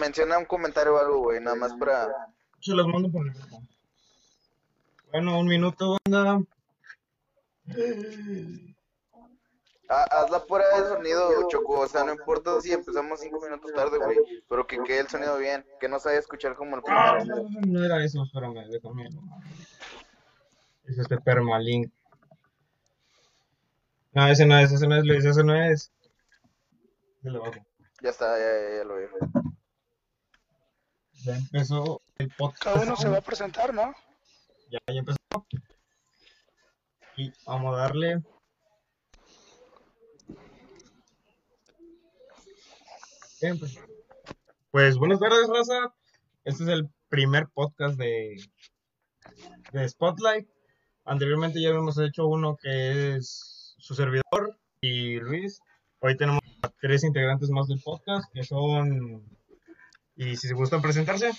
menciona un comentario o algo, güey, nada más para... Se los mando por el grupo. Bueno, un minuto, banda. Ah, haz la prueba de sonido, Choco, o sea, no importa si empezamos cinco minutos tarde, güey, pero que quede el sonido bien, que no se escuchar como el Ah, primero. no, no era eso, espérame, déjame. Es este permalink. No, ese no es, ese no es, Luis, ese no es. Ya está, ya, ya, ya lo vi. Ya empezó el podcast. Cada uno se va a presentar, ¿no? Ya, ya empezó. Y vamos a darle. Bien, pues. Pues buenas tardes, raza. Este es el primer podcast de, de Spotlight. Anteriormente ya habíamos hecho uno que es su servidor y Luis. Hoy tenemos a tres integrantes más del podcast que son. Y si se gustan presentarse.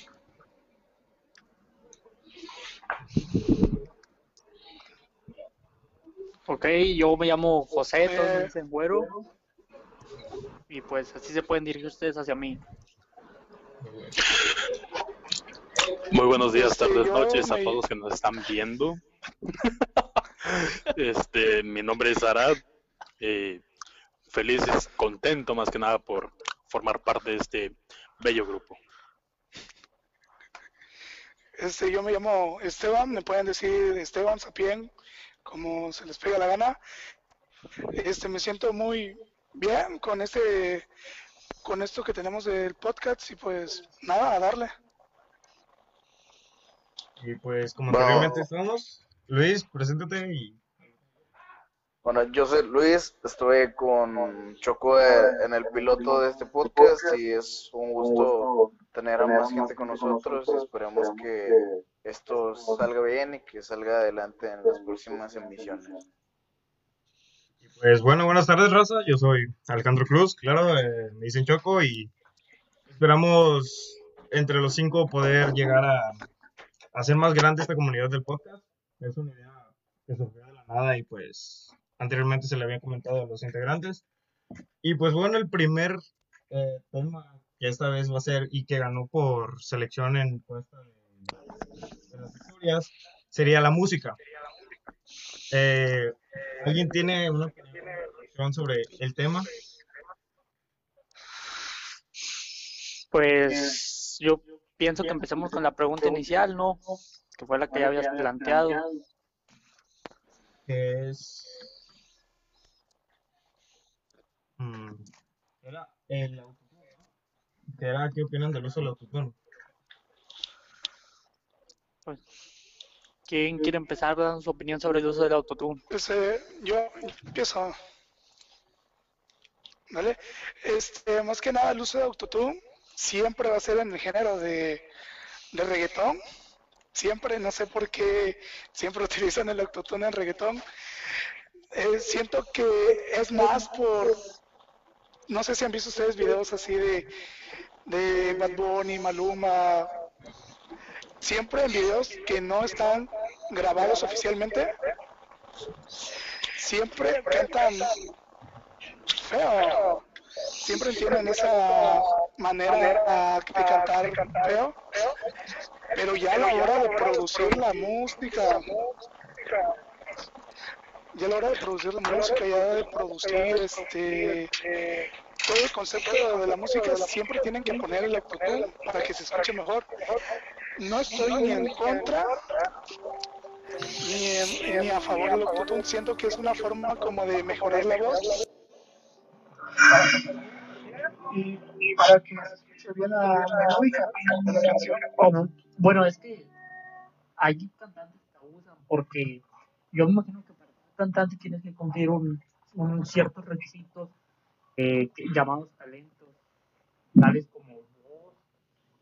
Ok, yo me llamo José, Eh. dicen güero. Y pues así se pueden dirigir ustedes hacia mí. Muy buenos días, tardes, noches a me- todos que nos están viendo. Este, mi nombre es Arad. eh, feliz contento más que nada por formar parte de este bello grupo. Este, yo me llamo Esteban, me pueden decir Esteban Sapien, como se les pega la gana. Este, me siento muy bien con este, con esto que tenemos del podcast y pues nada, a darle. Y pues, como anteriormente estamos, Luis, preséntate y Bueno, yo soy Luis, estuve con Choco eh, en el piloto de este podcast y es un gusto tener a más gente con nosotros y esperemos que esto salga bien y que salga adelante en las próximas emisiones. pues bueno, buenas tardes, raza. Yo soy Alejandro Cruz, claro, eh, me dicen Choco y esperamos entre los cinco poder llegar a hacer más grande esta comunidad del podcast. Es una idea que surgió de la nada y pues anteriormente se le había comentado a los integrantes. Y pues bueno, el primer eh, tema que esta vez va a ser y que ganó por selección en encuesta de, de las victorias sería la música. Eh, ¿Alguien tiene una opinión sobre el tema? Pues yo pienso que empecemos con la pregunta inicial, ¿no? Que fue la que ya habías planteado. Que es. Mm, era el autotune, ¿no? Que era, ¿qué opinan del uso del autotune? Pues, ¿quién quiere empezar dando su opinión sobre el uso del autotune? Este, yo empiezo. ¿Vale? Este, más que nada el uso de autotune siempre va a ser en el género de, de reggaetón. Siempre, no sé por qué siempre utilizan el autotune en reggaetón. Eh, siento que es más por, no sé si han visto ustedes videos así de, de Bad Bunny, Maluma, siempre en videos que no están grabados oficialmente, siempre cantan feo. Siempre tienen esa manera de cantar feo. Pero ya a la hora de producir la música, ya a la hora de producir la música, ya de producir este todo el concepto de la música, siempre tienen que poner el autotune para que se escuche mejor. No estoy ni en contra ni, en- ni a favor del autotune, siento que es una forma como de mejorar la voz y, y para que se escuche bien la melódica de la canción. Bueno, es que hay cantantes que la usan porque yo me imagino que cantante tienes que cumplir un, un ciertos requisitos eh, llamados talentos, tales como voz.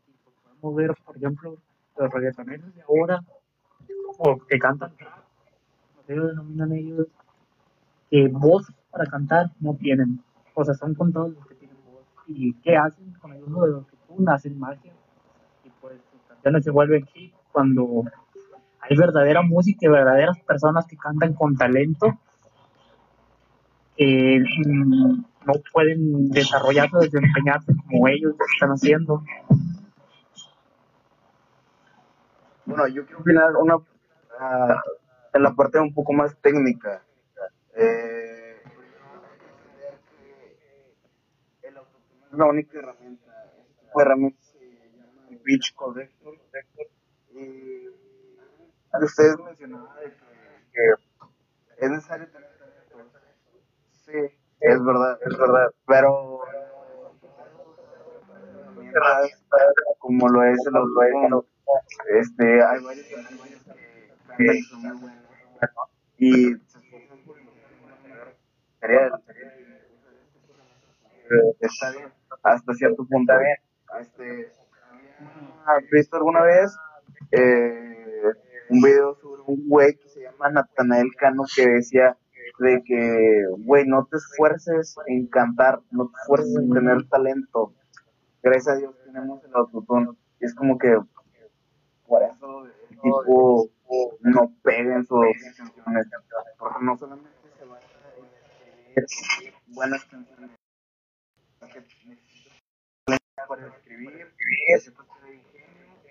Y pues podemos ver, por ejemplo, los reggaetoneros de ahora, o que cantan rap, como denominan ellos, que voz para cantar no tienen. O sea, son contados los que tienen voz. ¿Y qué hacen con el uso de los que tú hacen magia? y pues sus canciones se vuelven hit cuando hay verdadera música y verdaderas personas que cantan con talento que mm, no pueden desarrollarse, desempeñarse como ellos están haciendo. Bueno, yo quiero opinar una, ah, en la parte un poco más técnica. Eh, el es la única herramienta. Herramienta se llama el Pitch Corrector. Y ustedes mencionaban de que, que es necesario tener. Sí, es verdad, es verdad. Pero como lo es el autotune, este, hay varios que y son muy buenos. Y. Eh, Está bien, hasta cierto punto. Este, ¿Has visto alguna vez eh, un video sobre un güey que se llama Natanael Cano que decía de que, güey, no te esfuerces en cantar, no te esfuerces en tener talento. Gracias a Dios tenemos el autotune. Y es como que por eso el tipo no pega en sus canciones. Porque no solamente se basa en escribir buenas canciones, necesitas para escribir,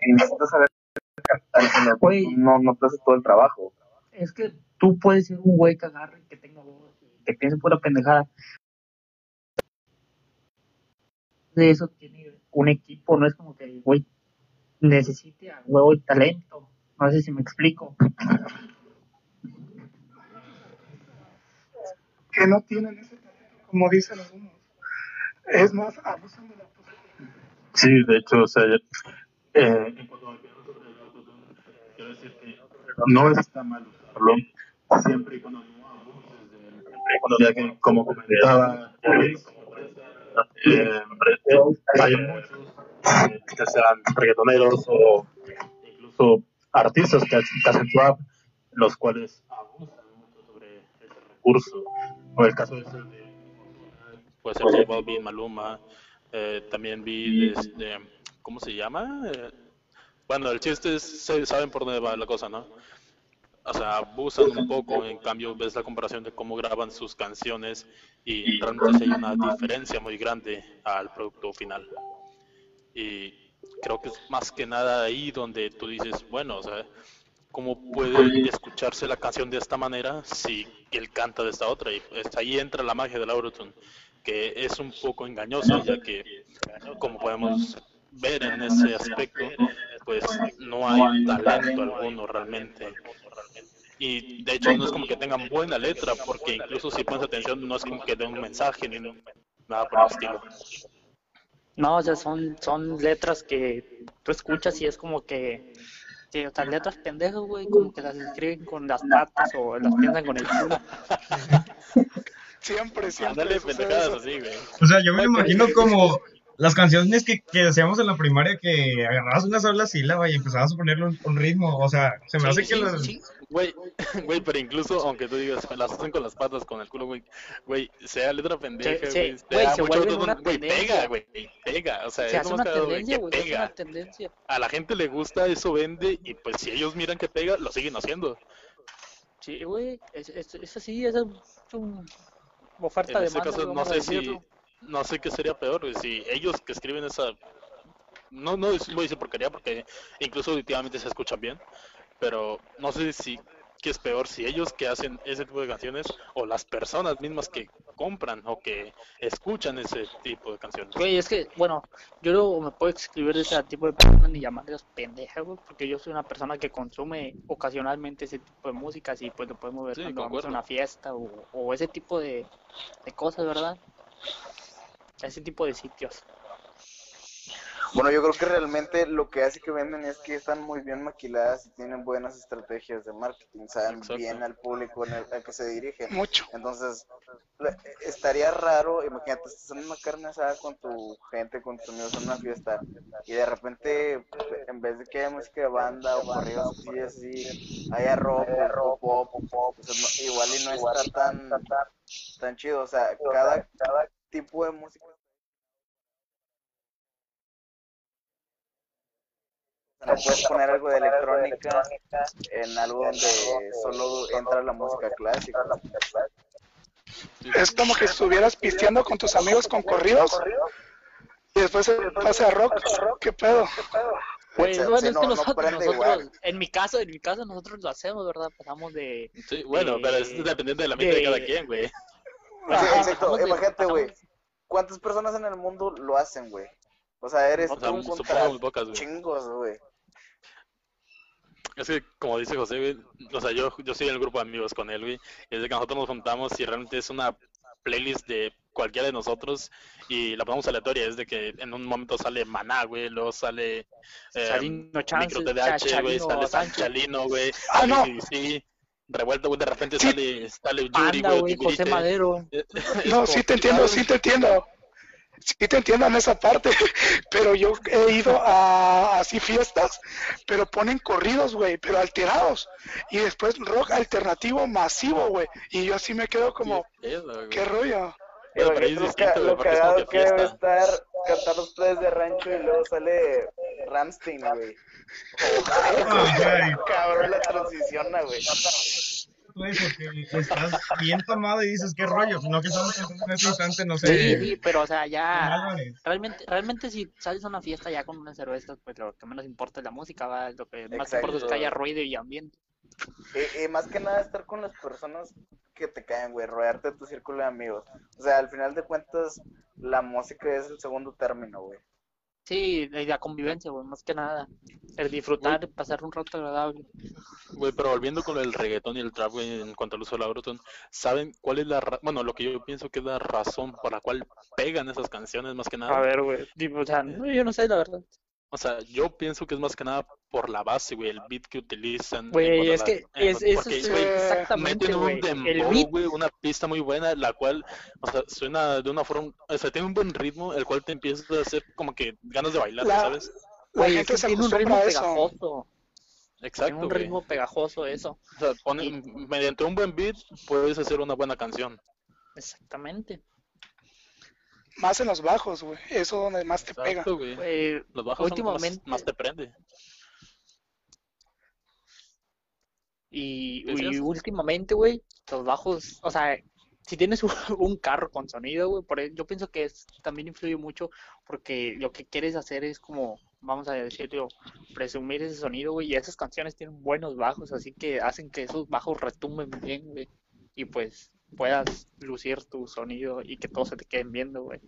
necesitas saber no-. No, no te hace todo el trabajo. Es que tú puedes ser un güey que agarre, que tenga voz, que piense pura pendejada. De eso tiene un equipo, no es como que el güey necesite a huevo el talento. No sé si me explico. que no tienen ese talento, como dicen algunos. Es más, abusan de la posición. Sí, de hecho, o sea, eh, en cuanto a lo que hablas sobre el autotune, quiero decir que no está mal usarlo, siempre y cuando no abuses que, como comentaba eh, hay muchos, eh, que sean reggaetoneros o incluso artistas que, hacen- que hacen trap, los cuales abusan mucho sobre ese recurso. O el caso de puede ser J Maluma, eh, también vi desde, ¿cómo se llama? Bueno, el chiste es, saben por dónde va la cosa, ¿no? O sea, abusan un poco, en cambio ves la comparación de cómo graban sus canciones y realmente hay una diferencia muy grande al producto final. Y creo que es más que nada ahí donde tú dices, bueno, o sea, ¿cómo puede escucharse la canción de esta manera si él canta de esta otra? Y pues ahí entra la magia del Autotune, que es un poco engañosa, ya que, como podemos ver en ese aspecto, pues no hay talento alguno realmente. Y de hecho no es como que tengan buena letra, porque incluso si pones atención no es como que den un mensaje ni nada por el estilo. No, o sea, son, son letras que tú escuchas y es como que, que o sea, letras pendejas, güey, como que las escriben con las patas o las piensan con el culo. Siempre, siempre. Ándale pendejadas así, güey. O sea, yo me lo imagino como las canciones que, que hacíamos en la primaria que agarrabas una sola sílaba y empezabas a ponerle un, un ritmo. O sea, se me hace Sí, que sí, las... sí. Güey, güey, pero incluso aunque tú digas, las hacen con las patas, con el culo, güey, güey, sea letra pendeja, güey, güey, se vuelve una güey, pega, güey, pega, o sea, Se es hace una güey, tendencia, que güey, hace pega. una tendencia. A la gente le gusta, eso vende, y pues si ellos miran que pega, lo siguen haciendo. Sí, güey, es, es, es así, es un En oferta ese demanda, caso, no vamos a sé si, decirlo. No sé qué sería peor, si ellos que escriben esa, no, no voy a decir porquería, porque incluso auditivamente se escuchan bien, pero no sé si qué es peor, si ellos que hacen ese tipo de canciones o las personas mismas que compran o que escuchan ese tipo de canciones. Güey, es que, bueno, yo no me puedo escribir de ese tipo de personas ni llamarlas pendejas, güey, porque yo soy una persona que consume ocasionalmente ese tipo de música, y pues lo podemos ver Sí, cuando vamos a una fiesta o, o ese tipo de, de cosas, ¿verdad? Ese tipo de sitios. Bueno, yo creo que realmente lo que hace que venden es que están muy bien maquiladas y tienen buenas estrategias de marketing, saben Exacto. bien al público en el, al que se dirigen. Mucho. Entonces, estaría raro, imagínate, estás en una carne asada con tu gente, con tus amigos en una fiesta, y de repente, en vez de que haya música de banda o corridos así, así, haya rock o pop, o sea, no- igual y no está tan, tan chido, o sea, cada, cada tipo de música no puedes poner algo de electrónica en algo donde solo entra la música clásica. Es como que estuvieras pisteando con tus amigos con corridos y después se pasa a rock. ¿Qué pedo? Pues Sí, bueno, sí, es no- que no nosotros, en mi caso, en mi caso nosotros lo hacemos, ¿verdad? Pasamos de... Sí, bueno, pero es de- dependiendo de la mente de de- cada quien, güey. Sí, Ajá, exacto. Imagínate, güey. ¿Cuántas personas en el mundo lo hacen, güey? O sea, eres O sea, tú supongo contra muy pocas, güey. chingos, güey. Es que, como dice José, güey, o sea, yo, yo estoy en el grupo de amigos con él, güey, y desde que nosotros nos juntamos, y realmente es una playlist de cualquiera de nosotros, y la ponemos aleatoria, es de que en un momento sale Maná, güey, luego sale eh, Charino Chance, Micro TDH, güey, sale Sánchez. Sanchalino, güey, Ah, no. CDC, revuelto, güey, de repente Sí. sale, sale Yuri, Panda, güey, güey, José. Madero. Es No, como sí te entiendo, sí te entiendo. Sí te entiendo en esa parte, pero yo he ido a así fiestas, pero ponen corridos, güey, pero alterados. Y después rock alternativo masivo, güey. Y yo así me quedo como, ¿Qué pedo, güey? ¿qué rollo? Pero ahí es distinto, lo es cagado que debe estar cantar los plays de rancho y luego sale Ramstein, güey. Ay, Cabrón, la transiciona, güey. güey, porque estás bien tomado y dices, ¿qué rollo? No que estamos en ese instante, no sé. Sí, sí, pero o sea, ya... Realmente, realmente si sales a una fiesta ya con unas cervezas, pues lo que menos importa es la música, ¿va? Lo que más importa es que haya Exacto. ruido y ambiente. Y, y más que nada estar con las personas que te caen, güey, rodearte de tu círculo de amigos. O sea, al final de cuentas, la música es el segundo término, güey. Sí, y la convivencia, güey, más que nada. El disfrutar, pasar un rato agradable. Güey, pero volviendo con el reggaetón y el trap, güey, en cuanto al uso del Ableton, ¿saben cuál es la ra- bueno, lo que yo pienso que es la razón por la cual pegan esas canciones más que nada? A ver, güey. O sea, no, yo no sé, la verdad. O sea, yo pienso que es más que nada por la base, güey, el beat que utilizan. Güey, es que es, eso porque, es exactamente, meten güey. un beat, güey, una pista muy buena, la cual, o sea, suena de una forma, o sea, tiene un buen ritmo, el cual te empieza a hacer como que ganas de bailar, La- ¿sabes? Güey, es que se tiene un ritmo pegajoso. Tiene Exacto, un güey. ritmo pegajoso eso. O sea, pone- mediante un buen beat puedes hacer una buena canción. Exactamente. Más en los bajos, güey. Eso es donde más te pega. Exacto, güey. Güey, Los bajos son más, te prende. Y, últimamente, güey, los bajos, o sea, si tienes un, carro con sonido, güey, por yo pienso que es, también influye mucho porque lo que quieres hacer es como, vamos a decirlo, presumir ese sonido, güey, y esas canciones tienen buenos bajos, así que hacen que esos bajos retumben bien, güey, y pues puedas lucir tu sonido y que todos se te queden viendo, güey.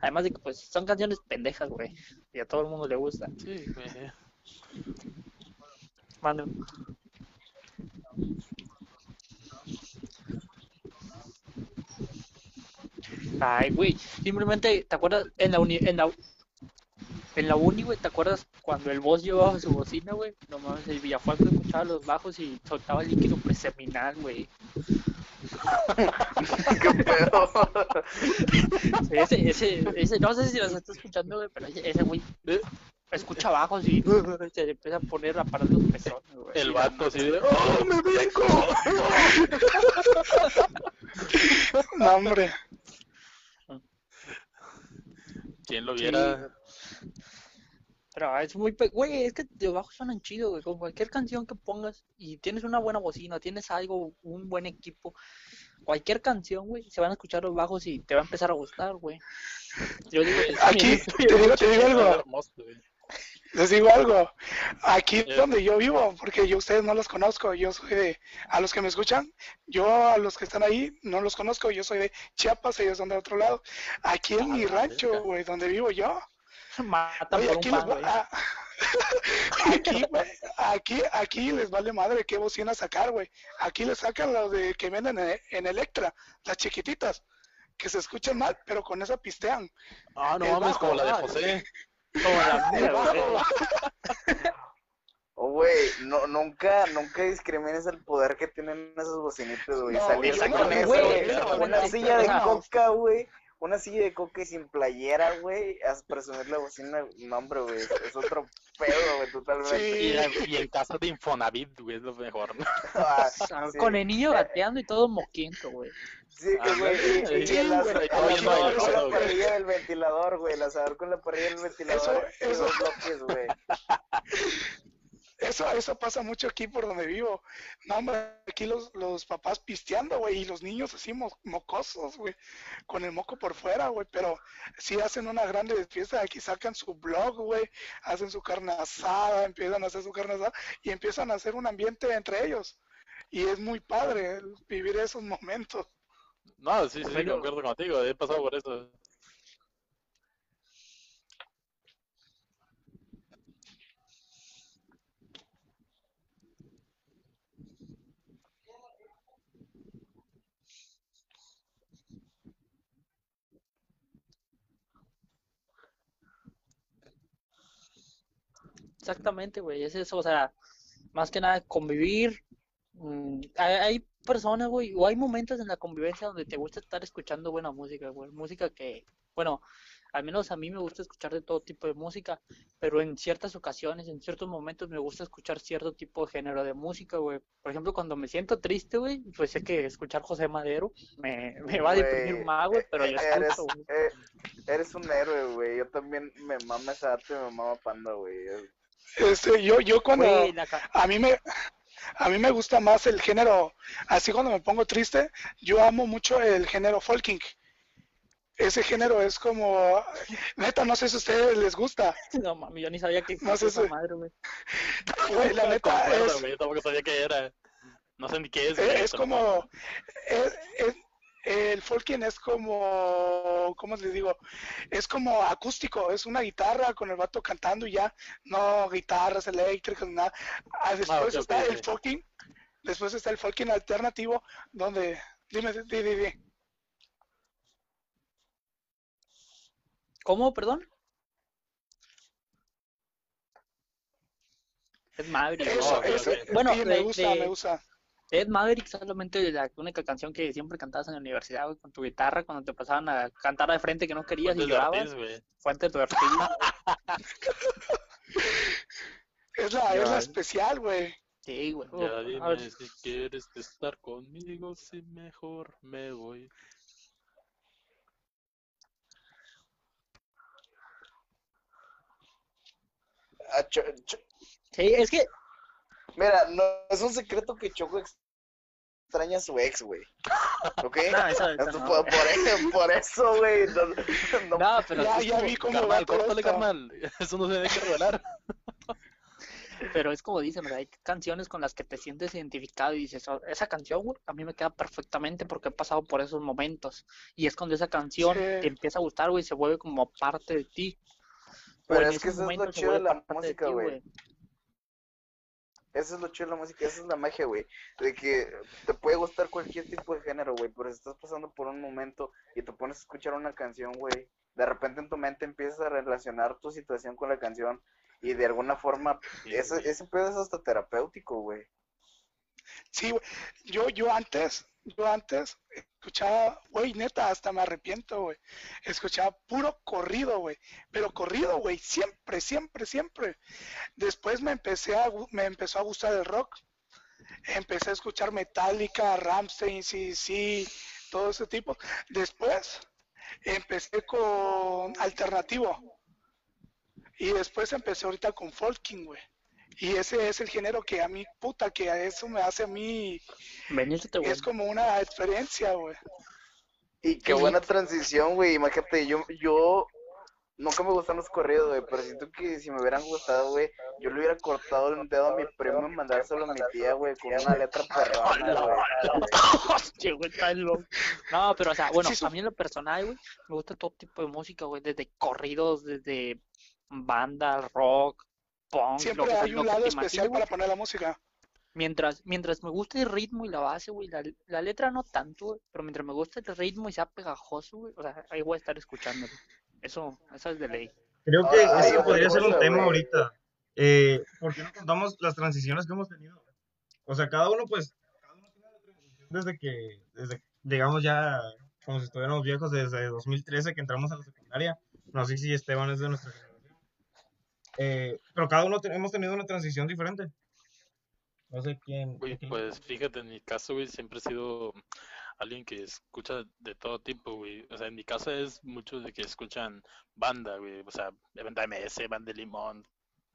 Además de que, pues, son canciones pendejas, güey, y a todo el mundo le gusta. Sí, güey. Mano. Ay, güey, simplemente, ¿te acuerdas en la uni, en la, en la uni, güey, ¿te acuerdas cuando el boss llevaba su bocina, güey? No mames, el Villafuerte escuchaba los bajos y soltaba líquido preseminal, güey. ¿Qué pedo? Ese, ese, ese, no sé si los está escuchando, güey, pero ese, ese güey escucha bajos y se le empieza a poner a parar los pezones, güey. El vato así de, ¡Oh, me vengo! No, hombre. ¿Quién lo Sí. viera? Pero es muy... pe- Güey, es que los bajos suenan chido, güey. Con cualquier canción que pongas y tienes una buena bocina, tienes algo, un buen equipo, cualquier canción, güey, se van a escuchar los bajos y te va a empezar a gustar, güey. Yo digo Aquí, te digo, te digo algo. Hermoso, güey. Les digo algo. Aquí Eh. donde yo vivo, porque yo ustedes no los conozco, yo soy de, a los que me escuchan, yo a los que están ahí no los conozco, yo soy de Chiapas, ellos son de otro lado. Aquí en Ah, mi rancho, güey, donde vivo yo. matan Oye, por un aquí, les pan, va- ah, aquí, güey, aquí, aquí les vale madre qué bocina sacar, güey. Aquí les sacan las de que venden en, en Electra, las chiquititas, que se escuchan mal, pero con esa pistean. Ah, no mames, como la de José. Como la mía, güey. Oh, güey, no, nunca, nunca discrimines el poder que tienen esas bocinitas, güey. No, Salir con eso, güey. Una silla de No. coca, güey. Una silla de coca y sin playera, güey. A presumir la bocina, no, hombre, güey. Es, otro pedo, güey, totalmente. Sí. Y, en- y en casa de Infonavit, güey, es lo mejor. Ah, Ah, sí. Con el niño gateando y todo moquiento, güey. Sí, Ah, güey. Y, y sí, el, güey, el lleno de asador con la parrilla del ventilador, güey. El asador con la parrilla del ventilador. Eso- y eso- dos bloques, güey. Eso, eso pasa mucho aquí por donde vivo. No, hombre, aquí los, los papás pisteando, güey, y los niños así mo- mocosos, güey, con el moco por fuera, güey, pero sí hacen una grande fiesta, aquí sacan su blog, güey, hacen su carne asada, empiezan a hacer su carne asada y empiezan a hacer un ambiente entre ellos. Y es muy padre el vivir esos momentos. No, sí, sí, sí, concuerdo contigo, he pasado por eso. Exactamente, güey, es eso, o sea, más que nada convivir. mm, hay, hay personas, güey, o hay momentos en la convivencia donde te gusta estar escuchando buena música, güey, música que, bueno, al menos a mí me gusta escuchar de todo tipo de música, pero en ciertas ocasiones, en ciertos momentos me gusta escuchar cierto tipo de género de música, güey. Por ejemplo, cuando me siento triste, güey, pues sé que escuchar José Madero me, me va a deprimir más, güey, pero yo eres, escucho, güey. eh, eres un héroe, güey. Yo también me mama esa arte, me mama Panda, güey. Este, yo, yo cuando la a mí me a mí me gusta más el género, así cuando me pongo triste, yo amo mucho el género folking. Ese género es como, neta, no sé si a ustedes les gusta. No mami, yo ni sabía que No sé si- madre, güey. Güey, la neta es, yo tampoco sabía qué era. No sé ni qué es, Eh, es tampoco. como es- es- el folking es como cómo les digo es como acústico es una guitarra con el vato cantando y ya no guitarras eléctricas nada Ah, después ok, está el ok. folking después está el folking alternativo donde dime di, di, di. ¿Cómo, perdón? Ed Maverick. eso, eso-. Bueno, sí, me gusta de- me gusta Ed Maverick solamente la única canción que siempre cantabas en la universidad, güey, con tu guitarra, cuando te pasaban a cantar de frente que no querías y Fuentes de llorabas. Ortiz. Fuentes de Ortiz. es la es la especial güey Sí, güey. Ya dime ver, si quieres estar conmigo, si mejor me voy. Ah, Sí, es que Mira, no es un secreto que Choco extraña a su ex, güey. ¿Ok? No, eso- eso Esto no. por, por- por eso, güey. No, no- No, pero, ya ya como, vi cómo Carnal, córtale, carnal. Eso no se debe que revelar. pero es como dicen, ¿verdad? Hay canciones con las que te sientes identificado y dices, "Oh, esa canción, güey, a mí me queda perfectamente porque he pasado por esos momentos. Y es cuando esa canción Sí. te empieza a gustar, güey, y se vuelve como parte de ti. Pero es que eso es lo chido de la música, güey. Eso es lo chido de la música, esa es la magia, güey. De que te puede gustar cualquier tipo de género, güey, pero si estás pasando por un momento y te pones a escuchar una canción, güey, de repente en tu mente empiezas a relacionar tu situación con la canción y de alguna forma Sí, ese, ese pedo es hasta terapéutico, güey. Sí. Yo, yo antes, yo antes escuchaba, güey, neta, hasta me arrepiento, güey. Escuchaba puro corrido, güey. Pero corrido, güey, siempre, siempre, siempre. Después me empecé a, me empezó a gustar el rock. Empecé a escuchar Metallica, Rammstein, sí, sí, todo ese tipo. Después empecé con alternativo. Y después empecé ahorita con folking, güey. Y ese es el género que a mí, puta, que a eso me hace a mí, Venirte, güey. es como una experiencia, güey. Y qué Sí. buena transición, güey. Imagínate, yo, yo nunca me gustan los corridos, güey, pero siento que si me hubieran gustado, güey, yo le hubiera cortado el dedo a mi primo y mandárselo a mi tía, güey, con una letra perrona, güey. Hostia, güey, está loco. No, pero o sea, bueno, a mí en lo personal, güey, me gusta todo tipo de música, güey, desde corridos, desde banda, rock, punk, lo Siempre que, hay lo un lado especial para poner la música. Mientras, mientras me guste el ritmo y la base, güey, la, la letra no tanto, güey, pero mientras me guste el ritmo y sea pegajoso, güey, o sea, ahí voy a estar escuchándolo. Eso, eso es de ley. Creo que otra podría ser un tema ahorita. Eh, ¿Por qué no contamos las transiciones que hemos tenido? O sea, cada uno, pues, cada uno tiene una transición desde que, desde, digamos ya, como si estuviéramos viejos, desde 2013 que entramos a la secundaria. No sé si Esteban es de nuestra generación. Eh, pero cada uno te- hemos tenido una transición diferente. No sé quién. Güey, quién- pues fíjate, en mi caso, güey, siempre he sido alguien que escucha de todo tipo, güey. O sea, en mi caso es muchos de que escuchan banda, güey. O sea, banda MS, banda de Limón,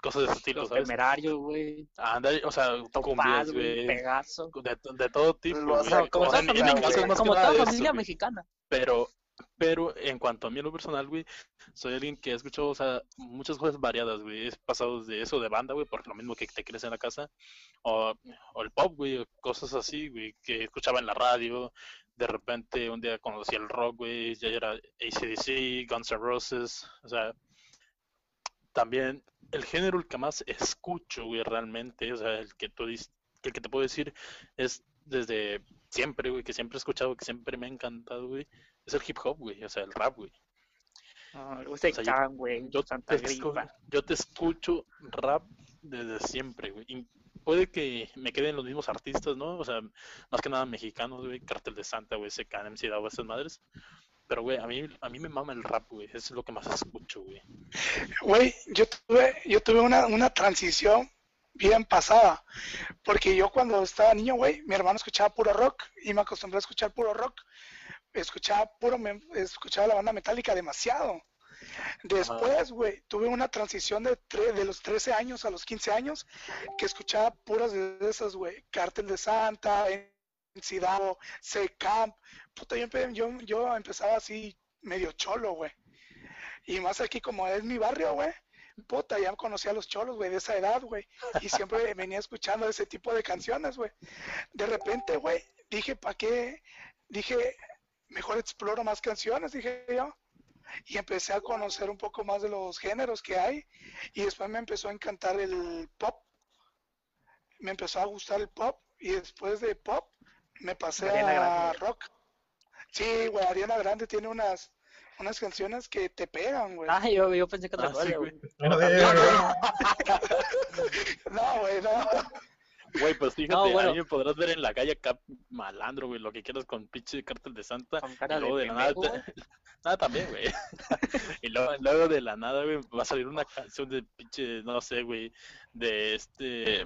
cosas de ese estilo, Los ¿sabes? güey. Anda, o sea, cumbias, güey. Pegaso. De, de todo tipo, güey. como O sea, toda en- en mi familia, caso es más que como toda familia mexicana. Pero, pero en cuanto a mí en lo personal, güey, soy alguien que ha escuchado, o sea, muchas cosas variadas, güey. He pasado de eso de banda, güey, por lo mismo que te crees en la casa, o, o el pop, güey, cosas así, güey, que escuchaba en la radio. De repente, un día conocí el rock, güey, ya era ACDC, Guns N' Roses, o sea, también el género el que más escucho, güey, realmente, o sea, el que tú el que te puedo decir es desde siempre, güey, que siempre he escuchado, que siempre me ha encantado, güey, es el hip hop, güey, o sea, el rap, güey. O sea, yo- Chan, güey. Yo Santa te, yo escucho rap desde siempre, güey. Y puede que me queden los mismos artistas, ¿no? O sea, más que nada mexicanos, güey, Cartel de Santa, güey, SK, MC Dao, esas madres. Pero, güey, a mí, a mí me mama el rap, güey, eso es lo que más escucho, güey. Güey, yo tuve, yo tuve una, una transición bien pasada. Porque yo cuando estaba niño, güey, mi hermano escuchaba puro rock y me acostumbré a escuchar puro rock. Escuchaba puro, escuchaba la banda metálica demasiado. Después, güey, tuve una transición de, de los 13 años a los 15 años que escuchaba puras de esas, güey. Cártel de Santa, Encidado, C-Camp. Puta, yo, yo, yo empezaba así medio cholo, güey. Y más aquí como es mi barrio, güey. Puta, ya conocí a los cholos, güey, de esa edad, güey. Y siempre venía escuchando ese tipo de canciones, güey. De repente, güey, dije, ¿para qué? Dije, mejor exploro más canciones, dije yo. Y empecé a conocer un poco más de los géneros que hay. Y después me empezó a encantar el pop. Me empezó a gustar el pop. Y después de pop, me pasé Ariana a Grande. rock. Sí, güey, Ariana Grande tiene unas, unas canciones que te pegan, güey. Ah, yo, yo pensé que otra Ah, cosa, sí, güey. No, güey, no. Güey, pues fíjate, No, bueno. a mí me podrás ver en la calle acá malandro, güey, lo que quieras con pinche Cartel de Santa. Con Y cara de luego de la nada, te- nada también, güey. y luego, luego de la nada, güey, va a salir una canción de pinche, no sé, güey, de este,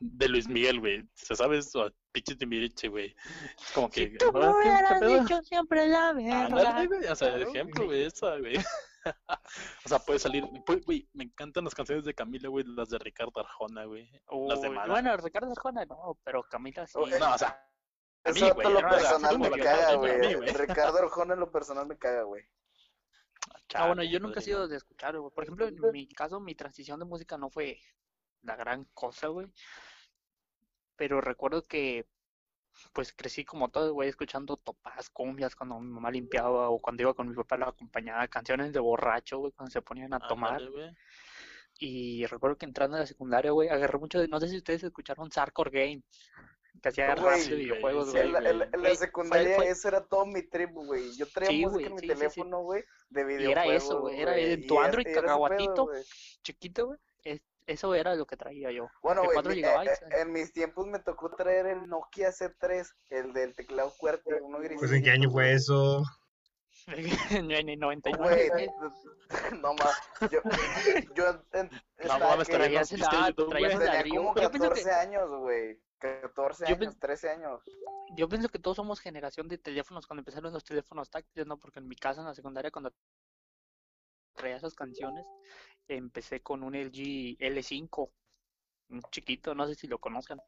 de Luis Miguel, güey. ¿Se sabes? O pinche Timbiriche, güey. Es como que, Si tú me "Ah, ¿qué- qué hubieras pedo?". dicho siempre la verdad. güey, o sea, el ejemplo, güey, esa, güey. o sea, puede salir, güey, me encantan las canciones de Camila, güey, las de Ricardo Arjona, güey. Las de Uy, Mana. bueno, Ricardo Arjona no, pero Camila sí. No, o sea, a mí, Eso güey, lo personal me caga, güey. Ricardo Arjona en lo personal me caga, güey. Ah, bueno, yo nunca he sido de escuchar, güey. Por ejemplo, en mi caso, mi transición de música no fue la gran cosa, güey. Pero recuerdo que, pues, crecí como todo, güey, escuchando topas, cumbias cuando mi mamá limpiaba o cuando iba con mi papá la acompañaba, canciones de borracho, güey, cuando se ponían a tomar. Ándale, güey. Y recuerdo que entrando a la secundaria, güey, agarré mucho de, no sé si ustedes escucharon Sarkor Game, que hacía rap sí, de güey, videojuegos, sí, güey. En la, en la- en la secundaria fue- ese era todo mi trip, güey. Yo traía Sí, música güey, en mi sí, sí, sí. teléfono, güey, de Y videojuegos. era eso, güey, era en tu y Android y cacahuatito, chiquito, güey. Eso era lo que traía yo. Bueno, de güey, 4 mi- gigabytes. eh, eh, en mis tiempos me tocó traer el Nokia C3, el del teclado fuerte, uno gris. Pues en qué año fue eso. en el 99. Güey, güey. no más. Yo, yo en- No mames, que- traías la- tenía ladrillo. como Yo pienso 14 que- años, güey. 14 Yo años, pen- 13 años. Yo pienso que todos somos generación de teléfonos cuando empezaron los teléfonos táctiles, ¿no? Porque en mi casa en la secundaria cuando traía esas canciones, empecé con un LG L5, un chiquito, no sé si lo conozcan.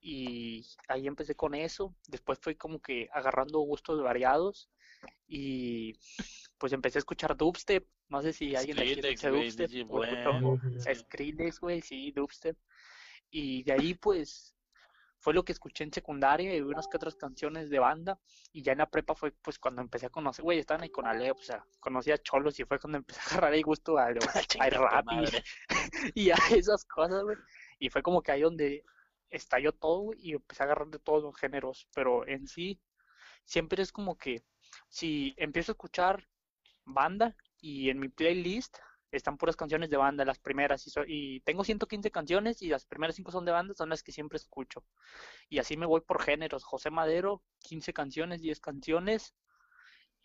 Y ahí empecé con eso, después fui como que agarrando gustos variados y pues empecé a escuchar dubstep, no sé si alguien aquí escucha dubstep DJ o escuchó Blend. Skrillex, güey, sí, dubstep. Y de ahí, pues, fue lo que escuché en secundaria y unas que otras canciones de banda. Y ya en la prepa fue, pues, cuando empecé a conocer, güey, estaban ahí con Alep, o sea, conocí a Cholos y fue cuando empecé a agarrar el gusto Chinga al tu rap y, y a esas cosas, güey. Y fue como que ahí donde estalló todo, y empecé a agarrar de todos los géneros. Pero en sí, siempre es como que si empiezo a escuchar banda y en mi playlist están puras canciones de banda, las primeras, y, so- y tengo 115 canciones y las primeras 5 son de banda, son las que siempre escucho. Y así me voy por géneros. José Madero, 15 canciones, 10 canciones,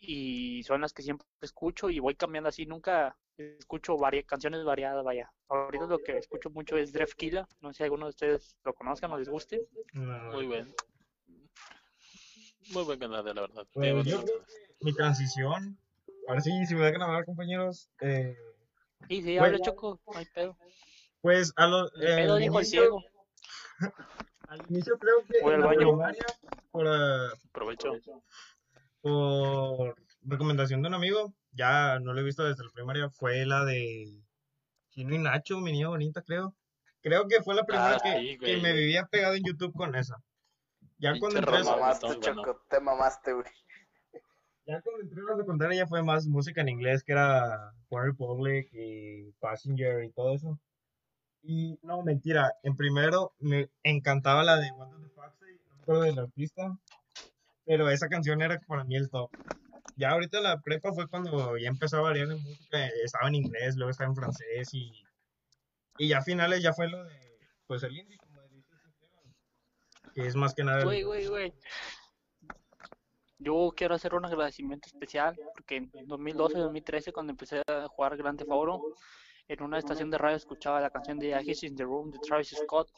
y son las que siempre escucho y voy cambiando así, nunca escucho vari canciones variadas, vaya. Ahorita lo que escucho mucho es Drefkila, no sé si alguno de ustedes lo conozcan o les guste. No, Muy buen. Muy buen canal, la verdad. Pues, Tiene yo. Mi transición. Ahora sí, si me dejan hablar, compañeros. Eh, Y sí, Güey. habla Choco, no hay pedo. Pues a los, El pedo al dijo el inicio, ciego. al inicio creo que Voy en al baño. primaria, por, ah, Aprovecho. por recomendación de un amigo, ya no lo he visto desde la primaria, fue la de Chino y Nacho, mi niña bonita, creo. Creo que fue la primera Ah, que, sí, que me vivía pegado en YouTube con esa. Ya Pinche cuando entré, Te mamaste, bueno. Choco, te mamaste, güey. Ya cuando entré a la secundaria ya fue más música en inglés, que era One Republic y Passenger y todo eso. Y no, mentira, en primero me encantaba la de What the Foxy, no me acuerdo del artista, pero esa canción era para mí el top. Ya ahorita la prepa fue cuando ya empezó a variar en música, estaba en inglés, luego estaba en francés y, y ya a finales ya fue lo de, pues el indie, como Esteban, que es más que nada Güey, güey, güey. Yo quiero hacer un agradecimiento especial porque en 2012-2013 cuando empecé a jugar Grand Theft Auto, en una estación de radio escuchaba la canción de He's in the Room de Travis Scott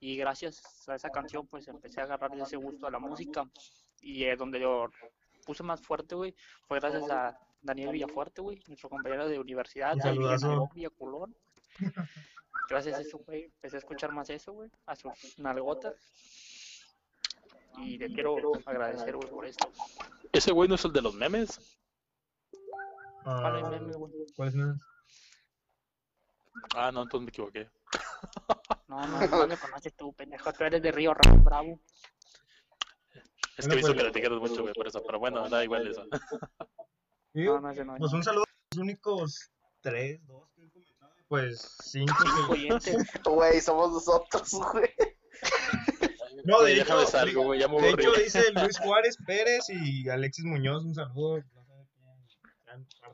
y gracias a esa canción pues empecé a agarrar ese gusto a la música y eh, donde yo puse más fuerte, güey, fue gracias a Daniel Villafuerte, güey, nuestro compañero de universidad, Un de Culón. Gracias a eso, güey, empecé a escuchar más eso, güey, a sus nalgotas. Y le quiero agradecer, güey, por esto. ¿Ese güey no es el de los memes? ¿Cuál es Ah, meme, güey? ¿cuál es el meme? Ah, no, entonces me equivoqué. No, no, no me conoces tú, pendejo. Tú eres de Río Bravo. Es que he visto pues- que lo etiquetas mucho, güey, por eso. Pero bueno, da igual eso. Sí, No, no, no. Pues un saludo a los únicos tres, dos que he comentado. Pues cinco. Güey, somos nosotros, güey. No, de hecho, ya me de hecho dice Luis Juárez Pérez y Alexis Muñoz, un saludo.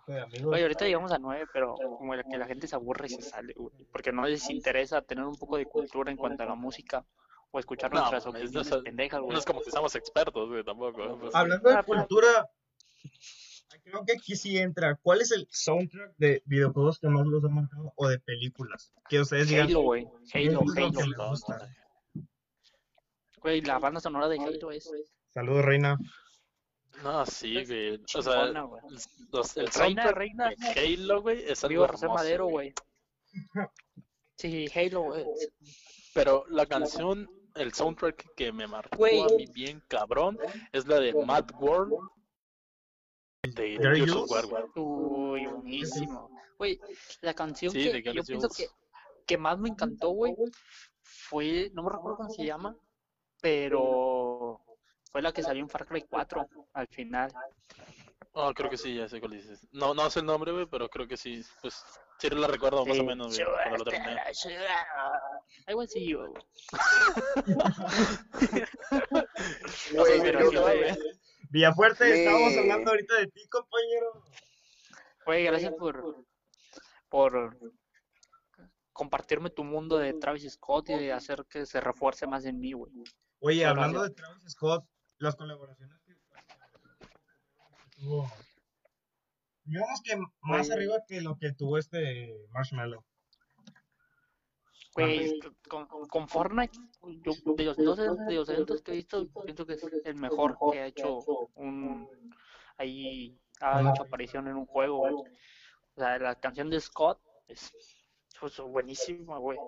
De amigos. Oye, ahorita llegamos a nueve, pero como la- que la gente se aburre y se sale, güey. Porque no les interesa tener un poco de cultura en cuanto a la música o escuchar No, nuestras opiniones no, es- pendejas, güey. no es como que seamos expertos, güey, tampoco. pues. Hablando de cultura, creo que aquí sí entra. ¿Cuál es el soundtrack de videojuegos que más los ha marcado o de películas? Que ustedes digan. Halo, güey. Halo, "Esto es lo que Halo. Me gusta". Güey, la banda sonora de Halo es Saludos, Reina. No, sí, güey. O sea, chingona, güey. los, el Reina, soundtrack reina. de Halo, güey, es algo Viva José hermoso, Madero, güey. Sí, Halo, güey. Pero la canción, el soundtrack que me marcó Güey. a mí bien cabrón es la de Mad World de Gary Gears of Jules. War, güey. Uy, buenísimo. Güey, la canción Sí, que de yo pienso que, que más me encantó, güey, fue, no me recuerdo cómo se llama, pero fue la que salió en Far Cry 4 al final. Oh, creo que sí, ya sé cuál dices. No, no sé el nombre, güey, pero creo que sí. Pues sí la recuerdo más o menos, güey, cuando lo terminé. Güey. Güey, pero sí, güey. Villafuerte, Sí. estábamos hablando ahorita de ti, compañero. Güey, gracias por, por compartirme tu mundo de Travis Scott y de hacer que se refuerce más en mí, güey. Oye, hablando de Travis Scott, las colaboraciones que tuvo, digamos que más Güey. arriba que lo que tuvo este Marshmallow. Güey, con, con Fortnite, yo de los dos de los eventos que he visto, pienso que es el mejor que ha hecho un ahí ha hecho aparición en un juego, güey. O sea, la canción de Scott es pues, buenísima, güey.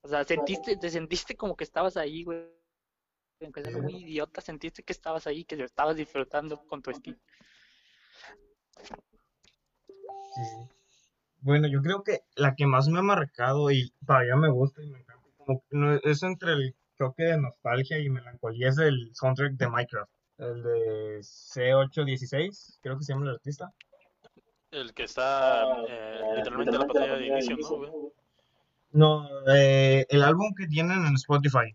O sea, sentiste, te sentiste como que estabas ahí, güey. Aunque sea muy idiota, sentiste que estabas ahí, que lo estabas disfrutando con tu skin. Sí. Bueno, yo creo que la que más me ha marcado y todavía me gusta y me encanta, como que no- es entre el choque de nostalgia y melancolía, es el soundtrack de Minecraft, el de C816, creo que se llama el artista. El que está eh, literalmente en la pantalla de inicio, ¿no, güey? No, eh, el álbum que tienen en Spotify.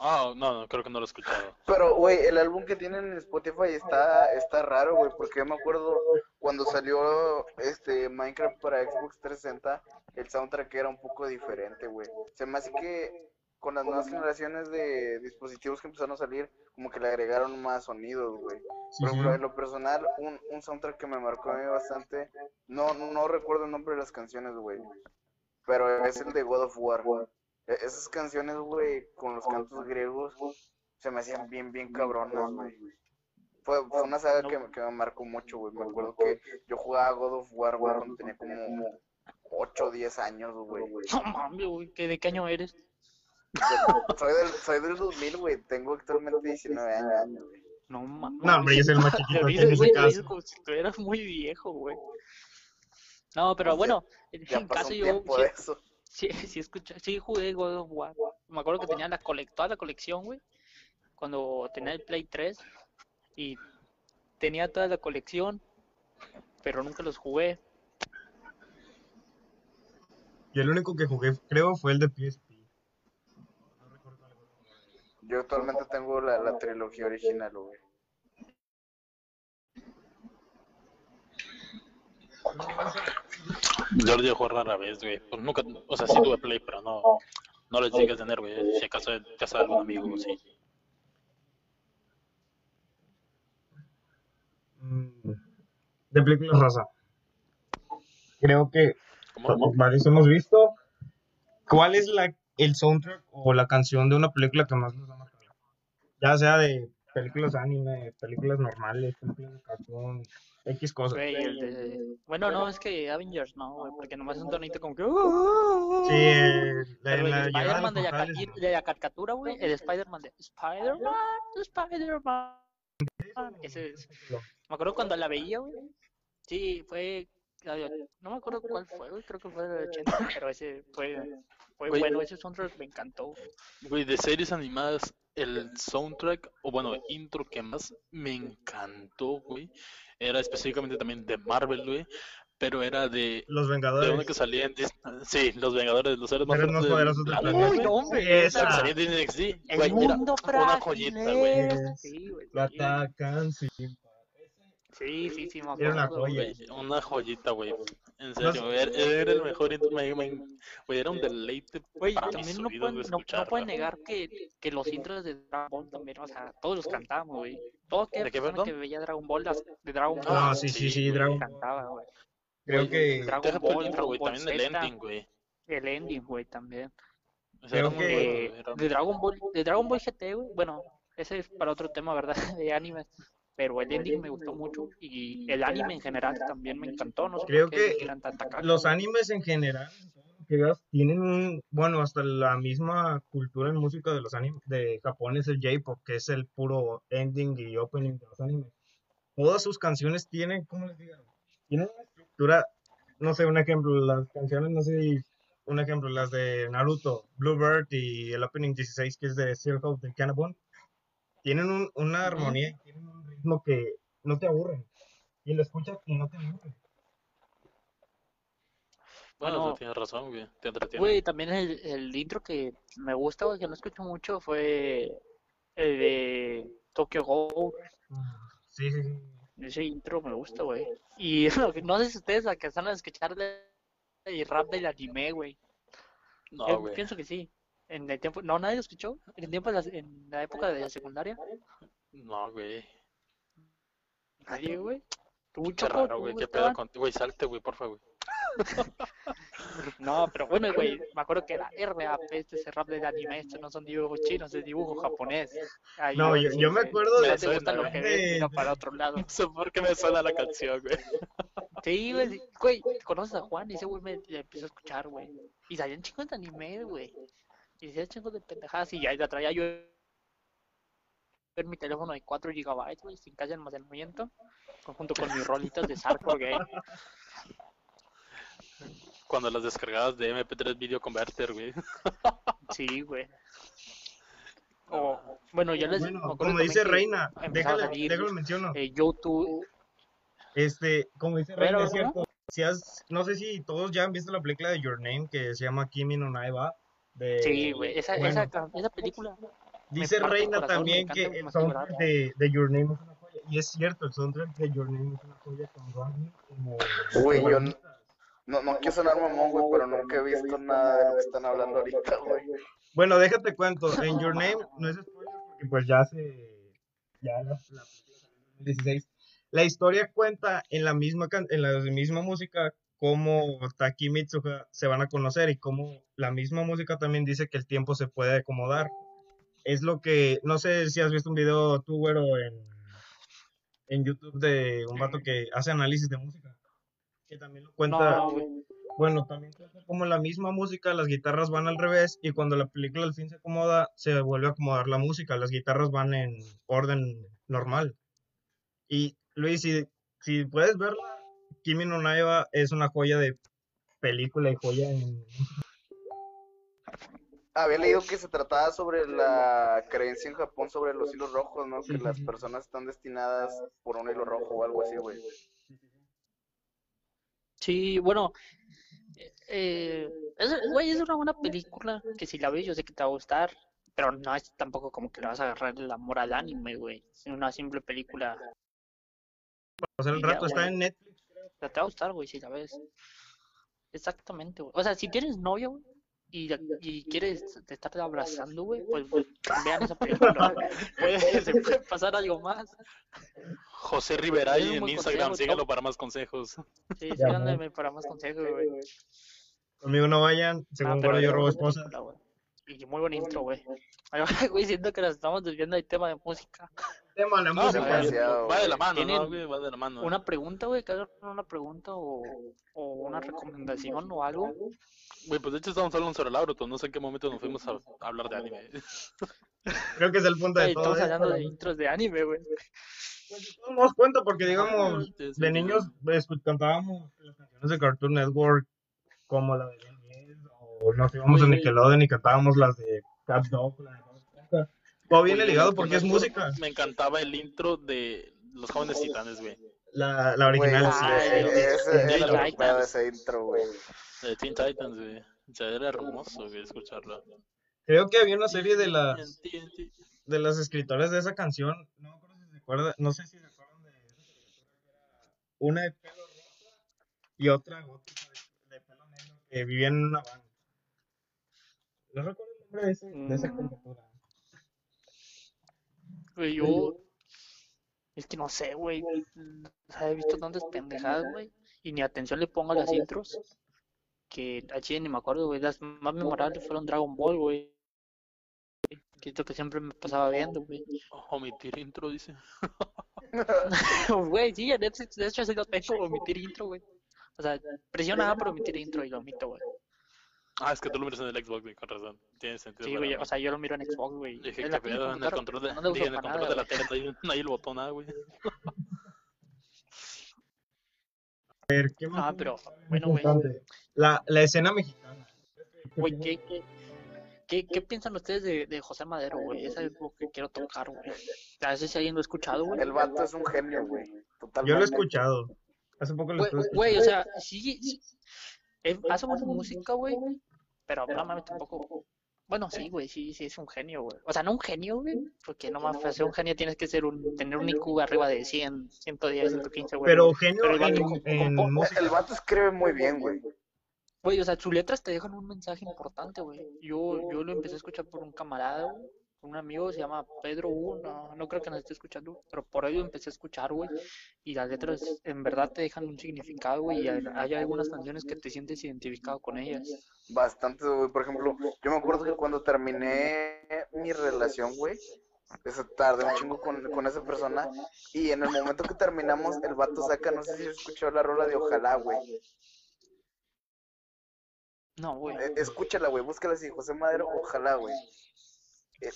Ah, no, no, creo que no lo he escuchado. Pero, güey, el álbum que tienen en Spotify está, está raro, güey, porque yo me acuerdo cuando salió este Minecraft para Xbox 360, el soundtrack era un poco diferente, güey. Se me hace que con las nuevas generaciones de dispositivos que empezaron a salir, como que le agregaron más sonidos, güey. Sí, Por sí. ejemplo, en lo personal, un, un soundtrack que me marcó a mí bastante, no, no recuerdo el nombre de las canciones, güey, pero es el de God of War. E- Esas canciones, güey, con los cantos griegos, se me hacían bien, bien cabronas, güey. Fue, fue una saga que, me- que me marcó mucho, güey. Me acuerdo que yo jugaba God of War, güey, cuando tenía como 8 o 10 años, güey. No mames, güey, ¿qué- ¿de qué año eres? Soy del, soy del 2000, güey. Tengo actualmente 19 años, güey. No mames. No, hombre, yo soy el más chiquito aquí dices, en ese caso. como si tú eras muy viejo, güey. No, pero bueno, en pasó caso un yo tiempo de eso. Sí, sí, escuché, sí jugué God of War. Me acuerdo que tenía la colec toda la colección, güey. Cuando tenía el Play 3 y tenía toda la colección, pero nunca los jugué. Yo el único que jugué, creo, fue el de PSP. Yo actualmente tengo la, la trilogía original, güey. Yo lo juego rara vez, güey. Pues nunca, o sea, sí tuve Play, pero no, no lo llegué a tener, güey. Si acaso en casa de algún amigo, sí. Mm, De películas raza. Creo que ¿Cómo? varios hemos visto. ¿Cuál es la, el soundtrack o la canción de una película que más nos ha marcado? Ya sea de películas anime, películas normales, películas de cartoon, X cosas. Güey, el de... Bueno, no, es que Avengers no, güey, porque nomás es un tonito como que... Sí, eh, la, Pero el la de Spider-Man de, la caricatura, güey, el Spider-Man de Spider-Man, Spider-Man. Ese es... Me acuerdo cuando la veía, güey. Sí, fue... No me acuerdo cuál fue, güey, creo que fue del 80, pero ese fue... Fue Güey. bueno, ese soundtrack me encantó. Güey, de series animadas, el soundtrack, o bueno, intro que más me encantó, güey, era específicamente también de Marvel, güey, pero era de, Los de Vengadores. uno que salía en Disney. Sí, los Vengadores, los seres más más poderosos del planeta. Uy, hombre, Esa. Salía en NXT, El güey, mundo una frágil joyita, güey. Sí, güey. Lo sí. atacan, sí. Sí, sí, sí, me Era una acuerdo, joya. Güey, Una joyita, güey. En serio, era, era el mejor intro, me- me- era un deleite Güey, también no pueden, no, pueden negar que, que los intros de Dragon Ball también, o sea, todos los cantábamos, güey. Todo aquella ¿De qué, persona que perdón? veía Dragon Ball, las, de Dragon Ball, Ah, sí, sí, sí. Dragon Ball. cantaba, güey. Creo que Dragon tu Ball, intro, Ball también el ending, güey. el ending, güey, también. O sea, Creo que- de Dragon Ball, de Dragon Ball GT, güey, bueno, ese es para otro tema, ¿verdad? De anime. Pero el ending me gustó mucho y el anime en general también me encantó. No sé Creo que los animes en general, tienen un, bueno, hasta la misma cultura en música de los animes de Japón es el J-pop, que es el puro ending y opening de los animes. Todas sus canciones tienen, ¿cómo les digo? Tienen una estructura, no sé, un ejemplo, las canciones, no sé, un ejemplo, las de Naruto, Bluebird y el opening 16 que es de Circle of the Cannibal, tienen un- una armonía tienen ritmo que no te aburren. Y lo escuchas y no te aburren. Bueno, Bueno, tienes razón, güey. Te entretiene. Güey, también el, el intro que me gusta, güey, que no escucho mucho, fue el de Tokyo Ghoul. Sí, sí, sí. Ese intro me gusta, güey. Y no sé si ustedes alcanzaron a escuchar de- el rap del anime, güey. No, Yo güey. pienso que sí. En el tiempo, no, nadie lo escuchó. En el tiempo, de la, en la época de la secundaria, No, güey. Nadie, güey. Tú, Qué Choco, raro, güey. Qué pedo contigo. Güey, salte, güey, porfa, güey. No, pero bueno, güey, me acuerdo que era RAP, este ese rap del anime, estos no son dibujos chinos, es dibujo japonés. Ahí No, yo, yo me acuerdo de no te gusta lo que de- ves, mira para otro lado. No sé por qué me suena la canción, güey. Sí, güey, conoces a Juan y ese güey me empezó a escuchar, güey. Y salían chingos de anime, güey. Y decía chingos de pendejadas y ya la traía yo en mi teléfono de 4 GB, güey, sin casi almacenamiento, junto con mis rolitas de Sarkor Game. Cuando las descargabas de MP3 Video Converter, güey. Sí, güey. O, bueno, yo les Bueno, como dice Reina, empezaba a déjale, salir, déjalo menciono. eh, YouTube. Este, como dice Pero, Reina, es ¿no? cierto. Si has, no sé si todos ya han visto la película de Your Name que se llama Kimi no Naiba. De, Sí, güey, esa, bueno, esa, esa película. Dice Reina también que el soundtrack de, de Your Name es una joya. Y es cierto, el soundtrack de Your Name es una joya con Rodney como... Güey, yo protagonista. no, no quiero sonar mamón, güey, pero nunca he visto nada de lo que están hablando ahorita, güey. Bueno, déjate cuento. En Your Name no es spoiler porque pues ya se ya la, la película salió en 2016. La historia cuenta en la misma can- en la misma música cómo Taki y Mitsuha se van a conocer y cómo la misma música también dice que el tiempo se puede acomodar. Es lo que no sé si has visto un video tú güero en en YouTube de un vato que hace análisis de música que también lo cuenta No, bueno, también trata como la misma música, las guitarras van al revés y cuando la película al fin se acomoda, se vuelve a acomodar la música, las guitarras van en orden normal. Y Luis, si, si puedes verla, Kimi no Naiba es una joya de película y joya en... Había leído que se trataba sobre la creencia en Japón sobre los hilos rojos, ¿no? Que las personas están destinadas por un hilo rojo o algo así, güey. Sí, bueno, eh, es, güey, es una buena película que si la ves yo sé que te va a gustar, pero no es tampoco como que le vas a agarrar el amor al anime, güey. Es una simple película. pasar el ya, rato, está güey. en Netflix. Pero te va a gustar, güey, si la ves. Exactamente, güey. O sea, si tienes novia, güey, y, y quieres estarte abrazando, güey, pues vean esa película. güey. Puede- se puede pasar algo más. José un en Instagram, consejo, síganlo para más consejos. Sí, síganme para más consejos, güey. Conmigo no vayan, Ah, según Goro yo robo güey. Y muy buen intro, güey. Güey, siento que nos estamos desviando del tema de música. Tema, la No, música. pues, demasiado, va de la mano, ¿no? ¿Tienen güey? Va de la mano. Una pregunta, güey, que hagan una pregunta o, o una recomendación o algo. Güey, pues de hecho estamos hablando sobre Naruto, no sé en qué momento nos fuimos a, a hablar de anime. Creo que es el punto de Güey, todo estamos hablando de intros de anime, güey. Pues, no nos damos cuenta porque, digamos, Sí, sí, de sí. niños escu- cantábamos las canciones de Cartoon Network como la de Ben 10 o nos íbamos a Nickelodeon y cantábamos las de Cat Dog, la de Viene Güey, ligado porque es música. Me encantaba el intro de Los Jóvenes Titanes, güey. La, la original. ese, Ah, ese, era de ese intro, güey. De Teen Titans, güey. O sea, era hermoso, güey, escucharlo. Creo que había una serie de las de las escritoras de esa canción. No me acuerdo si se acuerdan, no sé si se acuerdan de esa caricatura que era una de pelo rosa y otra gótica de, de pelo negro que vivían en una van. No recuerdo el nombre de, ese, de esa Mm. caricatura. Güey, yo. Es que no sé, güey. O sea, he visto tantas pendejadas, güey. Y ni atención le pongo a las intros. Que a Chile ni me acuerdo, güey. Las más memorables fueron Dragon Ball, güey. Que es lo que siempre me pasaba viendo, güey. Omitir intro, dice. Güey, sí, en Netflix, de hecho, sí lo tengo, omitir intro, güey. O sea, presiona A para omitir intro y lo omito, güey. Ah, es que tú lo miras en el Xbox, güey, con razón. Tiene sentido. Sí, güey, o sea, yo lo miro en Xbox, güey. Dije, pinche pedo, en el control de, no dije, en el la tele no hay, no hay el botón nada, güey. A ver, ¿qué más? Ah, pero, bueno, güey. La, la escena mexicana. Güey, ¿qué, qué, qué, qué piensan ustedes de, de José Madero, güey? Eso es lo que quiero tocar, güey. A veces si alguien lo ha escuchado, güey. El vato es un genio, güey. Yo lo he Totalmente. escuchado. Hace poco lo Güey, o sea, sí, sí, eh, hace buena música, güey, pero no mames tampoco. Bueno, sí, güey, sí, sí es un genio, güey. O sea, no un genio, güey, porque no mames, para ser un genio tienes que ser un, tener un IQ arriba de 100, 110, 115, güey. Pero genio Pero el vato en, com- en compo- música. El vato escribe muy bien, güey. Güey, o sea, sus letras te dejan un mensaje importante, güey. Yo, yo lo empecé a escuchar por un camarada, güey. Un amigo se llama Pedro U, no, no creo que nos esté escuchando, pero por ello empecé a escuchar, güey. Y las letras en verdad te dejan un significado, güey. Y hay, algunas canciones que te sientes identificado con ellas. Bastante, güey. Por ejemplo, yo me acuerdo que cuando terminé mi relación, güey, esa tarde un chingo con, con esa persona. Y en el momento que terminamos, el vato saca, no sé si escuchó la rola de Ojalá, güey. No, güey. Eh, Escúchala, güey, búscala así, José Madero, Ojalá, güey.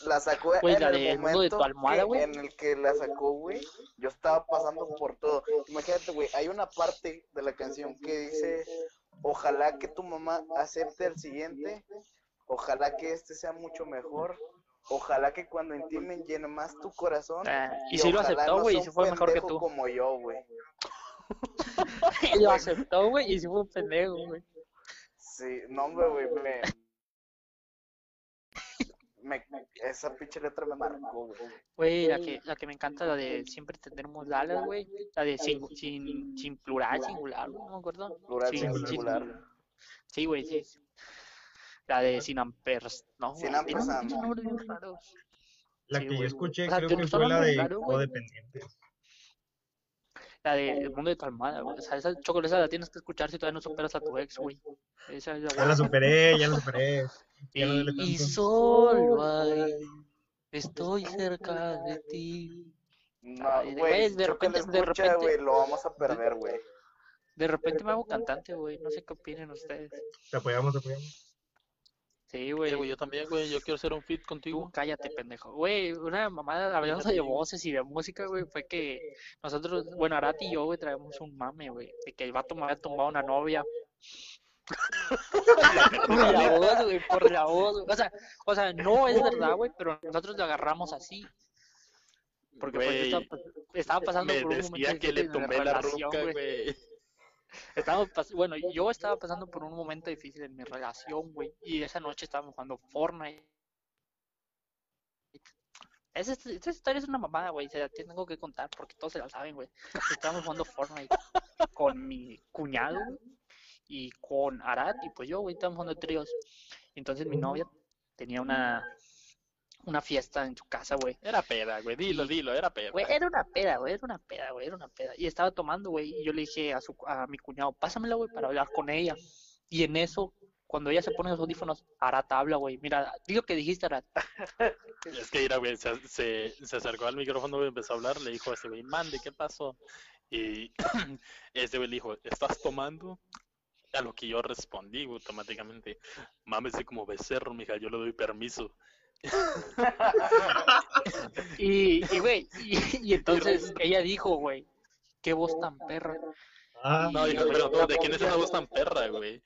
La sacó Güey, en la el mundo de tu momento almohada, que- en el que la sacó, güey. Yo estaba pasando por todo. Imagínate, güey, hay una parte de la canción que dice, ojalá que tu mamá acepte el siguiente, ojalá que este sea mucho mejor, ojalá que cuando intimen llene más tu corazón. Ah, y sí lo ojalá aceptó, no güey, y sea sí un fue mejor que tú. como yo, güey. Y lo aceptó, güey, y sí fue un pendejo, güey. Sí, no, hombre, güey, me... me- Esa pinche letra me marcó, güey. Güey, la que, la que me encanta, la de siempre tendremos alas, güey. La de sin, sin, sin plural, singular, no me acuerdo. Plural, Sin- sin- singular. Sí, güey, sí. La de sin amperes, ¿no? Sin bien raros. La Sí, que yo güey. escuché O sea, creo que fue la de. Codependientes. La de El mundo de tu almohada, güey. O sea, esa chocolate la tienes que escuchar si todavía no superas a tu ex, güey. Esa es la Ya la superé, ya la superé. Ya no duele Y, solo ahí estoy cerca de ti. No, Ay, güey, de repente- de repente- güey, lo vamos a perder, güey. De repente me hago cantante, güey. No sé qué opinen ustedes. Te apoyamos, te apoyamos. Sí, güey. yo también, güey, yo quiero hacer un fit Tú contigo. cállate, pendejo. Güey, una mamada hablando de voces y de música, güey, fue que nosotros, bueno, Arati y yo, güey, traemos un mame, güey, de que el vato me había tumbado una novia. por la voz, güey, por la voz. O sea, o sea, no es verdad, güey, pero nosotros lo agarramos así. Porque pues, yo estaba, estaba pasando me por un momento decía que le tumbé la relación, ruca, güey. Estábamos bueno, yo estaba pasando por un momento difícil en mi relación, güey. Y esa noche estábamos jugando Fortnite. Esa, esa historia es una mamada, güey. Se la tengo que contar porque todos se la saben, güey. Estábamos jugando Fortnite con mi cuñado y con Arat y pues yo, güey. Estábamos jugando tríos. Entonces mi novia tenía una, una fiesta en su casa, güey. Era peda, güey, dilo, dilo, era peda. Güey, era una peda, güey, era una peda, güey, era una peda. Y estaba tomando, güey, y yo le dije a, su, a mi cuñado, pásamela, güey, para hablar con ella. Y en eso, cuando ella se pone los audífonos, Arat habla, güey. Mira, di lo que dijiste, Arat. Es que mira, güey, se, se, se acercó al micrófono y empezó a hablar, le dijo a este güey, mande, ¿qué pasó? Y este güey le dijo, ¿estás tomando? A lo que yo respondí güey, automáticamente, mámese como becerro, mija, yo le doy permiso. Y, y, güey, y, y entonces ella dijo, güey, qué voz tan perra. Ah, No, dijo, pero no, ¿de quién es esa voz tan perra, güey?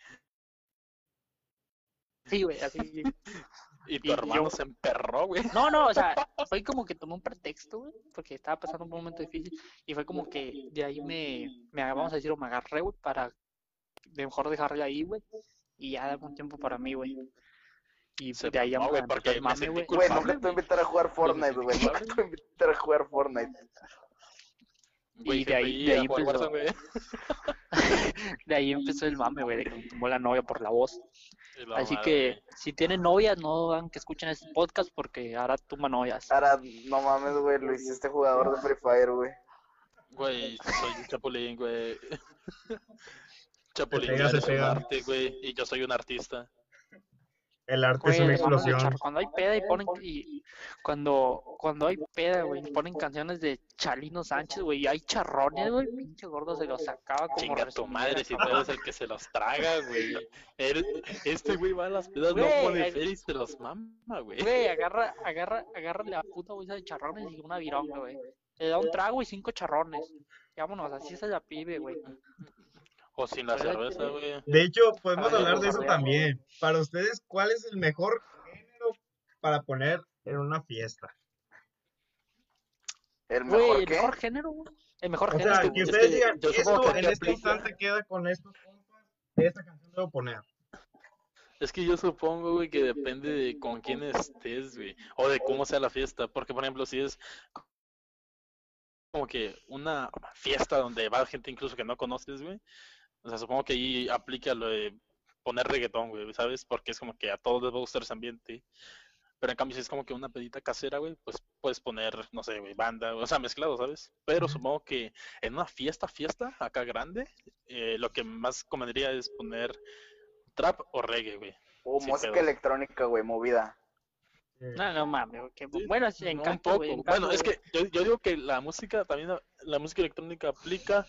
Sí, güey, así. Y tu Y hermano yo- se emperró, güey. No, no, o sea, fue como que tomé un pretexto, güey, porque estaba pasando un momento difícil y fue como que de ahí me, me vamos a decir, o me agarré, güey, para de mejor dejarla ahí, güey, y ya dame un tiempo para mí, güey. Y Se de ahí me güey, porque el me mame, güey. Güey, culpable, nunca te voy a güey. invitar a jugar Fortnite, güey. Nunca culpable. te voy a invitar a jugar Fortnite. Güey, Y de ahí- de ahí empezó. De ahí empezó el mame, güey, de que me tomó la novia por la voz. La Así madre, que si tienen novias, no hagan que escuchen este podcast porque ahora tumba novias. Ahora, no mames, güey, lo hiciste jugador de Free Fire, güey. Güey, soy un chapulín, güey. Chapulín güey, y yo soy un artista. El arte Güey, es una explosión. Cuando hay peda y ponen y cuando cuando hay peda, güey, y ponen canciones de Chalino Sánchez, güey, y hay charrones, güey, pinche gordo se los sacaba como Chinga tu madre si tú eres el que se los traga, güey. Este güey va a las pedas, no pone feria y se los mama, güey. Güey, agarra, agarra, agarra la puta bolsa de charrones y una vironga, güey. Le da un trago y cinco charrones. Y vámonos, así se la pibe, güey. O sin la cerveza, que- güey. De hecho, podemos hablar de eso también. Para ustedes, ¿cuál es el mejor género para poner en una fiesta? ¿El Güey, mejor el qué? mejor género, güey. El mejor O género. sea, que- que es ustedes digan, esto que en este aplica- instante queda con estos compas, esta canción debo poner. Es que yo supongo, güey, que depende de con quién estés, güey. O de cómo sea la fiesta. Porque, por ejemplo, si es como que una fiesta donde va gente incluso que no conoces, güey. O sea, supongo que ahí aplica lo de poner reggaetón, güey, ¿sabes? Porque es como que a todos les va a gustar ese ambiente. Pero en cambio, si es como que una pedita casera, güey, pues puedes poner, no sé, güey, banda, o sea, mezclado, ¿sabes? Pero supongo que en una fiesta, fiesta, acá grande, eh, lo que más convendría es poner trap o reggae, güey. O Sin música electrónica, güey, movida. No, no mames, güey, que- bueno, sí, No, en un canto, poco. güey, en Bueno, canto, es que yo, yo digo que la música también, la música electrónica aplica.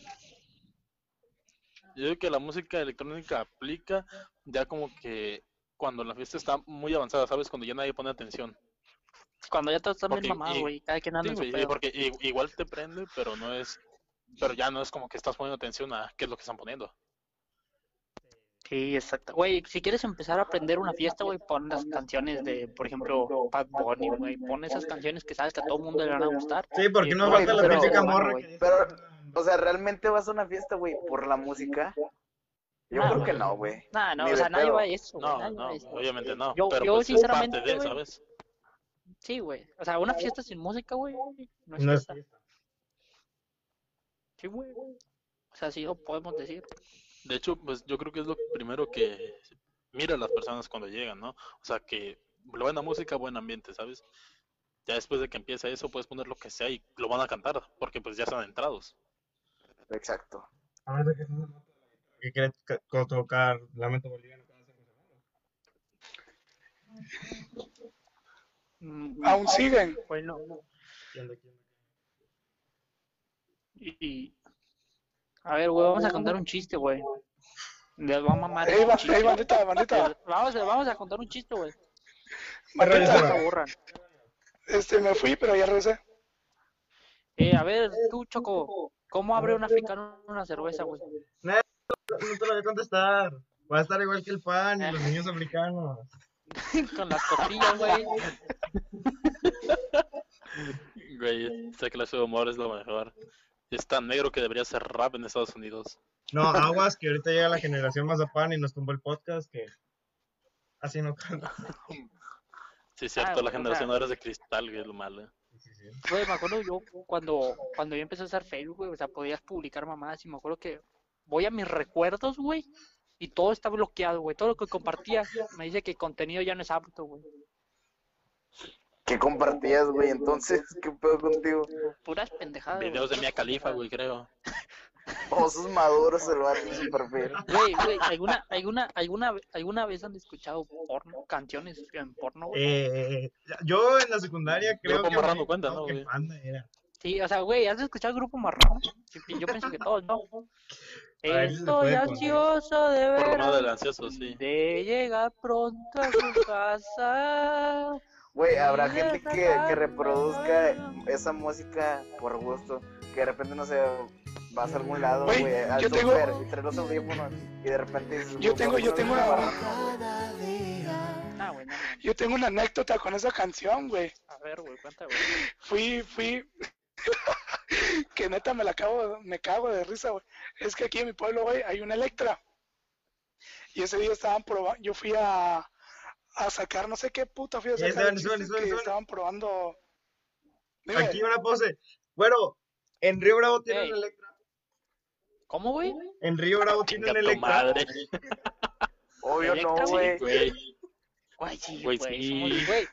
Yo digo que la música electrónica aplica ya como que cuando la fiesta está muy avanzada, ¿sabes? Cuando ya nadie pone atención. Cuando ya todos están bien mamados, y- güey, cada quien anda Sí, en su pedo. porque i- igual te prende, pero no es, pero ya no es como que estás poniendo atención a qué es lo que están poniendo. Sí, exacto. Güey, si quieres empezar a aprender una fiesta, güey, pon las canciones de, por ejemplo, Bad Bunny, güey. Pon esas canciones que sabes que a todo mundo le van a gustar. Sí, porque no falta la bueno, morra Pero, o sea, ¿realmente vas a una fiesta, güey, por la música? Yo No, creo que güey. no, güey. Nah, no, Ni o sea, nadie va a eso. No, nadie va no, a eso. obviamente no. Yo- pero yo pues es sinceramente, parte de, ¿sabes? Sí, güey. O sea, una fiesta sin música, güey, no es no es fiesta. fiesta. Sí, güey. O sea, sí lo podemos decir. De hecho, pues yo creo que es lo primero que mira las personas cuando llegan, ¿no? O sea, que buena música, buen ambiente, ¿sabes? Ya después de que empieza eso, puedes poner lo que sea y lo van a cantar, porque pues ya están entrados. Exacto. A de nota que quiere tocar Lamento Boliviano cada cinco Aún siguen. Bueno, ¿Quién de quién de y... A ver, güey, vamos a contar un chiste, güey. Les va a mamar. Ey, chiste. ey, bandita, bandita, Vamos, a- vamos a contar un chiste, güey. No bandita. Seba? se aburran. Este, me fui, pero ya regresé. Eh, a ver, tú, Choco, ¿cómo abre un africano una cerveza, güey? No te lo voy a contestar. Va a estar igual que el pan y los niños africanos. Con las costillas, güey. Güey, esta clase de humor es lo mejor. Es tan negro que debería ser rap en Estados Unidos. No, aguas, que ahorita llega la generación mazapán y nos tumbó el podcast, que así no canta. Sí, es cierto, Ah, la generación ahora es de cristal, que es lo malo. Güey, me acuerdo yo cuando, cuando yo empecé a usar Facebook, güey, o sea, podías publicar mamadas y me acuerdo que voy a mis recuerdos, güey, y todo está bloqueado, güey. Todo lo que compartía me dice que el contenido ya no es apto, güey. ¿Qué compartías, güey? Entonces, ¿qué pedo contigo? Puras pendejadas. güey. Videos de Mia Khalifa, güey, creo. Osos maduros el vato en su perfil. Güey, güey, ¿alguna, alguna, alguna, alguna vez han escuchado porno, canciones en porno, güey? Eh, yo en la secundaria creo Grupo que... Marrano cuenta, ¿no, güey? Era. Sí, o sea, güey, ¿has escuchado el grupo marrón? Sí, Yo pienso que todos, ¿no? Estoy ansioso de ver del ansioso, sí. de llegar pronto a su casa. Güey, habrá gente que, que reproduzca esa música por gusto. Que de repente, no sé, vas a algún lado, Güey, al yo tengo- y traes los audífonos y de repente dices, Yo "Güey, tengo, yo tengo una Ah, yo tengo una anécdota con esa canción, güey. A ver, güey, cuenta, güey. Fui, fui, que neta me la cago, me cago de risa, güey. Es que aquí en mi pueblo, güey, hay una Electra. Y ese día estaban probando, yo fui a, a sacar, no sé qué puta fui a sacar. suene. estaban probando. Dime, Aquí una pose. Bueno, en Río Bravo tienen Ey. Electra. ¿Cómo, güey? En Río Bravo Chinga tienen Electra. madre. Obvio no, Electra, güey. Güey, Güey, sí, Güey, sí.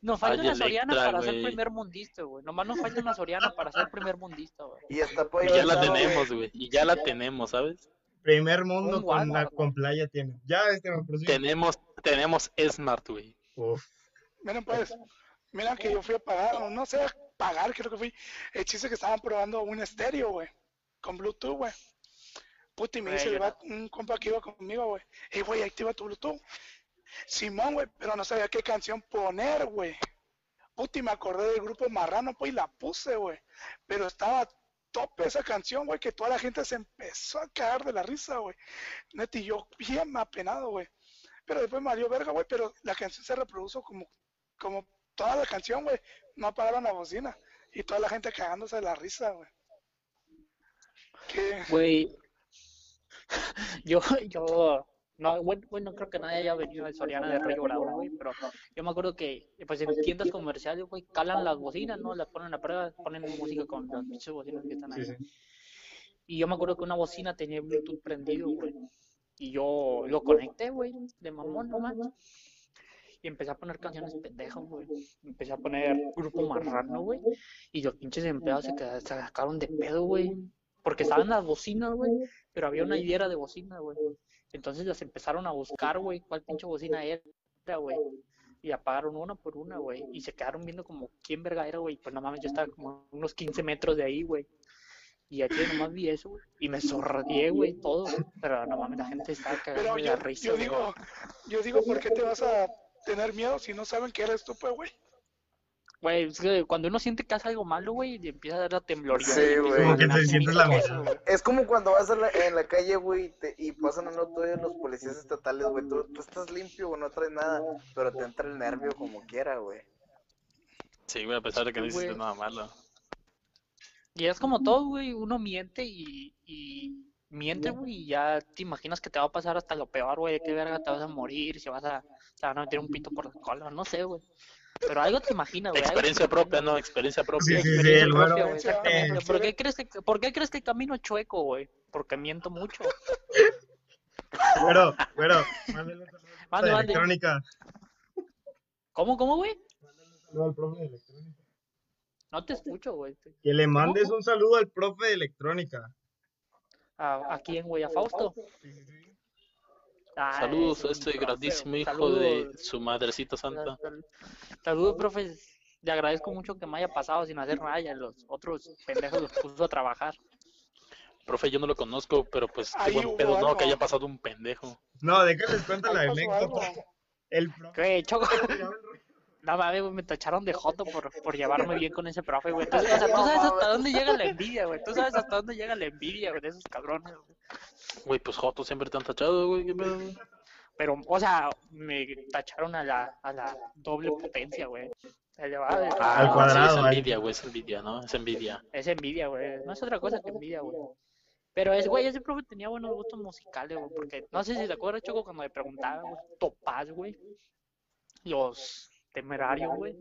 Nos falta una Soriana Electra, para ser primer mundista, güey. Nomás nos falta una Soriana para ser primer mundista, güey. Y está y ya la tenemos, güey. Y ya la tenemos, ¿sabes? Primer mundo Un con, Walmart, la, con playa tienen. Ya, este. Tenemos, tenemos Smart, güey. Uf. miren pues, miren que yo fui a pagar, o no sé, pagar, creo que fui. El chiste que estaban probando un estéreo, güey, con Bluetooth, güey. Puta, y me dice no- un compa que iba conmigo, güey. Ey, güey, activa tu Bluetooth. Simón, güey, pero no sabía qué canción poner, güey. Puta, y me acordé del grupo Marrano, pues, y la puse, güey. Pero estaba tope esa canción, güey, que toda la gente se empezó a cagar de la risa, güey. Neta, y yo bien apenado, güey. Pero después me valió verga, güey, pero la canción se reprodujo como, como toda la canción, güey. No apagaron la bocina. Y toda la gente cagándose de la risa, güey. Que... Güey. Yo, yo, no, bueno, bueno, creo que nadie haya venido de Soriana de Río Bravo, güey, pero yo me acuerdo que, pues en tiendas comerciales, güey, calan las bocinas, ¿no? Las ponen a prueba, ponen música con las pinches bocinas que están ahí. Sí, sí. Y yo me acuerdo que una bocina tenía el Bluetooth prendido, güey. Y yo lo conecté, güey, de mamón nomás. Y empecé a poner canciones pendejas, güey. Empecé a poner grupo marrano, güey. Y los pinches empleados se, quedaron- se sacaron de pedo, güey. Porque estaban las bocinas, güey. Pero había una hilera de bocina, güey. Entonces las empezaron a buscar, güey, cuál pinche bocina era, güey. Y apagaron una por una, güey. Y se quedaron viendo como quién verga era, güey. Pues no mames, yo estaba como unos 15 metros de ahí, güey. Y aquí nomás vi eso, güey. Y me sordié, güey, todo. Pero no mames, la gente estaba cagando Pero yo, la risa, yo digo, yo digo, ¿por qué te vas a tener miedo si no saben que eres tú, pues, güey? Güey, es que cuando uno siente que hace algo malo, güey, y empieza a dar la temblorina. Sí, güey. a Como que te sientes la. Es como cuando vas a la- en la calle, güey, y te- y pasan al lado tuyo los policías estatales, güey. Tú, tú estás limpio, güey, no traes nada, pero te entra el nervio como quiera, güey. Sí, güey, a pesar de que no hiciste nada malo. Y es como todo, güey, uno miente y, y miente, güey, y ya te imaginas que te va a pasar hasta lo peor, güey, de qué verga te vas a morir, si vas a, te van a meter un pito por la cola, no sé, güey. Pero algo te imaginas, güey. Experiencia propia, ¿no? Experiencia propia. Sí, sí, sí, Experiencia el propia, güey, exactamente. ¿Por qué crees que, por qué crees que camino chueco, güey? Porque miento mucho. Güero, güero, mándale un saludo al profe Mande, de mande. electrónica. ¿Cómo, cómo, güey? Saludo al profe de electrónica. No te escucho, güey. Que le mandes un saludo al profe de electrónica. ¿A, a quién, güey? ¿A Fausto? Ay, Saludos a este grandísimo hijo saludos. de su madrecita santa. Sal- Saludos, profe. Le agradezco mucho que me haya pasado sin hacer nada y a los otros pendejos los puso a trabajar. profe yo no lo conozco, pero pues qué Ahí buen pedo, ¿no? Que haya pasado un pendejo. No, déjales cuento la Ahí pasó algo. anécdota. El profe Güey, Choco. No mames, güey, me tacharon de joto por, por llevarme bien con ese profe, güey. Entonces, o sea, tú sabes hasta dónde llega la envidia, güey. Tú sabes hasta dónde llega la envidia, güey, de esos cabrones, güey. Güey, pues Joto siempre te han tachado, güey. qué pedo, güey. Pero, o sea, me tacharon a la, a la doble potencia, güey. De- Ah, Al sí, es envidia, güey, es envidia, ¿no? Es envidia. Es envidia, güey. No es otra cosa que envidia, güey. Pero es, güey, ese profe tenía buenos gustos musicales, güey. Porque no sé si te acuerdas, Choco, cuando me preguntaba, güey, Topaz, güey. Los temerarios, güey.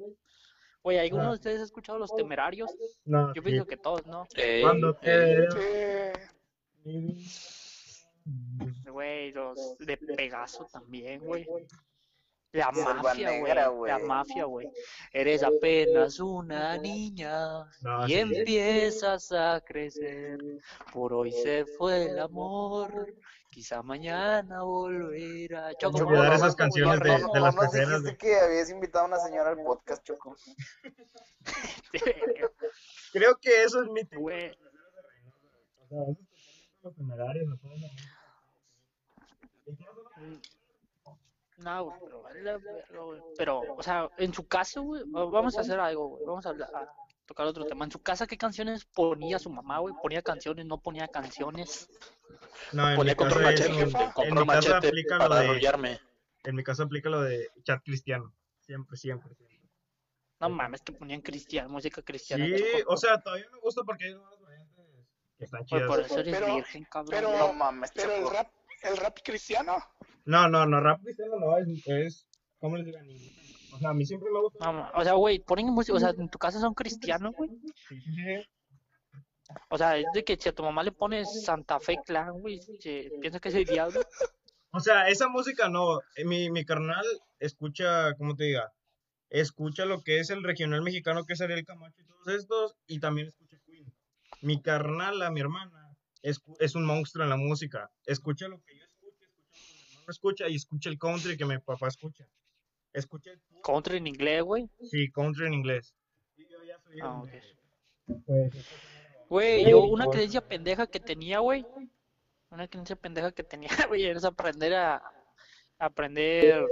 Güey, ¿alguno de ustedes ha escuchado los temerarios? No, Yo sí. pienso que todos, ¿no? Ey, Cuando te... Güey, los de Pegaso también, güey. La mafia, güey. La mafia, güey. Eres apenas una niña No, y sí. empiezas a crecer. Por hoy se fue el amor. Quizá mañana volverá. Choco, Olvidar vamos, esas canciones de, de las caseras. dijiste que habías invitado a una señora al podcast, Choco. Creo que eso es mi Güey, O sea, esos que son los temerarios, no pero, pero, o sea, en su caso, güey, vamos a hacer algo, güey. Vamos a, hablar- a tocar otro tema. En su casa, ¿qué canciones ponía su mamá, güey? ¿Ponía canciones, no ponía canciones? No, en mi Ponía control casa, es machete, un- en control mi casa aplica lo de, arrollarme. en mi casa aplica lo de chat cristiano. Siempre, siempre, siempre. No mames, que ponían cristiana, música cristiana. Sí, o sea, todavía me gusta porque hay nuevas variantes que están chidas. por eso eres Pero- virgen, cabrón. pero- No mames, Pero el rap, el rap cristiano. No, no, no, rap cristiano no, es, es ¿cómo les digo? O sea, a mí siempre me gusta. O sea, güey, ponen música, o sea, en tu casa son cristianos, güey. Sí, sí, sí. O sea, es de que si a tu mamá le pones Santa Fe Clan, güey, piensa que es el diablo. O sea, esa música no, eh, mi, mi carnal escucha, ¿cómo te diga? Escucha lo que es el regional mexicano, que es Ariel Camacho y todos estos, y también escucha Queen. Mi carnal, mi hermana, es, es un monstruo en la música. Escucha lo que yo escucho, escucha lo que mi hermano escucha, y escucha el country que mi papá escucha. Escucha el Country en inglés, güey. sí, country en inglés. Y yo ya soy Ah, el ok. de- pues, Güey, yo una creencia pendeja que tenía, güey. Una creencia pendeja que tenía, güey, es aprender a aprender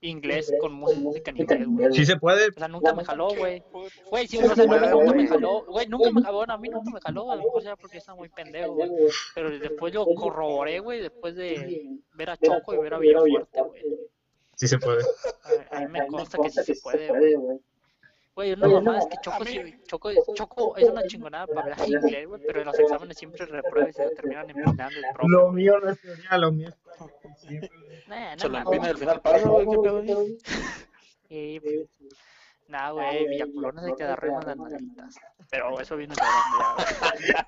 inglés con música en inglés, güey. Sí se puede, O sea, nunca me jaló, güey. Güey, sí, o sea, nunca, nunca me jaló. Güey, nunca me jaló, bueno, a mí nunca me jaló, a lo mejor sea porque estaba muy pendejo, güey. Pero después lo corroboré, güey, después de ver a Choco y ver a Villafuerte, güey. sí se puede. A, a mí me consta que sí se puede, güey. Güey, una mamada es que Choco, sí- Choco, Choco es una chingonada para hablar inglés, güey, pero en los exámenes siempre reprueba y se terminan empinando el profe. Lo mío no es teoría, lo mío es. Nah, Se lo empina al final pasa, güey, qué pedo. güey? Eh, pues, Nah, güey, Villaculones hay que dar rimas las malditas. Pero eso viene de ya,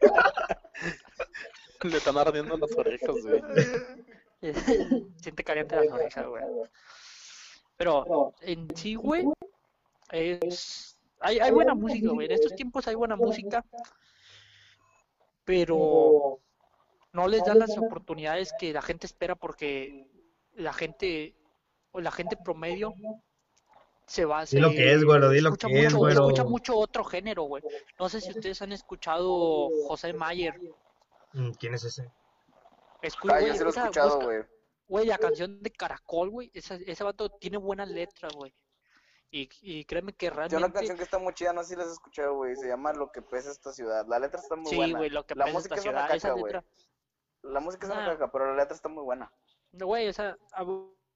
Le están ardiendo las orejas, güey. güey. Siente caliente las orejas, güey. Pero en sí, güey, es... Hay, hay buena música, güey. En estos tiempos hay buena música, pero no les dan las oportunidades que la gente espera porque la gente o la gente promedio se va a Di lo que es, güero, di lo escucha es, mucho, güero. escucha mucho otro género, güey. No sé si ustedes han escuchado José Mayer. Mm, ¿Quién es ese? Escu- Ah, yo sí lo he escuchado, güey. Güey, la canción de Caracol, güey, esa- ese vato tiene buenas letras, güey. Y, y créeme que Tiene una realmente... canción que está muy chida, no sé si la has escuchado, güey. Se llama Lo que pesa esta ciudad. La letra está muy Sí, buena. güey, lo que la pesa música esta ciudad, esa caca, güey. letra... La música es una Ah. caca, pero la letra está muy buena. Güey, o sea,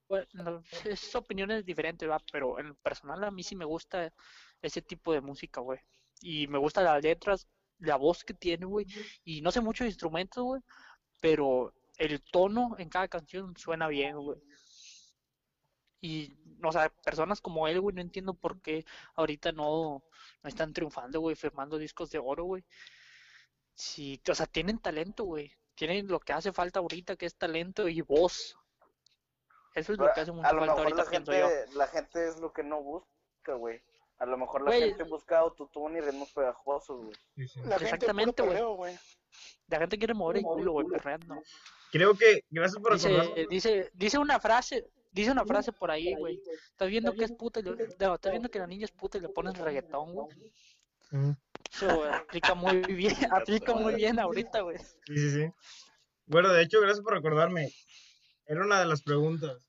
bueno, es opiniones diferentes, ¿va? Pero en lo personal a mí sí me gusta ese tipo de música, güey. Y me gustan las letras, la voz que tiene, güey. Y no sé mucho de instrumentos, güey. Pero el tono en cada canción suena bien, güey. Y, o sea, personas como él, güey, no entiendo por qué ahorita no, no están triunfando, güey, firmando discos de oro, güey. Sí, o sea, tienen talento, güey. Tienen lo que hace falta ahorita, que es talento y voz. Eso es lo que hace mucha falta mejor ahorita, la pienso gente, yo. la gente es lo que no busca, güey. A lo mejor la Güey. gente busca autotune y ritmos pegajosos, güey. Sí, sí. Exactamente, güey. La gente quiere mover el culo, güey, perreando. Creo que, gracias por Dice, dice, dice una frase, dice una frase por ahí, güey. Estás viendo que es puta y le- no, estás viendo que la niña es puta y le pones reggaetón, güey. Eso aplica muy bien, aplica muy bien ahorita, güey. Sí, sí, sí. Bueno, de hecho, gracias por recordarme. Era una de las preguntas.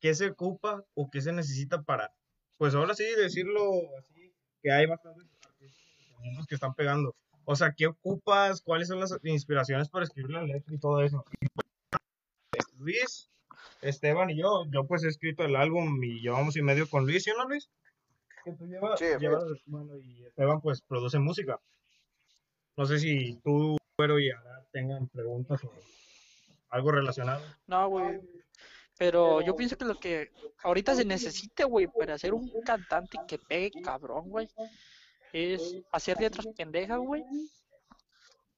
¿Qué se ocupa o qué se necesita para, pues ahora sí decirlo así, que hay bastantes artistas que están pegando? O sea, ¿qué ocupas? ¿Cuáles son las inspiraciones para escribir la letra y todo eso? Luis, Esteban y yo, yo pues he escrito el álbum y llevamos y medio con Luis, ¿sí o no, Luis? Que tú llevas, Sí, llevas- bueno, y Esteban pues produce música. No sé si tú, Güero y Arad tengan preguntas o algo relacionado. No, güey. Pero yo pienso que lo que ahorita se necesita, güey, para ser un cantante que pegue cabrón, güey, es hacer letras pendejas, güey.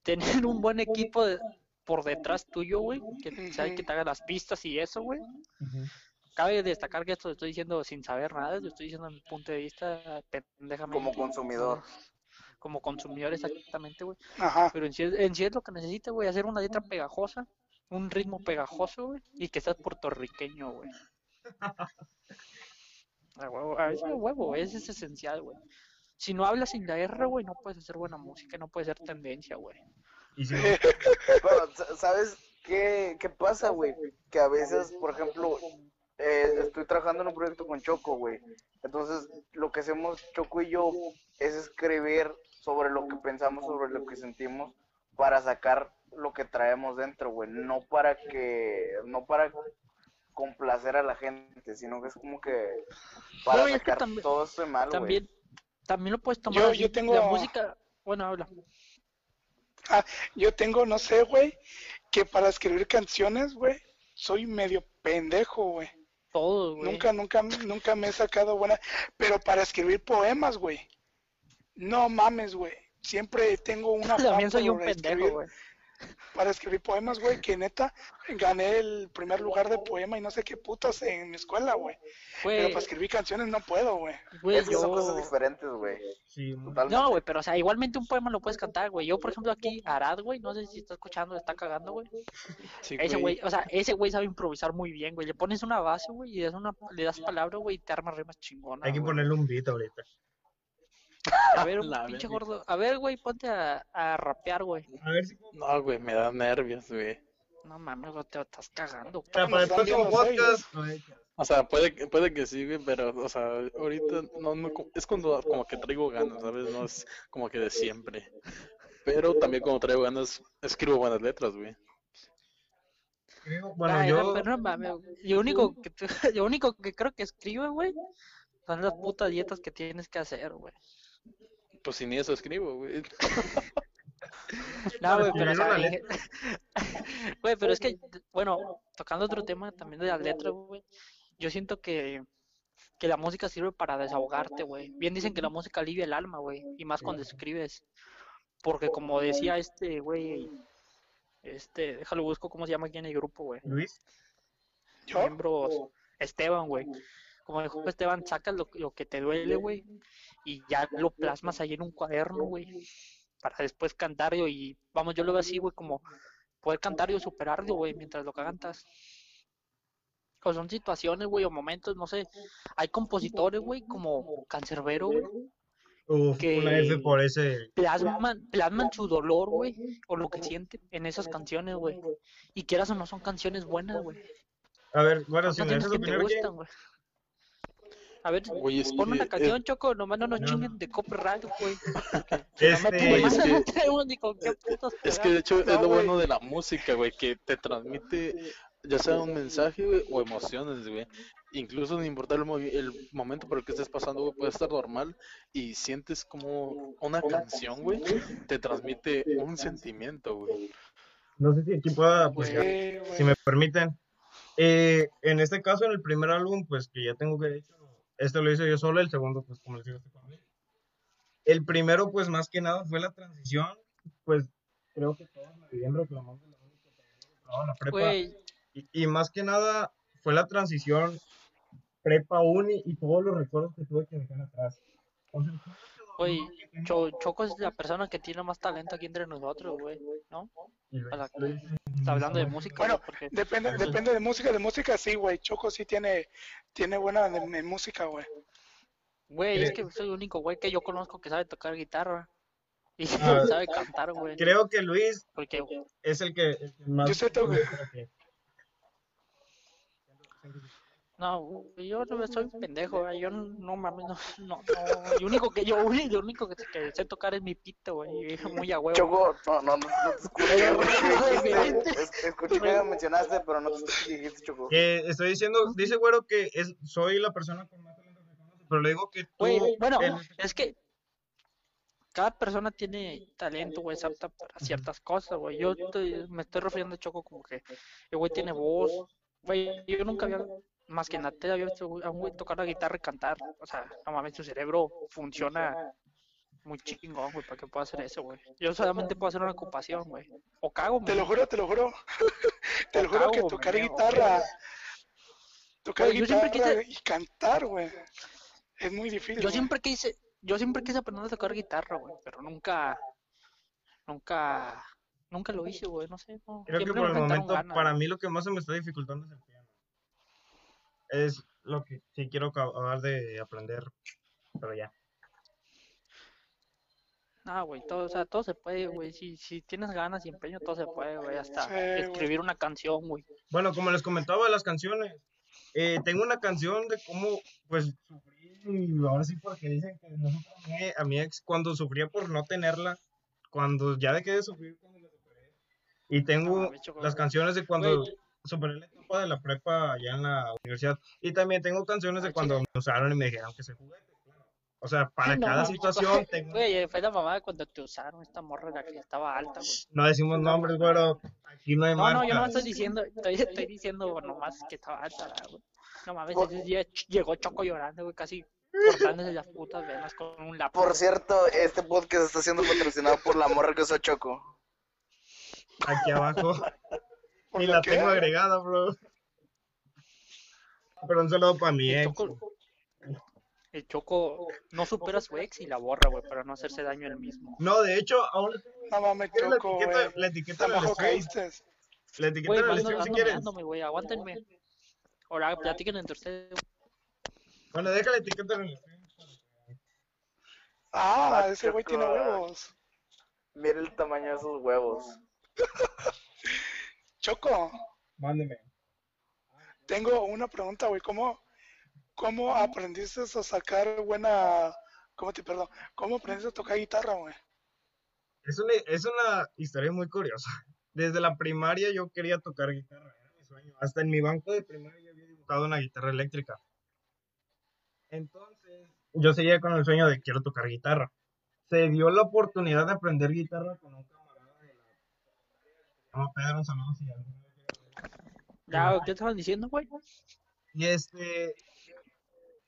Tener un buen equipo de- por detrás tuyo, güey, que sabe que te haga las pistas y eso, güey. Cabe destacar que esto lo estoy diciendo sin saber nada, lo estoy diciendo en mi punto de vista pendejamente. Como consumidor. Como consumidor, exactamente, güey. Ajá. Pero en sí, es- en sí es lo que necesita, güey, hacer una letra pegajosa, un ritmo pegajoso, güey, y que seas puertorriqueño, güey. A huevo, a ese huevo, ese es esencial, güey. Si no hablas sin la R, güey, no puedes hacer buena música, no puedes ser tendencia, güey. Y si no, Pero, sa- ¿sabes qué, qué pasa, güey? Que a veces, por ejemplo, eh, estoy trabajando en un proyecto con Choco, güey. Entonces, lo que hacemos Choco y yo es escribir sobre lo que pensamos, sobre lo que sentimos, para sacar lo que traemos dentro, güey. No para que, no para complacer a la gente, sino que es como que para No, que sacar también- todo esto mal, güey. También, también lo puedes tomar Yo- yo tengo- la música, bueno, habla. Yo tengo, no sé, güey, que para escribir canciones, güey, soy medio pendejo, güey. Todo, güey. Nunca, nunca, nunca me he sacado buena. Pero para escribir poemas, güey. No mames, güey. Siempre tengo una También soy un pendejo, güey. Para escribir poemas, güey, que neta gané el primer lugar de poema y no sé qué putas en mi escuela, güey. Pero para escribir canciones no puedo, güey. güey, Esas son cosas diferentes, güey. sí. No, güey, pero o sea, igualmente un poema lo puedes cantar, güey. Yo, por ejemplo, aquí, Arad, güey, no sé si está escuchando, está cagando, güey. Sí, Ese güey, o sea, ese güey sabe improvisar muy bien, güey. Le pones una base, güey, y le das, una, le das palabra, güey, y te armas rimas chingonas. hay que güey. ponerle un beat ahorita. A ver, un La pinche verga. gordo. A ver, güey, ponte a, a rapear, güey. A ver si No, güey, me da nervios, güey. No mames, güey, te estás cagando. para el próximo podcast lo echas. O sea, puede, que- puede que sí, güey, pero, o sea, ahorita no, no, es cuando como que traigo ganas, ¿sabes? No es como que de siempre. Pero también cuando traigo ganas, escribo buenas letras, güey. Bueno, Ay, yo pero no mames. Lo único que, lo único que creo que escribe, güey, son las putas dietas que tienes que hacer, güey. Pues sin eso escribo, güey. No, güey, pero, o sea, en- güey, pero es que, bueno, tocando otro tema también de las letras, güey, yo siento que, que la música sirve para desahogarte, güey. Bien dicen que la música alivia el alma, güey, y más cuando escribes. Porque como decía este, güey, este, déjalo busco cómo se llama aquí en el grupo, güey. Luis, Yo, Miembros, Esteban, güey. Como dijo Esteban, sacas lo, lo que te duele, güey, y ya lo plasmas ahí en un cuaderno, güey, para después cantarlo y, vamos, yo lo veo así, güey, como poder cantarlo y superarlo, güey, mientras lo cantas. O son situaciones, güey, o momentos, no sé. Hay compositores, güey, como Cancerbero, güey, uf, Que- una F por ese. plasman, plasman su dolor, güey, o lo que sienten en esas canciones, güey. Y quieras o no, son canciones buenas, güey. A ver, bueno, si me dejas que te opinar, gustan, güey. A ver, es pon una canción, Choco, nomás no nos no. chinguen de copyright, güey. Este, Güey, es que- Es que de hecho es lo güey. bueno de la música, güey, que te transmite ya sea un mensaje, güey, o emociones, güey. Incluso no importa el, el momento por el que estés pasando, güey, puede estar normal y sientes como una canción, güey, te transmite un sentimiento, güey. no sé si aquí pueda, pues, güey. si me permiten. Eh, en este caso, en el primer álbum, pues que ya tengo que hecho, este lo hice yo solo, el segundo, pues como les digo, este conmigo. El primero, pues más que nada, fue la transición, pues creo que todos me vivían reclamando la reclamaban la prepa. Y, y más que nada, fue la transición prepa uni y todos los recuerdos que tuve que dejar atrás. O sea, güey, Cho- Choco es la persona que tiene más talento aquí entre nosotros, güey, ¿no? Está hablando de música, Bueno, porque Depende, depende de música, de música sí, güey. Choco sí tiene, tiene buena de, de música, güey. Güey, es que soy el único güey que yo conozco que sabe tocar guitarra. Y Ah. sabe cantar, güey. Creo que Luis Porque, es el que, más... Yo sé to- no, yo no soy un pendejo, güey. Yo no, mames, no, no, no. Lo único que yo, güey, lo único que, que sé tocar es mi pito, güey. y Muy a huevo. Choco, no, no, no, no te escuché, güey, ¿qué dijiste? Es- Escuché que me mencionaste, pero no te dijiste, Choco. Estoy diciendo, dice güero que es, soy la persona con más talento que conoce, pero le digo que tú... Güey, bueno, en- es que cada persona tiene talento, güey, es apta para ciertas cosas, güey. Yo estoy- me estoy refiriendo a Choco como que el güey tiene voz. Güey, yo nunca había, más que en la tele, había visto a un güey tocar la guitarra y cantar. O sea, no mames, su cerebro funciona muy chingón, güey, para que pueda hacer eso, güey. Yo solamente puedo hacer una ocupación, güey. O cago, Te lo juro, te lo juro. te lo juro que tocar guitarra, tocar Güey, yo siempre guitarra quise- y cantar, güey, es muy difícil. Yo siempre quise, yo siempre quise aprender a tocar guitarra, güey, pero nunca, nunca, nunca lo hice, güey, no sé, no. Creo que por el momento, ganas, para mí lo que más se me está dificultando es el piano. Es lo que sí quiero acabar de aprender, pero ya. Ah, güey, todo, o sea, todo se puede, güey, si, si tienes ganas y empeño, todo se puede, güey, hasta Sí, escribir una canción, güey. Bueno, como les comentaba las canciones, eh, tengo una canción de cómo, pues, sufrí, y ahora sí porque dicen que no superé a mi ex cuando sufría por no tenerla, cuando ya dejé de sufrir cuando la superé. Y tengo No, Choco, las canciones de cuando superé la etapa de la prepa allá en la universidad. Y también tengo canciones de Ah, cuando chile. me usaron y me dijeron que se juguete. claro. O sea, para no, cada situación tengo... Güey, fue la mamada cuando te usaron esta morra la que estaba alta, güey. No decimos nombres, güero. Aquí no hay No, no, yo no estoy diciendo, estoy, estoy diciendo nomás que estaba alta, güey. No mames, ese día ch- llegó Choco llorando, güey, casi cortándose las putas venas con un lápiz. Por cierto, este podcast está siendo patrocinado por la morra que usó Choco. Aquí abajo. ¿Por Y la la qué? tengo agregada, bro. Pero un saludo para mi El ex. Choco, el Choco no supera a su ex y la borra, güey, para no hacerse daño él mismo. No, de hecho, ahora No mames, ¿quieres la etiqueta, la etiqueta bajo stream? caíste. La etiqueta del ando, stream si quieres. aguántenme. Ahora platiquen entre ustedes. Bueno, deja la etiqueta en el stream. Ah, Ah, ese güey tiene huevos. Mira el tamaño de esos huevos. Choco, Mándeme. tengo una pregunta, güey. ¿Cómo, ¿Cómo aprendiste a sacar buena... ¿Cómo te perdón? ¿Cómo aprendiste a tocar guitarra, güey? Es una, es una historia muy curiosa. Desde la primaria yo quería tocar guitarra, era mi sueño. Hasta en mi banco de primaria yo había dibujado una guitarra eléctrica. Entonces, yo seguía con el sueño de quiero tocar guitarra. Se dio la oportunidad de aprender guitarra con un llama Pedro, un saludo si alguna vez llega a ver. Ya, ¿qué estaban diciendo, güey? Y este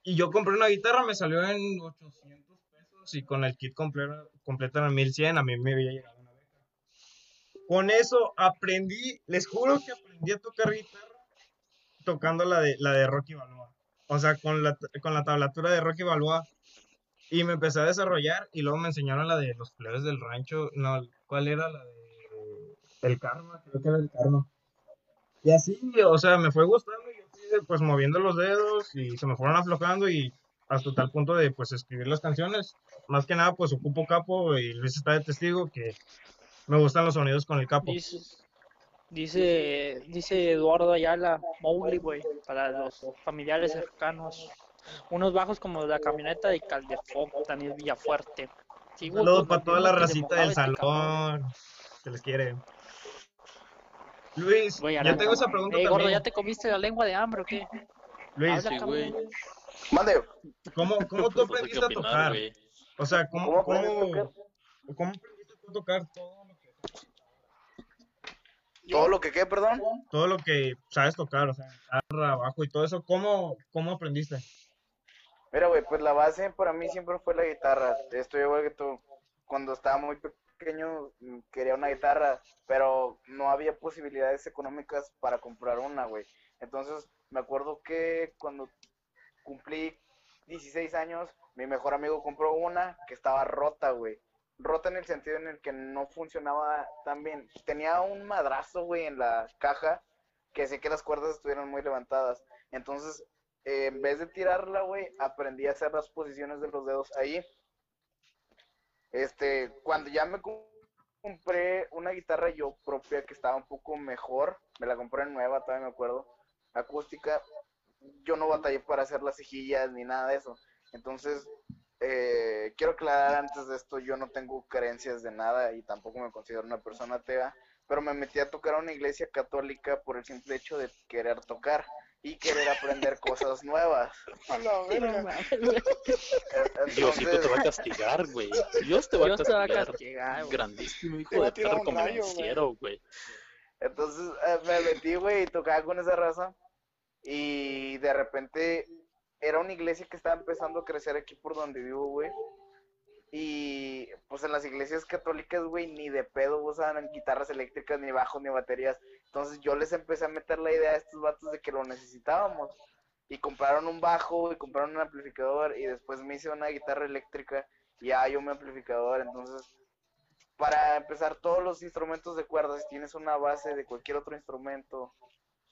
y yo compré una guitarra, me salió en 800 pesos y con el kit completo, completo en 1100, a mí me había llegado una beca. Con eso aprendí, les juro que aprendí a tocar guitarra tocando la de la de Rocky Balboa. O sea, con la con la tablatura de Rocky Balboa y me empecé a desarrollar y luego me enseñaron la de los plebes del rancho, no, ¿cuál era la de el karma? Creo que era el karma. Y así, o sea, me fue gustando y yo fui pues moviendo los dedos y se me fueron aflojando y hasta tal punto de pues escribir las canciones. Más que nada pues ocupo capo y Luis está de testigo que me gustan los sonidos con el capo. Dice, dice, dice Eduardo Ayala, Mowgli, güey, para los familiares cercanos. Unos bajos como la camioneta de Caldefoc, Daniel Villafuerte. Sí, Saludos pues, para toda la racita del este salón. Se les quiere. Luis, yo tengo esa pregunta gordo. ¿ya te comiste la lengua de hambre o qué? Luis, Habla, güey. Mande, ¿cómo, cómo tú qué aprendiste a opinar, tocar? güey. O sea, ¿cómo, ¿Cómo aprendiste a cómo, aprendiste a tocar todo lo que todo lo que quede, perdón. todo lo que sabes tocar, o sea, guitarra, bajo y todo eso, ¿cómo, cómo aprendiste? Mira, güey, pues la base para mí siempre fue la guitarra. Estoy igual que tú. Cuando estaba muy pequeño mm, quería una guitarra, pero no había posibilidades económicas para comprar una, güey. Entonces me acuerdo que cuando cumplí 16 años, mi mejor amigo compró una que estaba rota, güey. Rota en el sentido en el que no funcionaba tan bien. Tenía un madrazo, güey, en la caja que hacía que las cuerdas estuvieran muy levantadas. Entonces eh, en vez de tirarla, güey, aprendí a hacer las posiciones de los dedos ahí. Este, cuando ya me compré una guitarra yo propia que estaba un poco mejor, me la compré nueva, todavía me acuerdo, acústica, yo no batallé para hacer las cejillas ni nada de eso. Entonces, eh, quiero aclarar antes de esto, yo no tengo creencias de nada y tampoco me considero una persona atea, pero me metí a tocar a una iglesia católica por el simple hecho de querer tocar y querer aprender cosas nuevas. A la verga. Diosito te va a castigar, güey. Dios te va a Dios te va a castigar. castigar, güey. Grandísimo hijo Te va de perro como rayo, güey. entonces eh, me metí, güey, y tocaba con esa raza y de repente era una iglesia que estaba empezando a crecer aquí por donde vivo, güey. Y pues en las iglesias católicas, güey, ni de pedo usan guitarras eléctricas, ni bajos, ni baterías. Entonces yo les empecé a meter la idea a estos vatos de que lo necesitábamos. Y compraron un bajo y compraron un amplificador y después me hice una guitarra eléctrica y hay un amplificador. Entonces, para empezar todos los instrumentos de cuerdas, si tienes una base de cualquier otro instrumento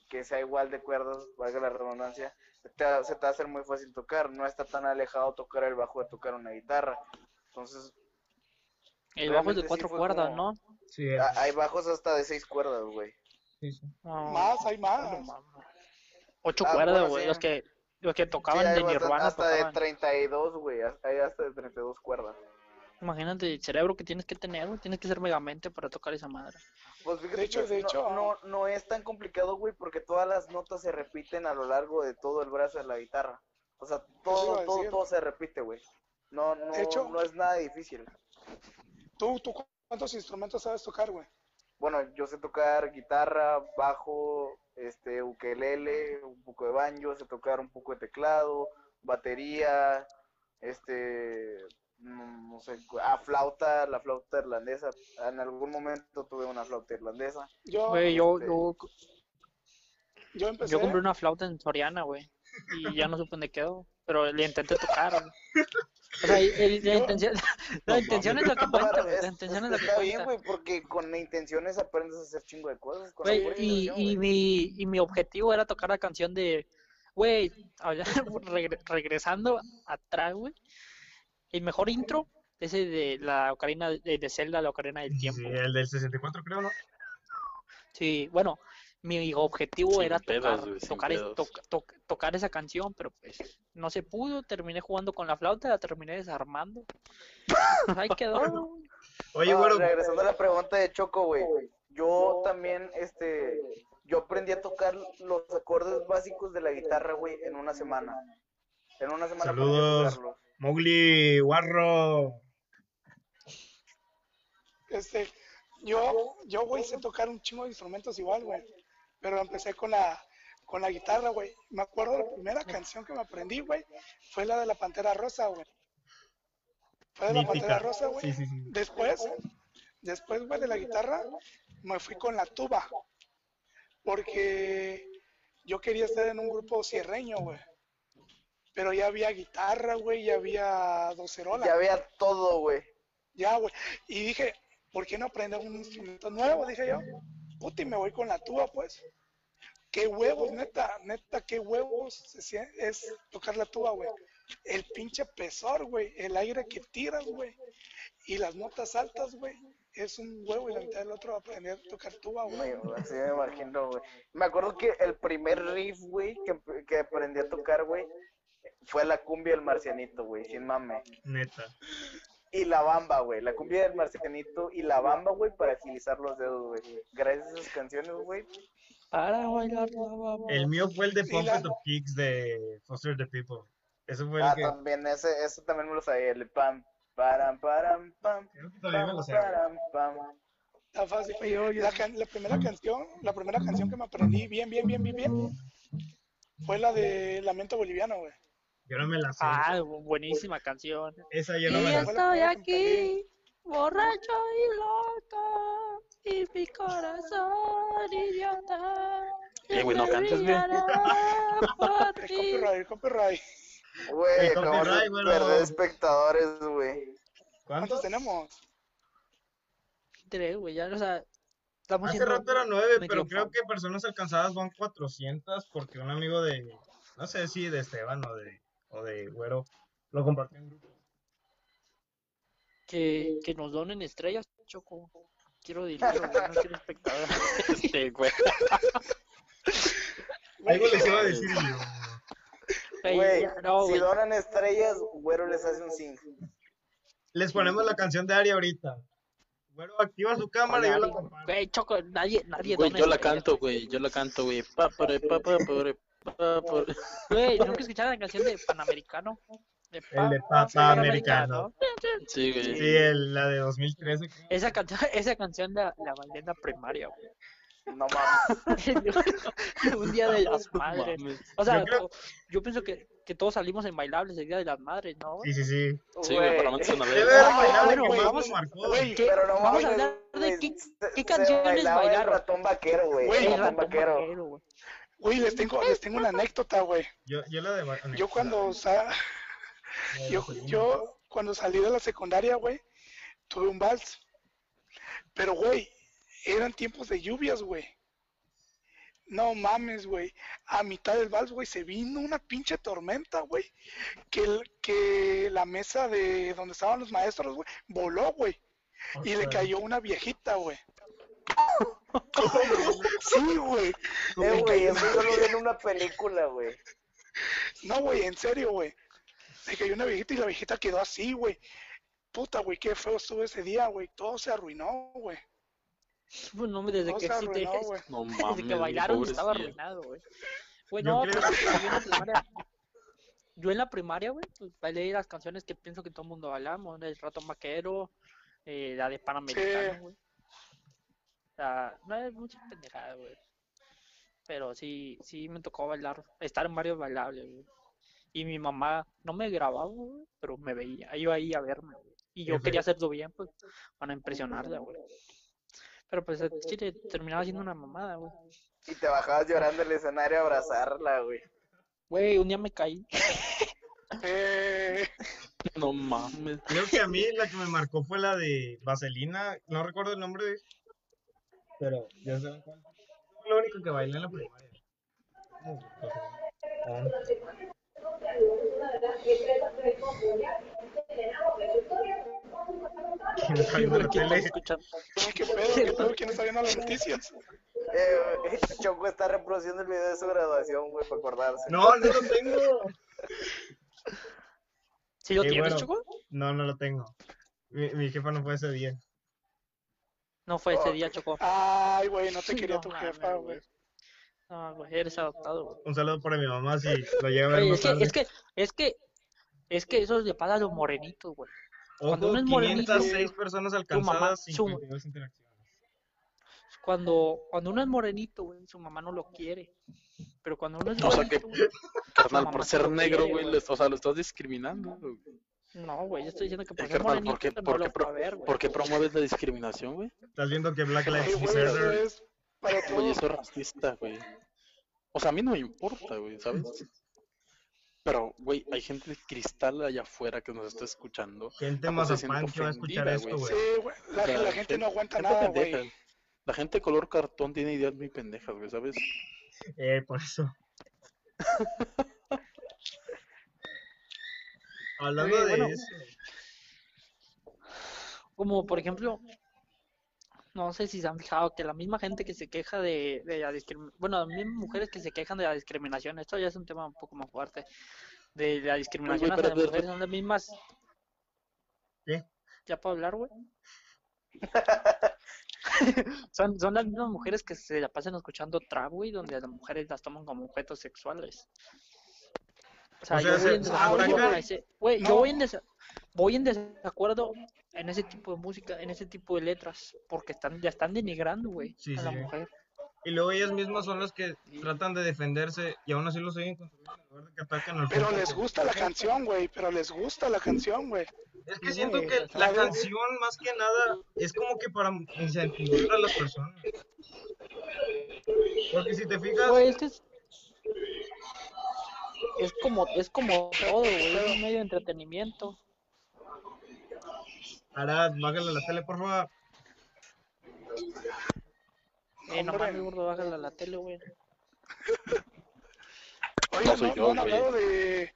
que sea igual de cuerdas, valga la redundancia, te- se te va a hacer muy fácil tocar. No está tan alejado tocar el bajo de tocar una guitarra. Entonces, El bajo es de cuatro cuerdas, como- ¿no? Sí, es- a- hay bajos hasta de seis cuerdas, güey. Sí, sí. No, Más, hay más. Ocho Ah, cuerdas, bueno, güey. sí. Los que, los que tocaban de Nirvana hasta de tocaban. 32, güey. Hay hasta de 32 cuerdas. Imagínate el cerebro que tienes que tener, güey. Tienes que ser megamente para tocar esa madre. Pues fíjate De hecho, de no, hecho- no, no es tan complicado, güey, porque todas las notas se repiten a lo largo de todo el brazo de la guitarra. O sea, todo, todo, todo se repite, güey. No, no, De hecho- no es nada difícil. ¿Tú, tú cuántos instrumentos sabes tocar, güey? Bueno, yo sé tocar guitarra, bajo, este, ukelele, un poco de banjo, sé tocar un poco de teclado, batería, este, no sé, ah, flauta, la flauta irlandesa. En algún momento tuve una flauta irlandesa. Yo, Güey, yo, este, yo, yo empecé. yo compré una flauta en Soriana, güey. Y ya no supe dónde quedó. Pero le intenté tocar, güey. O sea, el- la intención, la intención es lo que cuenta, güey. La intención es lo que está bien, cuenta. güey, porque con intenciones aprendes a hacer chingo de cosas. con Güey, y, y, mi, y mi objetivo era tocar la canción de, güey, regre- regresando atrás, güey. El mejor intro, ese de la ocarina de, de Zelda, la ocarina del Sí, tiempo. el del 64 creo, ¿no? Sí, bueno, mi objetivo Sin era pedos, tocar, tocar, es- tocar esa canción, pero pues no se pudo, terminé jugando con la flauta, la terminé desarmando. Ahí quedó. Oye, No, güero, regresando a la pregunta de Choco, güey. Yo también, este, yo aprendí a tocar los acordes básicos de la guitarra, güey, en una semana. En una semana aprendí a Saludos. Mowgli, Warro. Este, yo, yo, güey, sé tocar un chingo de instrumentos igual, güey. Pero empecé con la, con la guitarra, güey. Me acuerdo la primera canción que me aprendí, güey, fue la de la Pantera Rosa, güey. Fue de la Mítica. Pantera Rosa, güey. Sí, sí, sí. Después, después, güey, de la guitarra, me fui con la tuba. Porque yo quería estar en un grupo cierreño, güey. Pero ya había guitarra, güey, ya había docerola. Ya había todo, güey. Ya, güey. Y dije, ¿por qué no aprender un instrumento nuevo? Dije yo. Puta, y me voy con la tuba, pues. Qué huevos, neta, neta, qué huevos es tocar la tuba, güey. El pinche pesor, güey. El aire que tiras, güey. Y las notas altas, güey. Es un huevo y la mitad del otro aprender a tocar tuba, güey. Me- así me imagino, güey. Me acuerdo que el primer riff, güey, que, que aprendí a tocar, güey, fue la cumbia del marcianito, güey, sin mame. Neta. Y la bamba, güey, la cumbia del marcianito y la bamba, güey, para agilizar los dedos, güey. Gracias a esas canciones, güey. Para bailar la baba. El mío fue el de Pump la- Up Kicks de Foster the People. Ese fue el Ah, que. también, ese, ese también me lo sabía, el pam, param, param, pam, Creo que todavía me pam, lo sé. param, pam. Está fácil. La, can- la primera canción, la primera canción que me aprendí bien, bien, bien, bien, bien, fue la de Lamento Boliviano, güey. Yo no me la sé. Ah, bu- buenísima canción. Esa yo no Y me la sé. estoy aquí, borracho y loco, y mi corazón idiota. Eh, güey, no cantes, por ti. copyright, copyright. Güey, copyright, bueno. perder espectadores, güey. ¿Cuántos ¿Cuántos? tenemos? Tres, güey, ya, o sea, estamos Hace rato era nueve, pero creo que personas alcanzadas van 400 porque un amigo de no sé si de Esteban o de, o de Güero, lo compartió en grupo. Que, que nos donen estrellas, Choco. Quiero dinero, no quiero espectador. Este, güey. Algo les iba a decir yo. Güey, no, si güey. donan estrellas, güero les hace un zinc. Les ponemos la canción de Ari ahorita. Güero, activa su cámara y yo la comparto. Güey, Choco, nadie, nadie Güey, dona yo la canto, güey. Yo la canto, güey. Pa, pa, pa, pa, pare. Güey, ¿nunca escucharon la canción de Panamericano? De El de Pa- Papa Americano. Sí, güey. Sí, el- la de 2013. creo. Esa canción, esa canción la, la bailé en la primaria, güey. No mames. un día de las madres. O sea, Yo creo- yo pienso que, que todos salimos en bailables el día de las madres, ¿no? Sí, sí, sí. Sí, güey, para mandarse una vez. bueno, güey, vamos- ¿Qué? Pero no Vamos a hablar de qué- se- qué se canciones bailaba el bailaron. ratón vaquero, güey. El ratón vaquero. vaquero, güey. Güey, les tengo, les tengo una anécdota, güey. Yo, yo la de Yo cuando, sa- yo, yo cuando salí de la secundaria, güey, tuve un vals. Pero, güey, eran tiempos de lluvias, güey. No mames, güey. A mitad del vals, güey, se vino una pinche tormenta, güey. Que, el- que la mesa de donde estaban los maestros, güey, voló, güey. Y le cayó una viejita, güey. Sí, güey. Eh, güey, eso yo lo vi en una película, güey. No, güey, en serio, güey. Le cayó una viejita y la viejita quedó así, güey. Puta, güey, qué feo estuvo ese día, güey. Todo se arruinó, güey. Pues no, desde Todo que se sí te arruinó, güey. No desde mames, que bailaron estaba arruinado, güey. Güey, Yo no, creo- pues, yo en la primaria, güey, pues bailé las canciones que pienso que todo el mundo bailamos, el ratón vaquero, eh, la de Panamericano, güey. Sea, no es mucha pendejada, güey. Pero sí, sí me tocó bailar, estar en varios bailables, güey. Y mi mamá no me grababa, güey, pero me veía, iba ahí a verme, güey. Y yo quería hacerlo bien, pues, para impresionarla, güey. Pero pues chile terminaba siendo una mamada, güey. Y te bajabas llorando del escenario a abrazarla, güey. Güey, un día me caí. Eh, No mames. Creo que a mí la que me marcó fue la de Vaselina. No recuerdo el nombre. Pero ya saben cuál. Fue lo único que bailé en la primaria. Ah. ¿Quién está viendo la ¿Quién está tele? escuchando? qué pedo, qué pedo, ¿quién está viendo las noticias? Eh, Choco está reproduciendo el video de su graduación, güey, para acordarse. No, no lo tengo. ¿Sí lo Eh, tienes, bueno. Choco? No, no lo tengo. Mi, mi jefa no fue ese día. No fue ese día, Choco. Ay, güey, no te quería No tu jefa, güey. No, güey, eres adoptado, güey. Un saludo para mi mamá si lo llega a ver es que, es que, es que, es que eso le pasa a los morenitos, güey. cuando uno es morenito, 506 personas alcanzadas, mamá- su- 52 interacciones. Cuando, cuando uno es morenito, güey, su mamá no lo quiere. Pero cuando uno es O sea que- morenito, Carnal, por se ser negro, güey, o sea, lo estás discriminando. güey. No, güey, yo estoy diciendo que por Eh, ser carnal, morenito ¿por qué, no por, qué pro- va a ver, güey. por qué promueves la discriminación, güey? Estás viendo que Black Lives Matter es para Oye, eso es racista, güey. O sea, a mí no me importa, güey, ¿sabes? Pero, güey, hay gente de cristal allá afuera que nos está escuchando. Gente mazapán siente que va a escuchar esto, güey. Sí, güey, la, sea, la gente no aguanta gente nada, pendeja. güey. La gente color cartón tiene ideas muy pendejas, güey, ¿sabes? Eh, por eso. Hablando Oye, de bueno. eso. Como por ejemplo, no sé si se han fijado que la misma gente que se queja de, de la discriminación, bueno, las mismas mujeres que se quejan de la discriminación, esto ya es un tema un poco más fuerte, de la discriminación hacia las mujeres son las mismas. ¿Qué? ¿Ya puedo hablar, güey? son, son las mismas mujeres que se la pasan escuchando trap, güey, donde a las mujeres las toman como objetos sexuales. O sea, O sea, yo voy en desacuerdo yo voy en desa- voy en desacuerdo en ese tipo de música, en ese tipo de letras, porque están ya están denigrando, güey, Sí, a la sí. mujer. Y luego ellas mismas son las que tratan de defenderse y aún así lo siguen construyendo en lugar de que ataquen al Pero les gusta la canción, güey. Pero les gusta la canción, güey. Es que siento que la canción, más que nada, es como que para incentivar a las personas. Porque si te fijas, Güey, es que es, es como es como todo, güey, es un medio de entretenimiento. Arad, bájale la tele, por favor. Eh, no mames, gordo, bájala a la tele, güey. Oye, No ¿no, soy no yo, han güey. hablado de...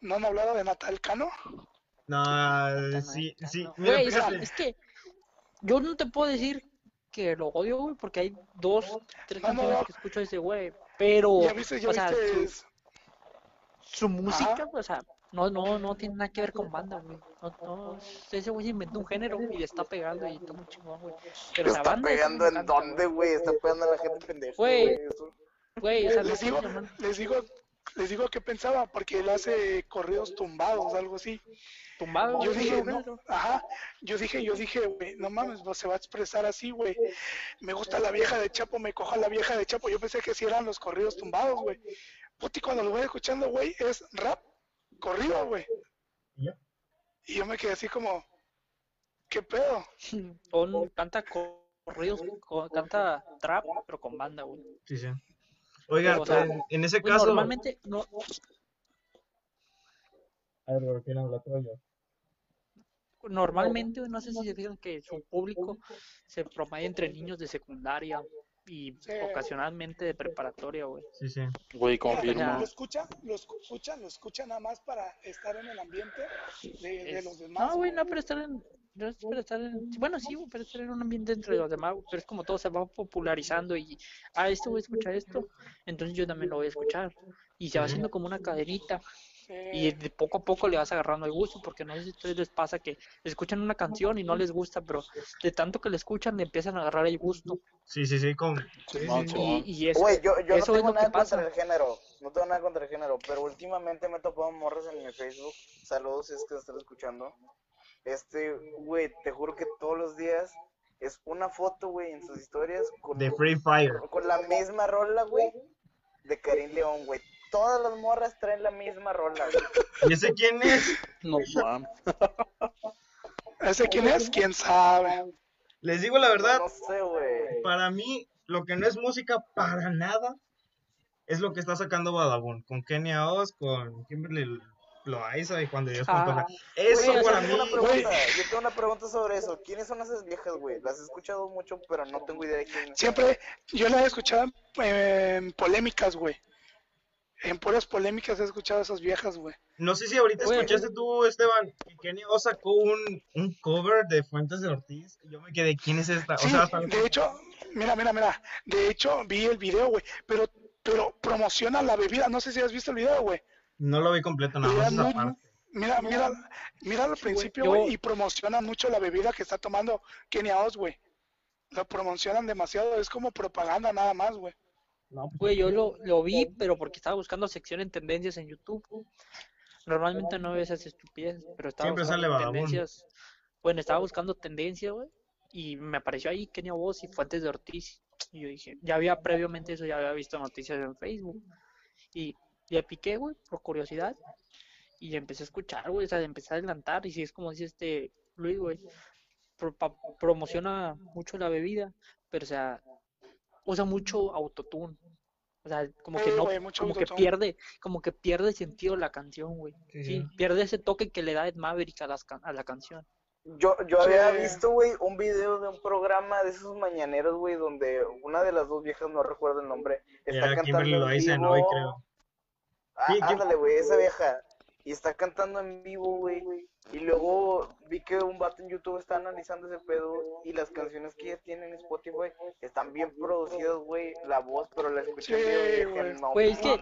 ¿No han hablado de Natal Cano? No, sí, Cano. sí. Mira, Güey, o sea, fíjate. es que yo no te puedo decir que lo odio, güey, porque hay dos, tres No, no, canciones no. que escucho de ese güey, pero, Ya viste, ya o sea, viste... su, su música, Ajá. o sea, no, no, no tiene nada que ver con banda, güey. No, no, ese güey se inventó un género y está pegando y está muy chingón, güey. Pero ¿Está banda pegando en dónde, güey? Está pegando a la gente pendeja, Güey. güey. o sea, Les digo, les digo, les digo qué pensaba, porque él hace corridos tumbados, algo así. tumbado, Yo dije, no, ajá, yo dije, yo dije, güey, no mames, pues, se va a expresar así, güey. Me gusta la vieja de Chapo, me coja la vieja de Chapo. Yo pensé que sí eran los corridos tumbados, güey. Puti, cuando lo voy escuchando, güey, es rap, corrido, güey. Y yo me quedé así como, ¿qué pedo? Con, canta corridos, co- canta trap, pero con banda, güey. Sí, sí. Oigan, Pero, o sea, en, en ese caso. normalmente, no, A ver, ¿por qué no habla todo yo? normalmente, no sé si se fijan que su público se promedia entre niños de secundaria y Sí. ocasionalmente de preparatoria, güey. Sí, sí. Güey, confirmo. Lo escucha, lo escucha, lo escucha nada más para estar en el ambiente de, de los demás. No, güey, no, pero estar en. No es para estar en. Bueno, sí, para estar en un ambiente entre los demás, pero es como todo se va popularizando y. Ah, este voy a escuchar esto, entonces yo también lo voy a escuchar. Y se va haciendo como una cadenita. Sí. Y de poco a poco le vas agarrando el gusto, porque no sé si a ustedes les pasa que escuchan una canción y no les gusta, pero de tanto que le escuchan le empiezan a agarrar el gusto. Sí, sí, sí. Con... Simón, Y, eso, Güey, yo, yo no eso tengo lo que nada pasa. contra el género. No tengo nada contra el género. Pero últimamente me he topado morros en mi Facebook. Saludos si es que están escuchando. Este, güey, te juro que todos los días es una foto, güey, en sus historias con, De Free Fire. con la misma rola, güey, de Karim León, güey. Todas las morras traen la misma rola, güey. ¿Y ese quién es? No mames. ¿Ese quién es? ¿Quién sabe? Les digo la verdad, No sé, güey. para mí, lo que no es música para nada es lo que está sacando Badabun. Con Kenia Oz, con Kimberly Loaiza y cuando Dios Ah. Eso para tengo mí. una pregunta, yo tengo una pregunta sobre eso. ¿Quiénes son esas viejas, güey? Las he escuchado mucho, pero no tengo idea de quiénes son. Siempre, yo la he escuchado en polémicas, güey. En puras polémicas he escuchado a esas viejas, güey. No sé si ahorita Güey. escuchaste tú, Esteban, que Kenia Oz sacó un, un cover de Fuentes de Ortiz. Y yo me quedé, ¿quién es esta? O Sí, sea, hasta de hecho, mira, mira, mira. De hecho, vi el video, güey. Pero, pero promociona la bebida. No sé si has visto el video, güey. no lo vi completo, nada más muy- parte. Mira, mira, mira al principio, yo- güey, y promocionan mucho la bebida que está tomando Kenia Oz, güey. Lo promocionan demasiado, es como propaganda nada más, güey. No, pues, Güey, yo lo, lo vi, pero porque estaba buscando sección en tendencias en YouTube. Normalmente no veo esas estupideces, pero estaba Siempre buscando sale tendencias. Bueno, estaba buscando tendencias, güey, y me apareció ahí Kenia Voz y Fuentes de Ortiz. Y yo dije, ya había previamente eso, ya había visto noticias en Facebook. Y le piqué, güey, por curiosidad. Y empecé a escuchar, güey, o sea, empecé a adelantar. Y si es como dice este Luis, güey, pro- pa- promociona mucho la bebida, pero o sea, usa mucho autotune. O sea, como que no, mucho como que pierde, como que pierde sentido la canción, güey. Sí, Sí, sí. pierde ese toque que le da Ed Maverick a, las can- a la canción. Yo, yo había visto, güey, un video de un programa de esos mañaneros, güey, donde una de las dos viejas, no recuerdo el nombre, está Era cantando Kimberly Loaiza hoy, creo. Ah, ándale, güey, esa vieja. Y está cantando en vivo, güey. Y luego vi que un vato en YouTube está analizando ese pedo. Y las canciones que ella tiene en Spotify están bien producidas, güey. La voz, pero la escuché en Sí, vivo y dije, güey. no Güey, es que.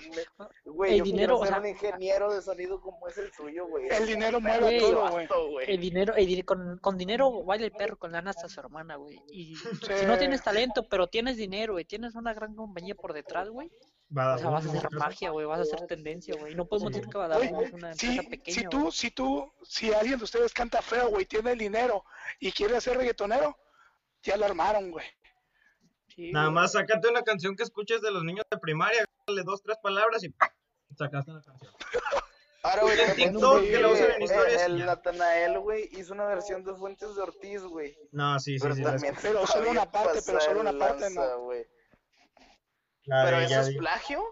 Güey, el yo dinero, quiero o ser sea- un ingeniero de sonido como es el suyo, güey. El dinero mueve Güey, todo, güey. El dinero, el con, con dinero baila el perro, con lana hasta su hermana, güey. Y si no tienes talento, pero tienes dinero, güey, tienes una gran compañía por detrás, güey. O sea, vas a hacer ¿no? magia, güey, vas a hacer tendencia, güey. Y no podemos Sí. decir que Badabun es una empresa pequeña, si tú, si tú, si alguien de ustedes canta feo, güey, tiene el dinero y quiere ser reggaetonero, ya lo armaron, güey. Sí, Nada más sácate una canción que escuches de los niños de primaria, dale dos, tres palabras y sacaste la canción. Ahora, güey, En también TikTok, que lo usen en historias y El. Natanael, güey, hizo una versión de Fuentes de Ortiz, güey. No, sí, sí, Pero sí. también. Pero solo una parte, pero solo una parte, lanza, no. güey. La Pero de eso es plagio.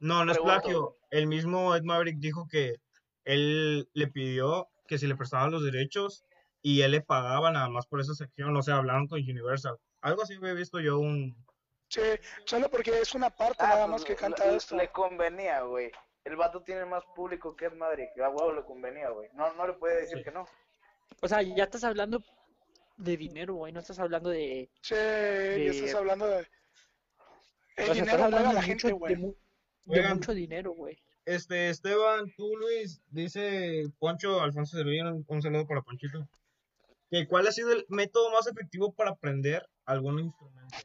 No, no es Pregunto. plagio. El mismo Ed Maverick dijo que él le pidió que si le prestaban los derechos y él le pagaba nada más por esa sección. O sea, hablaron con Universal. Algo así había visto yo un... Sí, solo porque es una parte Ah, nada pues, más que canta le, esto. le convenía, güey. el vato tiene más público que es Madrid, que a huevo le convenía, güey. No, no le puede decir que no. O sea, ya estás hablando de dinero, güey, no estás hablando de... Che, ya estás hablando de... El o sea, estás hablando la gente, mucho, de, de mucho dinero, güey. Este, Esteban, tú, Luis, dice Poncho Alfonso Servillón, un, un saludo para Ponchito. Que ¿Cuál ha sido el método más efectivo para aprender algún instrumento?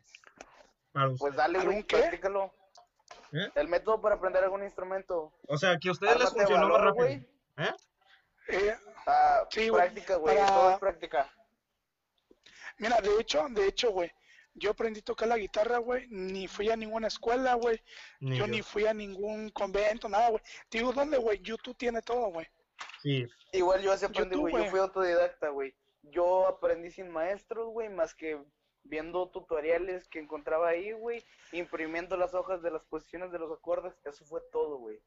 Para usted. Pues dale, güey, ¿Algún qué? practícalo. ¿Eh? El método para aprender algún instrumento. O sea, que a ustedes les funcionó más valor, rápido. güey. ¿Eh? Eh, Ah, Sí, güey, práctica, güey, para- todo es práctica. mira, de hecho, de hecho, güey, yo aprendí a tocar la guitarra, güey, ni fui a ninguna escuela, güey, Ni yo yo. ni fui a ningún convento, nada, güey. Te digo, ¿dónde, güey? YouTube tiene todo, güey. Sí, Igual yo así aprendí, güey, yo güey. fui autodidacta, güey. Yo aprendí sin maestros, güey, más que viendo tutoriales que encontraba ahí, güey, imprimiendo las hojas de las posiciones de los acordes, eso fue todo, güey.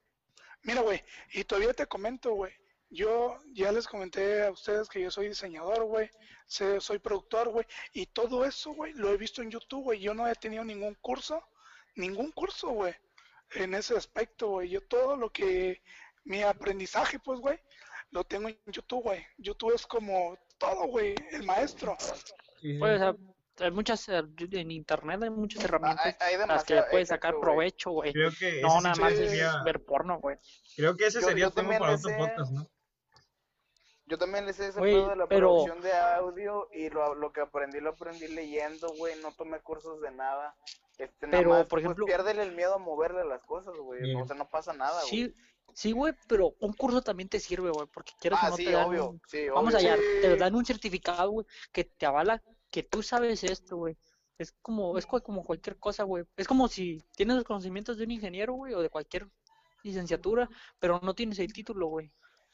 Mira, güey, y todavía te comento, güey. Yo ya les comenté a ustedes que yo soy diseñador, güey. Soy productor, güey. Y todo eso, güey, lo he visto en YouTube, güey. Yo no he tenido ningún curso, ningún curso, güey, en ese aspecto, güey. Yo todo lo que, mi aprendizaje, pues, güey, lo tengo en YouTube, güey. YouTube es como todo, güey, el maestro. sí. Pues, o sea, hay muchas, eh, en internet hay muchas herramientas hay, las que le puedes sacar exacto, provecho, güey. creo que No, nada más sería, es ver porno, güey. creo que ese Yo- sería yo tema para otro podcast, ¿no? Yo también le sé ese Güey, pedo de la pero- producción de audio y lo, lo que aprendí lo aprendí leyendo, güey, no tomé cursos de nada. Este, nada Pero, más, por pues, ejemplo- piérdele el miedo a moverle las cosas, güey. Sí. O sea, no pasa nada, güey. Sí, sí, güey, pero un curso también te sirve, güey, porque quieras o Ah, no sí, te dan obvio, un- sí, Vamos obvio. allá, Sí. te dan un certificado, güey, que te avala que tú sabes esto, güey. Es como, es como cualquier cosa, güey. Es como si tienes los conocimientos de un ingeniero, güey, o de cualquier licenciatura, pero no tienes el título, güey.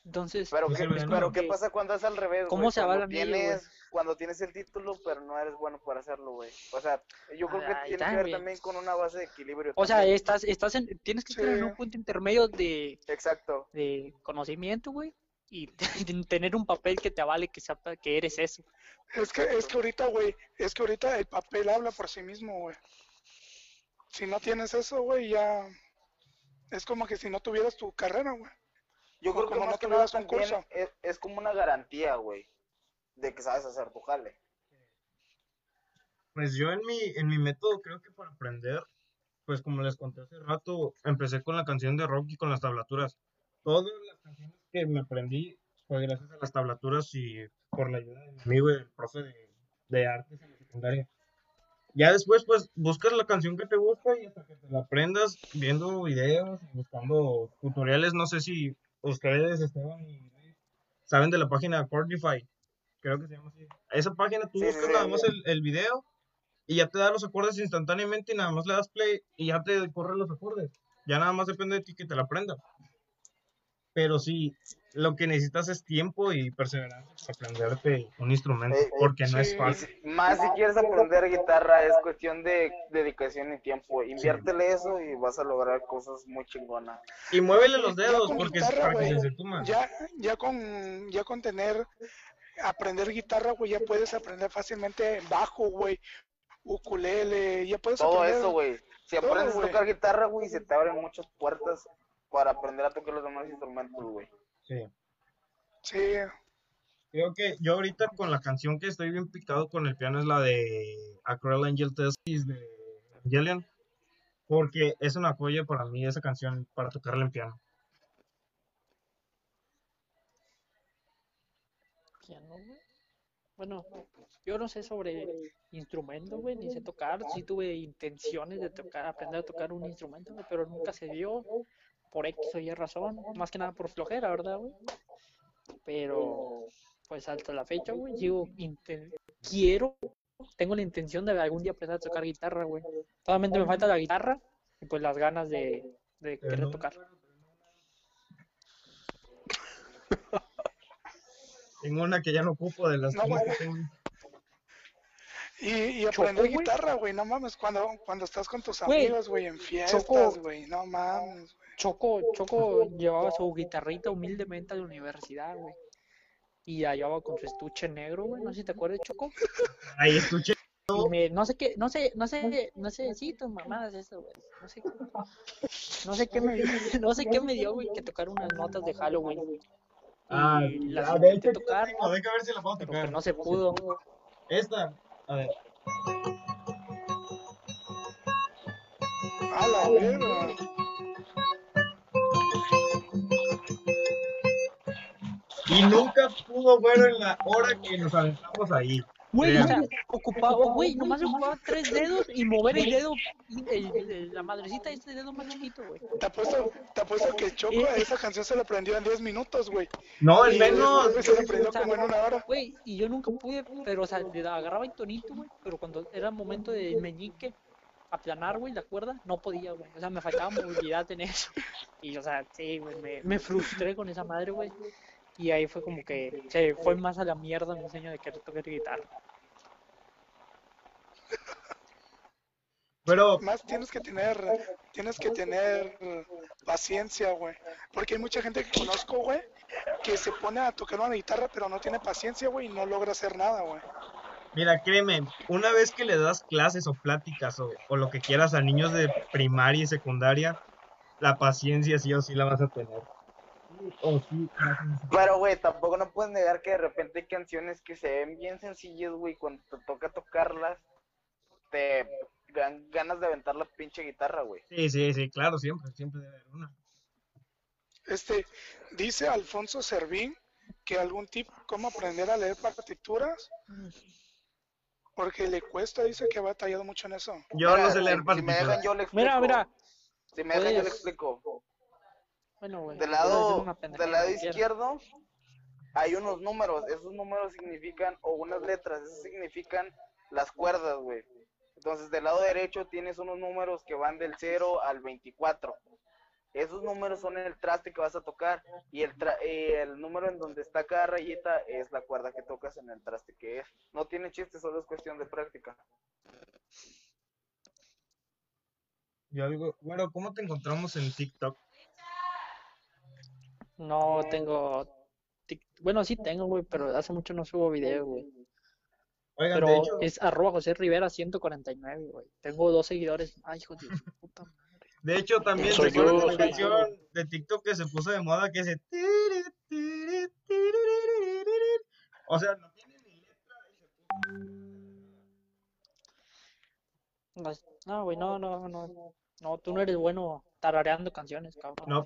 Entonces, Pero, Pues ¿qué. ¿qué pasa cuando es al revés, ¿Cómo güey? se ellos, güey? tienes, cuando tienes el título, pero no eres bueno para hacerlo, güey. O sea, yo creo que tiene que ver también con una base de equilibrio. o sea, estás, estás en, tienes que estar en Sí. un punto intermedio de, Exacto. de conocimiento, güey, y tener un papel que te avale que sepa que eres eso. Es que, es que ahorita, güey, es que ahorita el papel habla por sí mismo, güey. Si no tienes eso, güey, ya es como que si no tuvieras tu carrera, güey. Yo creo que más que nada tuvieras un curso. es, es como una garantía, güey, de que sabes hacer tu jale. Pues yo en mi, en mi método creo que para aprender, pues como les conté hace rato, empecé con la canción de rock y con las tablaturas. Todas las canciones que me aprendí fue gracias a las tablaturas y por la ayuda de mi amigo y del profe de, de artes en la secundaria. Ya después, pues, buscas la canción que te gusta y hasta que te la aprendas viendo videos, buscando tutoriales. No sé si ustedes, Esteban y saben de la página Chordify. Creo que se llama así. Esa página tú Sí, buscas sí, nada más el, el video y ya te da los acordes instantáneamente y nada más le das play y ya te corre los acordes. Ya nada más depende de ti que te la aprenda. Pero sí, lo que necesitas es tiempo y perseverancia para aprenderte un instrumento, Eh, porque no es sí. Fácil. más si quieres aprender guitarra, es cuestión de dedicación y tiempo. Inviértele eso y vas a lograr cosas muy chingonas. Y muévele los dedos porque guitarra, para que güey, se entuman. Ya, ya con, ya con tener, aprender guitarra, güey, ya puedes aprender fácilmente bajo, güey, ukulele, ya puedes Todo aprender. eso, güey. Si todo, aprendes a güey. tocar guitarra, güey, se te abren muchas puertas para aprender a tocar los demás instrumentos, güey. Sí. Sí, Creo que yo ahorita con la canción que estoy bien picado con el piano es la de Acryl Angel Testis de Evangelion. Porque es una joya para mí esa canción para tocarla en piano. Piano, güey. Bueno, yo no sé sobre instrumentos, güey, ni sé tocar. Sí tuve intenciones de tocar, aprender a tocar un instrumento, güey, pero nunca se dio por X o Y razón. Más que nada por flojera, ¿verdad, güey? Pero, pues hasta la fecha, güey, digo, inten- quiero, tengo la intención de algún día aprender a tocar guitarra, güey. Solamente me falta la guitarra y pues las ganas de, de querer no- tocar. Tengo una que ya no ocupo de las No, que tengo. y, y aprender guitarra, güey, no mames, cuando, cuando estás con tus amigos, güey, en fiestas, güey, no mames, güey. Choco, Choco llevaba su guitarrita humildemente a la universidad, güey. Y la llevaba con su estuche negro, güey. No sé si te acuerdas, Choco. Ahí escuché. y me, no sé qué, no sé, no sé, no sé, sí, tus mamadas eso, güey. No sé, no sé qué me, no sé qué me dio, güey, que tocar unas notas de Halloween. Ah, Y las ya, de intenté hecho, aquí la tocar, tengo, deja ver si la puedo pero tocar. no se pudo. Esta, a ver. A la verga. Y nunca pudo bueno en la hora que nos aventamos ahí. Güey, o sea, ocupaba, güey, nomás ocupaba tres dedos y mover el dedo, el- el- la madrecita de este dedo más chiquito, güey. Te apuesto, te apuesto que Choco a esa canción se la aprendió en 10 minutos, güey. No, en menos. se la aprendió O sea, como en una hora. Güey, y yo nunca pude, pero, o sea, le agarraba el tonito, güey, pero cuando era momento de meñique, aplanar, güey, la cuerda, no podía, güey. O sea, me faltaba movilidad en eso. Y, o sea, sí, güey, me, me frustré con esa madre, güey. Y ahí fue como que se fue más a la mierda mi sueño de querer tocar guitarra. Pero, Más tienes que tener, tienes que tener paciencia, güey. Porque hay mucha gente que conozco, güey, que se pone a tocar una guitarra, pero no tiene paciencia, güey, y no logra hacer nada, güey. mira, créeme, una vez que le das clases o pláticas o, o lo que quieras a niños de primaria y secundaria, la paciencia sí o sí la vas a tener. O sí, la sensación. Pero, güey, tampoco no puedes negar que de repente hay canciones que se ven bien sencillas, güey, cuando te toca tocarlas, te dan ganas de aventar la pinche guitarra, güey. Sí, sí, sí, claro, siempre, siempre debe haber una. Este, dice Alfonso Servín que algún tip cómo aprender a leer partituras, porque le cuesta, dice que ha batallado mucho en eso. Yo Mira, no sé leer si, si me dejan, partituras. yo le explico. Mira, mira, Si me dejan, yo le explico. Bueno, güey. Del lado, del lado izquierdo hay unos números. Esos números significan, o unas letras, esos significan las cuerdas, güey. Entonces, del lado derecho tienes unos números que van del 0 al 24. Esos números son el traste que vas a tocar y el, tra- y el número en donde está cada rayita es la cuerda que tocas en el traste que es. No tiene chiste, solo es cuestión de práctica. Yo digo, bueno, ¿cómo te encontramos en TikTok? No tengo. Bueno, sí tengo, güey, pero hace mucho no subo video, güey. Oigan, Pero de hecho, es arroba José Rivera 149, güey. Tengo dos seguidores. Ay, hijo de puta madre. de hecho también ¿se la soy canción de TikTok que se puso de moda que dice tiri, tiri, tiririririr? O sea, no tiene ni letra y se puso- No, güey, no, no, no. No, tú no eres bueno tarareando canciones, cabrón. No,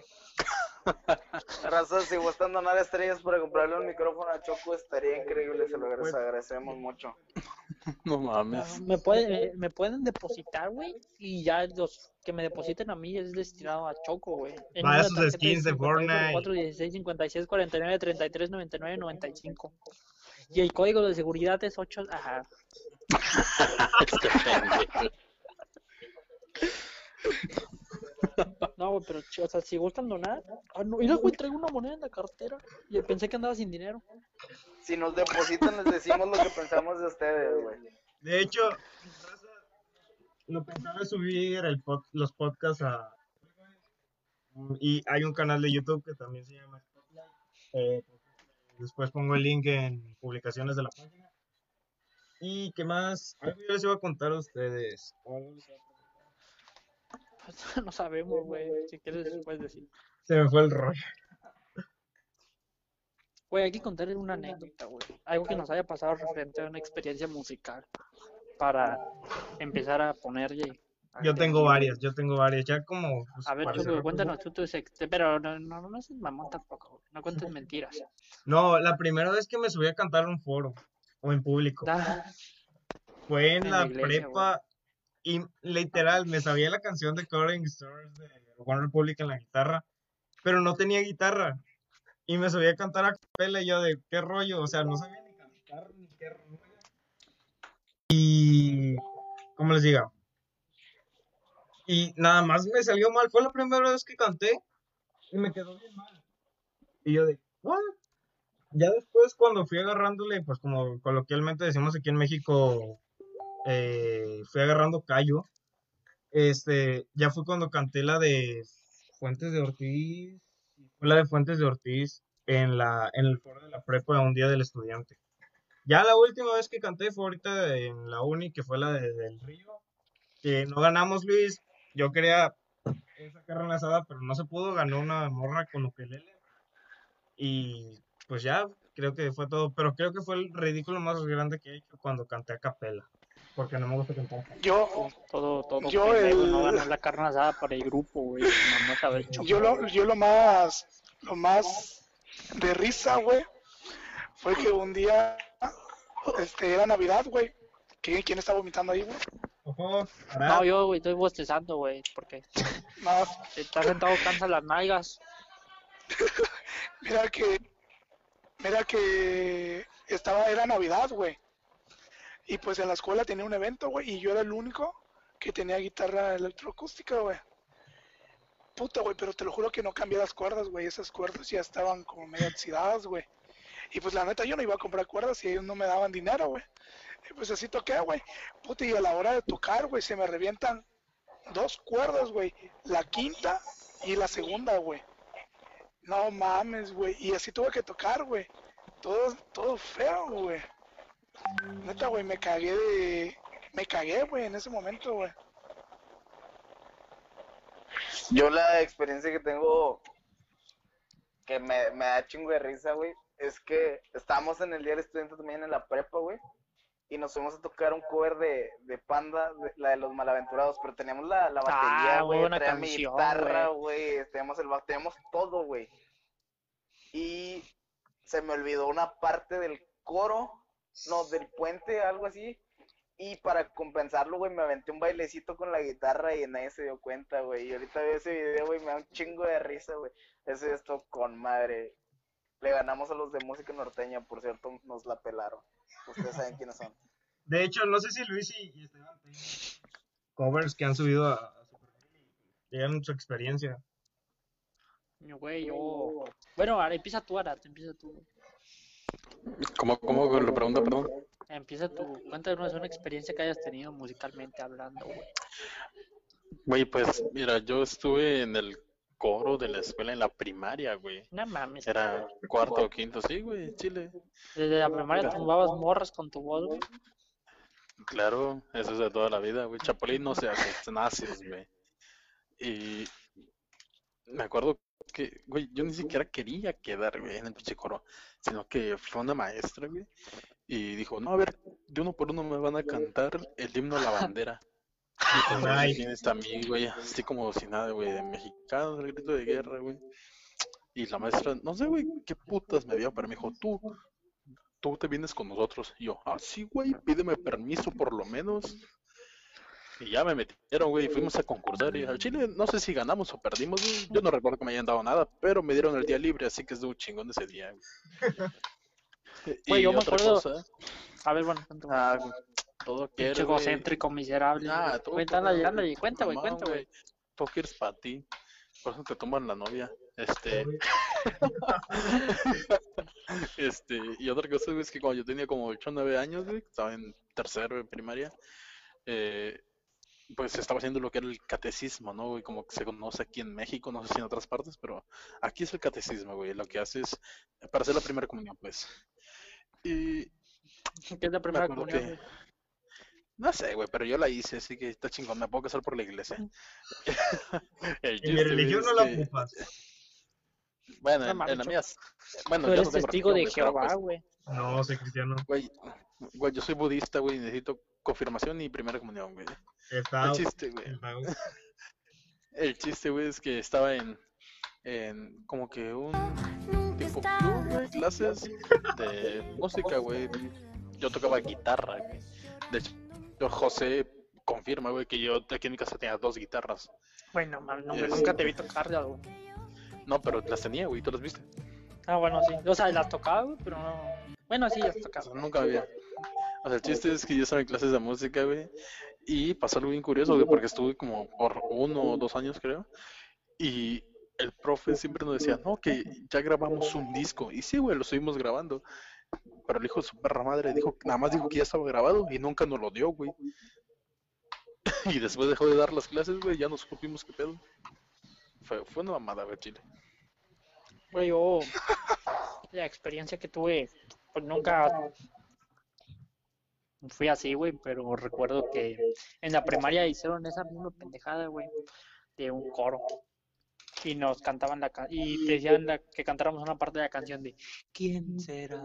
Raza, si gustan donar estrellas para comprarle un micrófono a Choco, estaría increíble, se lo Pues- agradecemos mucho. No mames. Me, puede, me pueden depositar, güey, y ya los que me depositen a mí es destinado a Choco, güey. Sus tarjeta skins de 58, Fortnite. 04, 16, 56, 49, 33, 99, 95. Y el código de seguridad es 8. Ajá. Este pendejo. No, güey, pero, o sea, si gustan donar. Ah, no, mira, güey, traigo una moneda en la cartera. Y pensé que andaba sin dinero. Si nos depositan, les decimos lo que pensamos de ustedes, güey. de hecho, lo pensaba subir el pod- los podcasts a... Y hay un canal de YouTube que también se llama Spotlight. Eh, después pongo el link en publicaciones de la página. ¿Y qué más? Algo yo les iba a contar a ustedes. algo les iba a. No sabemos, güey. Si quieres, después decir. Se me fue el rollo. Güey, hay que contarles una anécdota, güey. Algo que nos haya pasado referente a una experiencia musical. Para empezar a ponerle. a Yo tengo varias, yo tengo varias. Ya como... pues, A ver, cerrar, pues, cuéntanos tú ex- Pero no, no, no seas mamón tampoco, güey. No cuentes mentiras. No, la primera vez que me subí a cantar en un foro o en público Da- fue en En la, la iglesia, prepa y literal me sabía la canción de Coding Stars de One Republic en la guitarra, pero no tenía guitarra y me subí a cantar a capela y yo de qué rollo, o sea, no sabía ni cantar ni qué rollo. Y ¿cómo les digo? Y nada más me salió mal, fue la primera vez que canté y me quedó bien mal. Y yo de, ¿what? Ya después cuando fui agarrándole, pues como coloquialmente decimos aquí en México, eh, fui agarrando callo, este, ya fue cuando canté la de Fuentes de Ortiz, fue la de Fuentes de Ortiz en la, en el foro de la prepa un día del estudiante. Ya la última vez que canté fue ahorita en la uni, que fue la de, del Río, que no ganamos, Luis. Yo quería esa carne asada, pero no se pudo, ganó una morra con ukelele. Y pues ya, creo que fue todo, pero creo que fue el ridículo más grande que he hecho cuando canté a capela, porque no me gusta cantar. Yo, Todo, todo Yo el- no ganó la carne asada para el grupo, güey. No, yo lo, yo lo más, lo más de risa, güey, fue que un día, este, era Navidad, güey. ¿Quién, quién está vomitando ahí, güey? Ojo, No, yo, güey, estoy bostezando, güey, porque No, está sentado cansa las nalgas. mira que, mira que estaba, era Navidad, güey. Y pues en la escuela tenía un evento, güey, y yo era el único que tenía guitarra electroacústica, güey. Puta, güey, pero te lo juro que no cambié las cuerdas, güey. Esas cuerdas ya estaban como medio oxidadas, güey. Y pues la neta yo no iba a comprar cuerdas y ellos no me daban dinero, güey. Y pues así toqué, güey. Puta, y a la hora de tocar, güey, se me revientan dos cuerdas, güey. La quinta y la segunda, güey. No mames, güey. Y así tuve que tocar, güey. Todo, todo feo, güey. Neta, güey, me cagué de... Me cagué, güey, en ese momento, güey. Yo la experiencia que tengo que me, me da chingo de risa, güey, es que estábamos en el día del estudiante también en la prepa, güey, y nos fuimos a tocar un cover de, de Panda, de- la de los malaventurados, pero teníamos la, la batería, Ah, güey, mi canción, guitarra, güey, teníamos el teníamos todo, güey. Y se me olvidó una parte del coro, no, del puente, algo así, y para compensarlo, güey, me aventé un bailecito con la guitarra y nadie se dio cuenta, güey. Y ahorita veo ese video, güey, me da un chingo de risa, güey. Ese esto con madre. Le ganamos a los de música norteña, por cierto, nos la pelaron. Ustedes saben quiénes son. De hecho, no sé si Luis y, y Esteban tienen covers que han subido a, a su digan su experiencia. Güey, yo... Bueno, ahora empieza tú, Arat, empieza tú. ¿Cómo, cómo lo pregunta, perdón? Empieza tú. Cuéntanos una experiencia que hayas tenido musicalmente hablando, güey. Güey, pues mira, yo estuve en el coro de la escuela en la primaria, güey. No mames. Era cuarto o quinto, sí, güey, Chile. Desde la primaria tumbabas morras con tu voz, güey. Claro, eso es de toda la vida, güey. Chapulín no se hace, naces, güey. Y me acuerdo que, güey, yo ni siquiera quería quedar, güey, en el pinche coro, sino que fue una maestra, güey, y dijo, no, a ver, de uno por uno me van a cantar el himno a la bandera. Y pues, güey, Nice. tienes mí, güey, así como si nada, güey, de mexicanos, el grito de guerra, güey. Y la maestra, no sé, güey, qué putas me dio, pero me dijo, tú, tú te vienes con nosotros. Y yo, ah, sí, güey, pídeme permiso por lo menos. Y ya me metieron, güey, y fuimos a concursar. Y al Chile, no sé si ganamos o perdimos, güey. Yo no recuerdo que me hayan dado nada, pero me dieron el día libre, así que estuvo chingón ese día, güey. Güey, yo me acuerdo- cosa, A ver, bueno, ah, todo güey. egocéntrico, miserable. Ah, todo Cuéntala, ya, y cuenta, güey, cuenta, güey. Quieres para ti. Por eso te toman la novia. Este. este, y otra cosa, güey, es que cuando yo tenía como 8 o 9 años, güey, estaba en tercero de primaria, eh, pues estaba haciendo lo que era el catecismo, ¿no? Güey, como que se conoce aquí en México, no sé si en otras partes, pero aquí es el catecismo, güey, lo que haces para hacer la primera comunión, pues. Y ¿Qué es la primera comunión, que- no sé, güey, pero yo la hice, así que está chingón, me puedo casar por la iglesia. El En mi religión es no la que- ocupas. Bueno, No en, la mía. Bueno, Tú eres no testigo de güey, Jehová, güey. No, soy cristiano. pues, Güey, güey, yo soy budista, güey, y necesito confirmación y primera comunión, güey. El chiste, güey. El chiste, güey, es que estaba en, en como que un tipo club, güey, clases de música, güey. Yo tocaba guitarra, güey. De hecho, José confirma, güey, que yo aquí en mi casa tenía dos guitarras. Bueno, no, es- nunca te vi tocar, güey. No, pero las tenía, güey, ¿tú las viste? Ah, bueno, sí. O sea, las tocaba, güey, pero no. Bueno, sí, las O tocaba. sea, nunca había. O sea, el chiste es que yo estaba en clases de música, güey. Y pasó algo bien curioso, güey, porque estuve como por uno o dos años, creo. Y el profe siempre nos decía, no, que ya grabamos un disco. Y sí, güey, lo estuvimos grabando. Pero el hijo de su perra madre dijo, nada más dijo que ya estaba grabado y nunca nos lo dio, güey. Y después dejó de dar las clases, güey, ya nos supimos qué pedo. Fue, fue una mamada, güey, Chile. Güey, yo. La experiencia que tuve, pues nunca. Fui así, güey, pero recuerdo que en la primaria hicieron esa misma pendejada, güey, de un coro. Y nos cantaban la y decían la- que cantáramos una parte de la canción de ¿Quién será?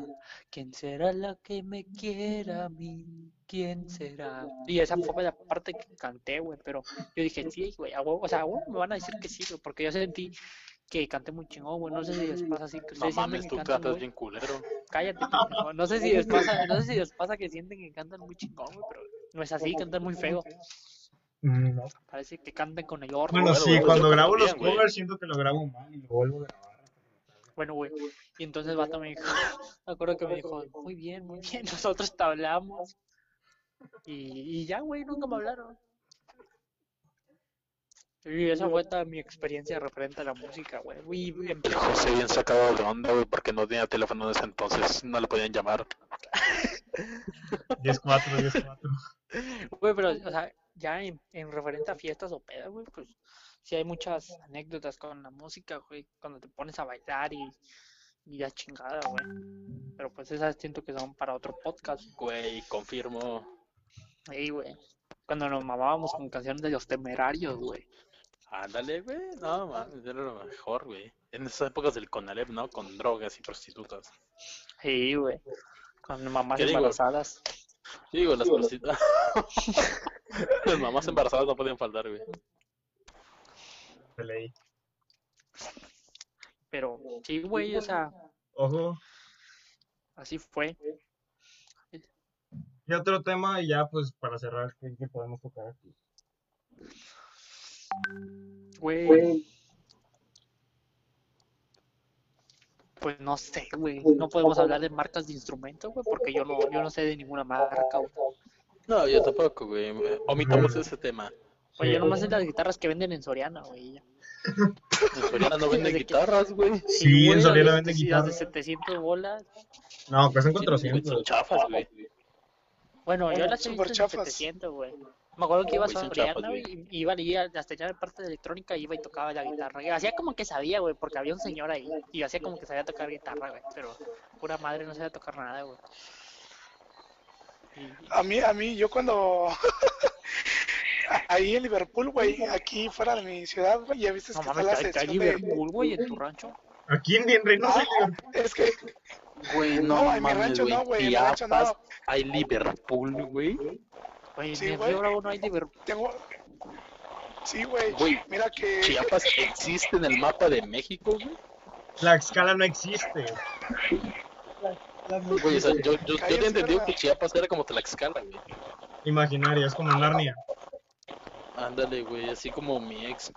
¿Quién será la que me quiera a mí? ¿Quién será? Y esa fue la parte que canté, güey, pero yo dije, sí, güey, a huevo", o sea, a huevo me van a decir que sí, porque yo sentí que canté muy chingón, güey, no sé si les pasa así, que No mames, tú cantan cantas bien culero. Cállate. No sé si les pasa, no sé si les pasa que sienten que cantan muy chingón, güey, pero no es así, cantan muy feo. Mm, no. Parece que cantan con el orto. Bueno, sí, güey, cuando grabo los güey. covers siento que lo grabo mal y lo vuelvo a grabar. Bueno, güey. Y entonces vato me dijo, me acuerdo que me dijo, muy bien, muy bien, nosotros te hablamos. Y, y ya, güey, nunca me hablaron. Y esa fue toda mi experiencia referente a la música, güey. José bien sacado de onda, güey, porque no tenía teléfono en ese entonces, no le podían llamar. 10-4, 10-4. güey, pero, o sea, ya en, en referente a fiestas o pedas, güey, pues sí hay muchas anécdotas con la música, güey, cuando te pones a bailar y, y ya chingada, güey. Pero pues esas siento que son para otro podcast. Güey, confirmo. Ey, güey. Cuando nos mamábamos con canciones de los temerarios, güey. Ándale, güey, no mames, era lo mejor, güey. En esas épocas del Conalep, ¿no? Con drogas y prostitutas. Sí, güey. Con mamás embarazadas. Sí, digo, las prostitutas. las mamás embarazadas no podían faltar, güey. Ley. Pero sí, güey, o sea, Ojo. así fue. Y otro tema, y ya pues para cerrar, ¿qué, qué podemos tocar aquí? Güey. Pues no sé, güey. No podemos hablar de marcas de instrumentos, güey, porque yo no, yo no sé de ninguna marca, güey. No, yo tampoco, güey. Omitamos ese tema. Oye, yo nomás sé las guitarras que venden en Soriana, güey. En Soriana no venden guitarras, güey. Sí, en Soriana venden las de guitarras. 700 bolas. No, cuestan Sí, güey, 400. Son chafas, güey. Bueno, yo las he visto en chafas. 700, güey. Me acuerdo que iba a güey, güey. y iba a ir a las tenía de parte de electrónica, iba y tocaba la guitarra. Y hacía como que sabía, güey, porque había un señor ahí. Y hacía como que sabía tocar guitarra, güey. Pero pura madre no sabía tocar nada, güey. Y- A mí, a mí, yo cuando... Ahí en Liverpool, güey, aquí fuera de mi ciudad, güey, ya viste No que está mames, la que hay sección de... Liverpool, güey, en tu rancho. Aquí en, en Reynosa, No, es que... Güey, No, no, en mi rancho güey. no, güey, en mi rancho no. hay Liverpool, güey. Güey, Sí, en güey. Bravo no hay Liverpool. Tengo... Sí, güey, Güey, mira que... Chiapas existe en el mapa de México, güey. Tlaxcala no existe. Güey, o sea, yo, yo, yo Cállate, te entendí que Chiapas era como Tlaxcala, güey. Imaginaria, es como Narnia. Ándale, güey, así como mi ex.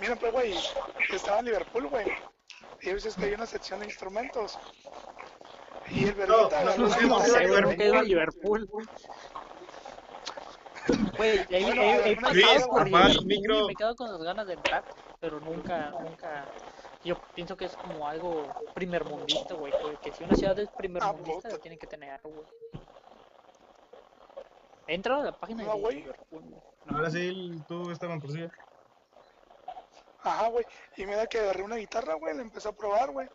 Mira, pues, güey, estaba en Liverpool, güey. Y a veces que hay una sección de instrumentos. Y el No, verguita no, no, no, No no, no, a Liverpool. Güey, he, he, he, pasado por Liverpool me quedo con las ganas de entrar, pero nunca, nunca... Yo pienso que es como algo primermundista, güey, que, que si una ciudad es primermundista, lo tiene que tener, güey. Entra a la página No, de. Liverpool, güey. Ahora sí, tú, Esteban, por sí. Ajá, güey. Y mira que agarré una guitarra, güey, la empecé a probar, güey.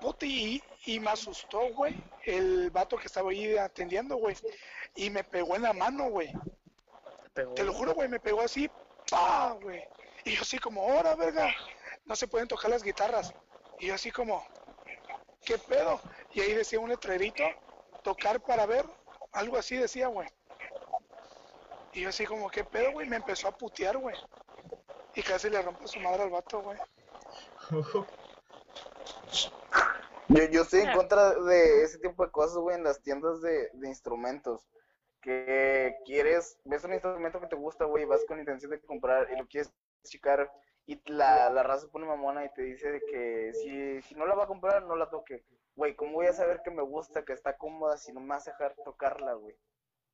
Puti, y, y me asustó, güey, el vato que estaba ahí atendiendo, güey. Y me pegó en la mano, güey. Te lo juro, güey, me pegó así, pa, güey. Y yo así como, ahora, verga, no se pueden tocar las guitarras. Y yo así como, ¿qué pedo? Y ahí decía un letrerito, tocar para ver, algo así decía, güey. Y yo así como, ¿qué pedo, güey? Me empezó a putear, güey. Y casi le rompo su madre al vato, güey. Yo, yo estoy en Ah. contra de ese tipo de cosas, güey, en las tiendas de, de instrumentos. Que quieres, ves un instrumento que te gusta, güey, vas con intención de comprar y lo quieres checar y la, la raza pone mamona y te dice de que si, si no la va a comprar, no la toque. Güey, ¿cómo voy a saber que me gusta, que está cómoda si no me vas a dejar tocarla, güey?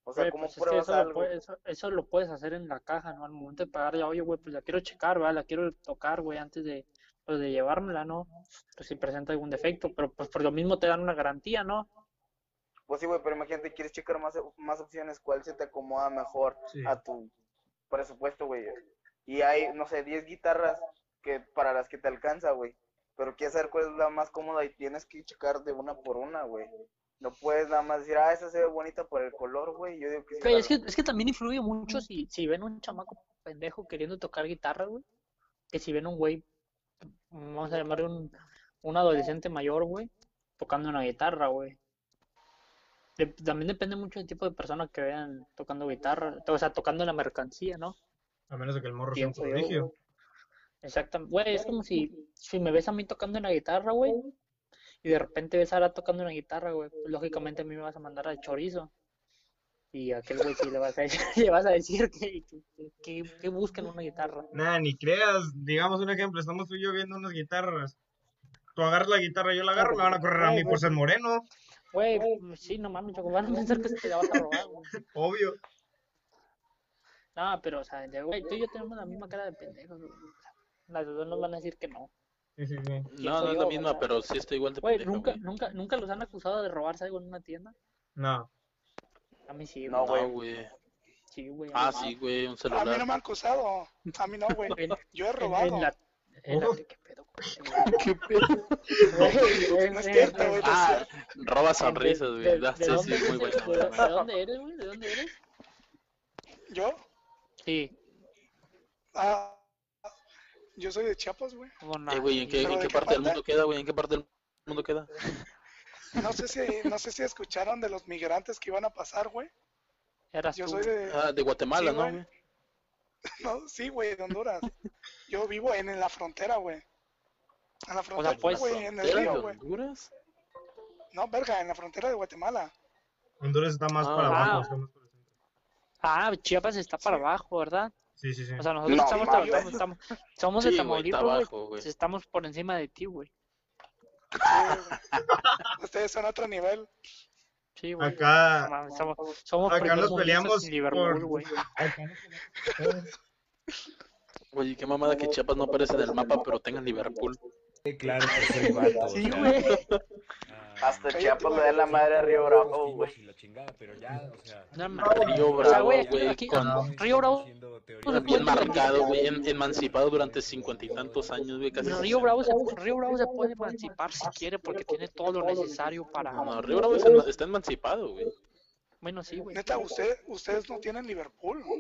O sea, Güey, ¿cómo pues es que pruebas eso, lo algo? puedes, eso, eso lo puedes hacer en la caja, ¿no? Al momento de pagar, ya, oye, güey, pues la quiero checar, ¿verdad? La quiero tocar, güey, antes de, pues, de llevármela, ¿no? Pues si presenta algún defecto, pero pues por lo mismo te dan una garantía, ¿no? Pues sí, güey, pero imagínate, quieres checar más, más opciones, cuál se te acomoda mejor Sí. a tu presupuesto, güey. Y hay, no sé, 10 guitarras que para las que te alcanza, güey. Pero quieres saber cuál es la más cómoda y tienes que checar de una por una, güey. No puedes nada más decir, ah, esa se ve bonita por el color, güey. Yo digo que sí. Es que, es que también influye mucho si, si ven un chamaco pendejo queriendo tocar guitarra, güey. Que si ven un güey, vamos a llamarle un, un adolescente mayor, güey, tocando una guitarra, güey. De- también depende mucho del tipo de persona que vean tocando guitarra, o sea, tocando la mercancía, ¿no? A menos de que el morro sea un prodigio. Exactamente. Güey, es como si, si me ves a mí tocando una guitarra, güey, y de repente ves a Ara tocando una guitarra, güey, pues, lógicamente a mí me vas a mandar al chorizo. Y a aquel güey sí le vas a, le vas a decir que, que, que, que busquen una guitarra. Nah, ni creas. Digamos un ejemplo, estamos tú y yo viendo unas guitarras. Tú agarras la guitarra, yo la agarro, me van a correr a mí por ser moreno. Güey, pues, sí, no mames, Choco, van a pensar que te la vas a robar, güey. Obvio. No, pero, o sea, güey, tú y yo tenemos la misma cara de pendejos, güey. Las dos nos van a decir que no. Sí, sí, sí. No, no es la misma, pero sí está igual de Güey, nunca, güey. nunca, nunca los han acusado de robarse algo en una tienda. No. A mí sí, No, güey. No, güey. Sí, güey. Ah, sí, güey, un A mí celular. no me han acusado. A mí no, güey. Yo he robado. En la, en la-. ¿Qué pedo ¿Qué pedo? güey? No es cierto, güey. Ah, roba ¿De- sonrisas, de- güey. de Sí, sí, dónde muy eres, buena, de- muy ¿De buena. dónde eres, güey? ¿De dónde eres? ¿Yo? Sí. Ah, yo soy de Chiapas, güey. Eh, güey, ¿en qué, ¿Pero en qué parte del mundo queda, güey? ¿En qué parte del mundo queda? No sé si, no sé si escucharon de los migrantes que iban a pasar, güey. Eras Yo tú. soy de, Ah, de Guatemala, Sí, ¿no, güey. no, sí, güey, de Honduras. Yo vivo en, en la frontera, güey. En la frontera, pues, güey, en el ¿Frontera de río, güey. Honduras? No, verga, en la frontera de Guatemala. Honduras está más Ah. para abajo. Ah. está más por el centro. Ah, Chiapas está para abajo, ¿verdad? Sí, sí, sí. O sea, nosotros No, estamos, estamos, estamos- somos de Sí, Tamaulipas, güey. abajo, güey. Estamos por encima de ti, güey. Ustedes son otro nivel. Sí, güey. Acá, mames, somos, somos acá nos peleamos en Liverpool, por... güey. Oye, qué mamada que Chiapas no aparece en el mapa, pero tenga Liverpool. Sí, claro, que soy vato. Sí, güey. Hasta Cállate, Chiapas le da la madre a Río Bravo, güey. y la chingada, pero ya, o sea, No. Río O Bravo, güey, aquí- con- Río Bravo, teorías Pues, Bien marcado, güey, en- emancipado durante cincuenta y tantos años, güey, casi. Río Bravo, se, Río Bravo se puede emancipar si quiere porque tiene todo lo necesario para... No, Río Bravo está, está emancipado, güey. Bueno, sí, güey. Neta, usted, ustedes no tienen Liverpool, ¿no?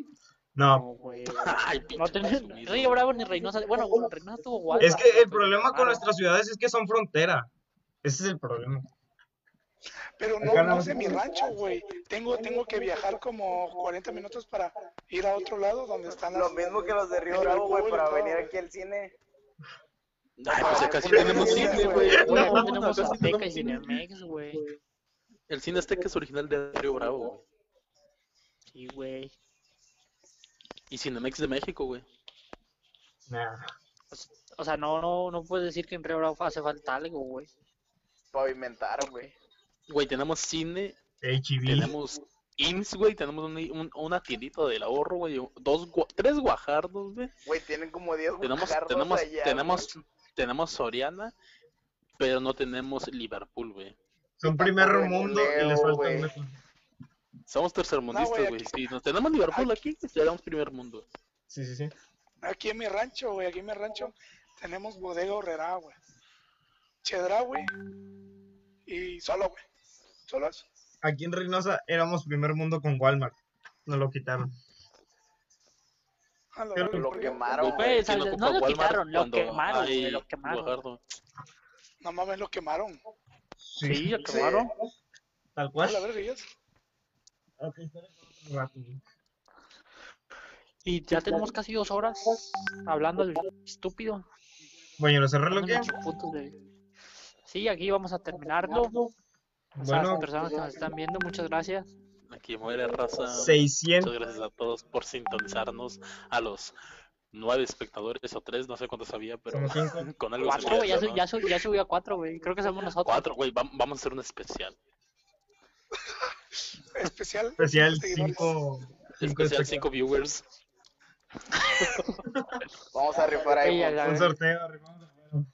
No, No, güey. Ay, No tenés. Río Bravo ni Reynosa. Bueno, Reynosa tuvo Walmart. es que el problema con nuestras ciudades es que son frontera. Ese es el problema. Pero no, no de mi rancho, güey. Tengo, tengo que viajar como 40 minutos para ir a otro lado donde están las... Lo mismo que los de Río Bravo, güey, para venir aquí al cine. Ay, pues acá sí tenemos cine, güey. No, no tenemos Azteca y. Cinemex, güey. El cine azteca es original de Río Bravo, güey. Sí, güey. Y Cinemex de México, güey. Nah. O sea, no, no, no puedes decir que en Río Bravo hace falta algo, güey. Pavimentar, güey. Güey, tenemos cine, tenemos IMSS, güey, tenemos un, un- una tiendita del ahorro, güey, dos, gua- tres guajardos, güey. Güey, tienen como 10 Tenemos, guajardos tenemos, allá, tenemos, tenemos Soriana, pero no tenemos Liverpool, güey. Son primer mundo y les falta una. Somos tercermundistas, No, güey, aquí- Si no tenemos Liverpool aquí, seremos primer mundo. Sí, sí, sí. Aquí en mi rancho, güey, aquí en mi rancho tenemos bodega horrera, güey. Chedra, güey. Y solo, güey. Solo eso. Aquí en Reynosa éramos primer mundo con Walmart. Nos lo quitaron. A verga, Lo ¿por qué? quemaron, ¿Quién no lo Walmart quitaron, lo quemaron, hay lo quemaron. guajardo? No mames, lo quemaron. Sí, lo quemaron. Tal A cual. la verga, y eso. Ok, espera un rato, güey. Y ya tenemos casi dos horas hablando del estúpido. Bueno, ¿lo cerré lo que? de- Sí, aquí vamos a terminarlo. O sea, Bueno, las personas que nos están viendo, muchas gracias. Aquí muere raza. 600. Muchas gracias a todos por sintonizarnos. A los nueve espectadores o tres, no sé cuántos había, pero Somos cinco. con algo se Cuatro, güey, ya, su- ¿no? ya, su- ya subió a cuatro, güey. Creo que somos nosotros. Cuatro, güey, vam- vamos a hacer un especial. Especial. Especial seguidores. 5. Especial cinco viewers. Vamos a rifar ahí. Oye, a Un sorteo. arribamos el juego.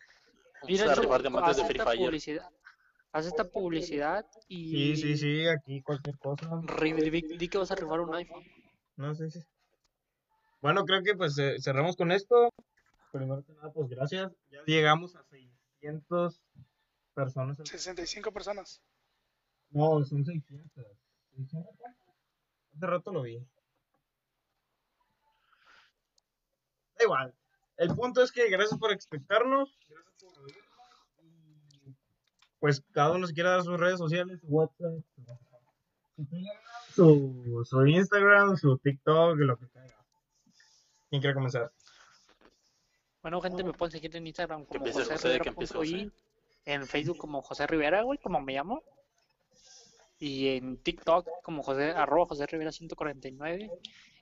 Vamos a rifar diamantes de Free Fire. publicidad. Haz esta publicidad y... Sí, sí, sí, aquí cualquier cosa. Di, que vas a rifar un iPhone. No sé si. Bueno, creo que pues eh, cerramos con esto. Primero que nada, pues gracias. Ya llegamos a 600 personas. 65 personas. No, son 600. 600. Hace rato lo vi. Da igual. El punto es que gracias por expectarnos. Gracias por Pues cada uno si quiere dar sus redes sociales, su WhatsApp, su, su Telegram, su, su Instagram, su TikTok, lo que tenga. ¿Quién quiere comenzar? Bueno, gente, me pueden seguir en Instagram como empiece José José, que Rivera empiece punto i, José. en Facebook como José Rivera, güey, como me llamo. Y en TikTok como José, arroba José Rivera 149.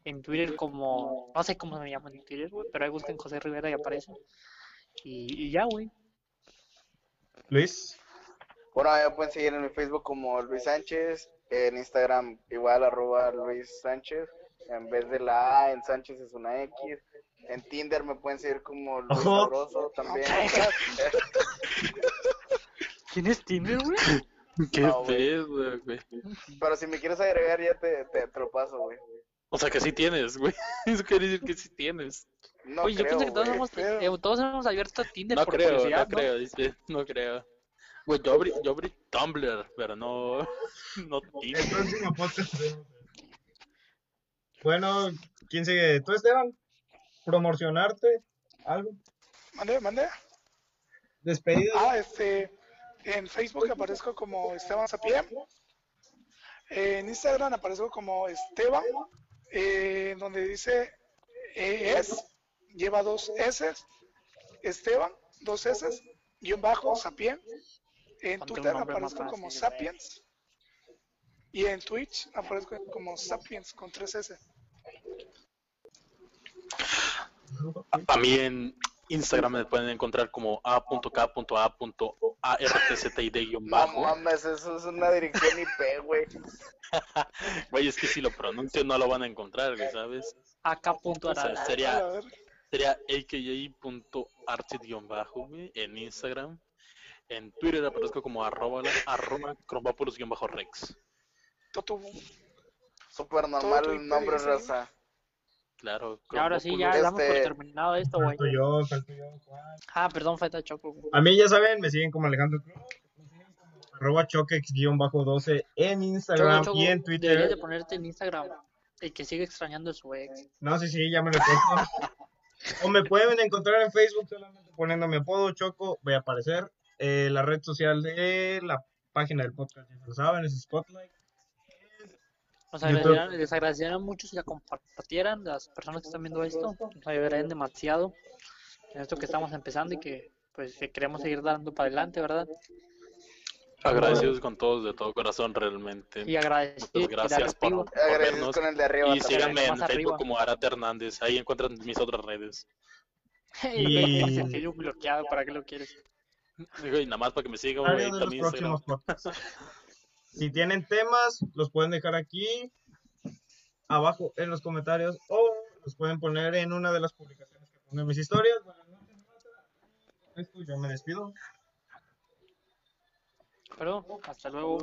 En Twitter como, no sé cómo me llaman en Twitter, güey, pero ahí busquen José Rivera y aparece. Y, y ya, güey. Luis. Bueno, me pueden seguir en mi Facebook como Luis Sánchez, en Instagram igual arroba Luis Sánchez, en vez de la A en Sánchez es una X, en Tinder me pueden seguir como Luis. Sabroso también. ¿Tienes Tinder, güey? Qué No, güey. pedo, güey. Pero si me quieres agregar ya te, te, te lo paso, güey. O sea que sí tienes, güey. Eso quiere decir que sí tienes. No Oye, yo creo, pensé que todos güey. hemos, pero- eh, todos hemos abierto Tinder No por creo, curiosidad, no creo, dice. No creo. Güey, yo abrí, yo abrí Tumblr, pero no. No El próximo podcast. Bueno, ¿quién sigue? ¿Tú, Esteban? ¿Promocionarte? ¿Algo? Mande, mande. ¿Despedida? Ah, este, en Facebook aparezco como Esteban Sapien. En Instagram aparezco como Esteban, eh, donde dice es, lleva dos S, Esteban, dos S, guion bajo, Sapien. En Ponte Twitter aparezco como fácil. Sapiens. Y en Twitch aparezco como Sapiens con tres S. A mí en Instagram me pueden encontrar como No a.k.a.a.artzid-bajo. mames, eso es una dirección IP, güey. Güey, es que si lo pronuncio no lo van a encontrar, güey, ¿sabes? O sea, sería, sería aka.archid-bajo, güey, en Instagram. En Twitter aparezco como arroba, arroba. Toto, Súper normal nombre, sí. raza. Claro, Y ahora sí, ya Este- damos por terminado esto, güey. Falto yo, falto yo. Ah, perdón, falta Choco. A mí ya saben, me siguen como Alejandro Cruz. Arroba choquex-12 en Instagram y en Deberías Twitter. de ponerte en Instagram. El que sigue extrañando a su ex. No sé si ya me lo he puesto. O me pueden encontrar en Facebook solamente poniendo mi apodo Choco, voy a aparecer. Eh, la red social de la página del podcast, ya lo saben, es Spotlight. Nos les agradecerían mucho si la compartieran las personas que están viendo esto. Nos ayudarían demasiado en esto que estamos empezando y que pues que queremos seguir dando para adelante, ¿verdad? Agradecidos con todos de todo corazón, realmente. Y agradecido Muchas gracias por, por Agradecidos vernos. con el de arriba Y síganme en Facebook arriba. como Arate Hernández. Ahí encuentran mis otras redes. Y bloqueado, ¿para qué lo quieres? Digo, Y nada más para que me sigan, güey, también Instagram. Si tienen temas, los pueden dejar aquí abajo en los comentarios o los pueden poner en una de las publicaciones que pongo en mis historias. Buenas noches, esto yo me despido. Pero hasta luego.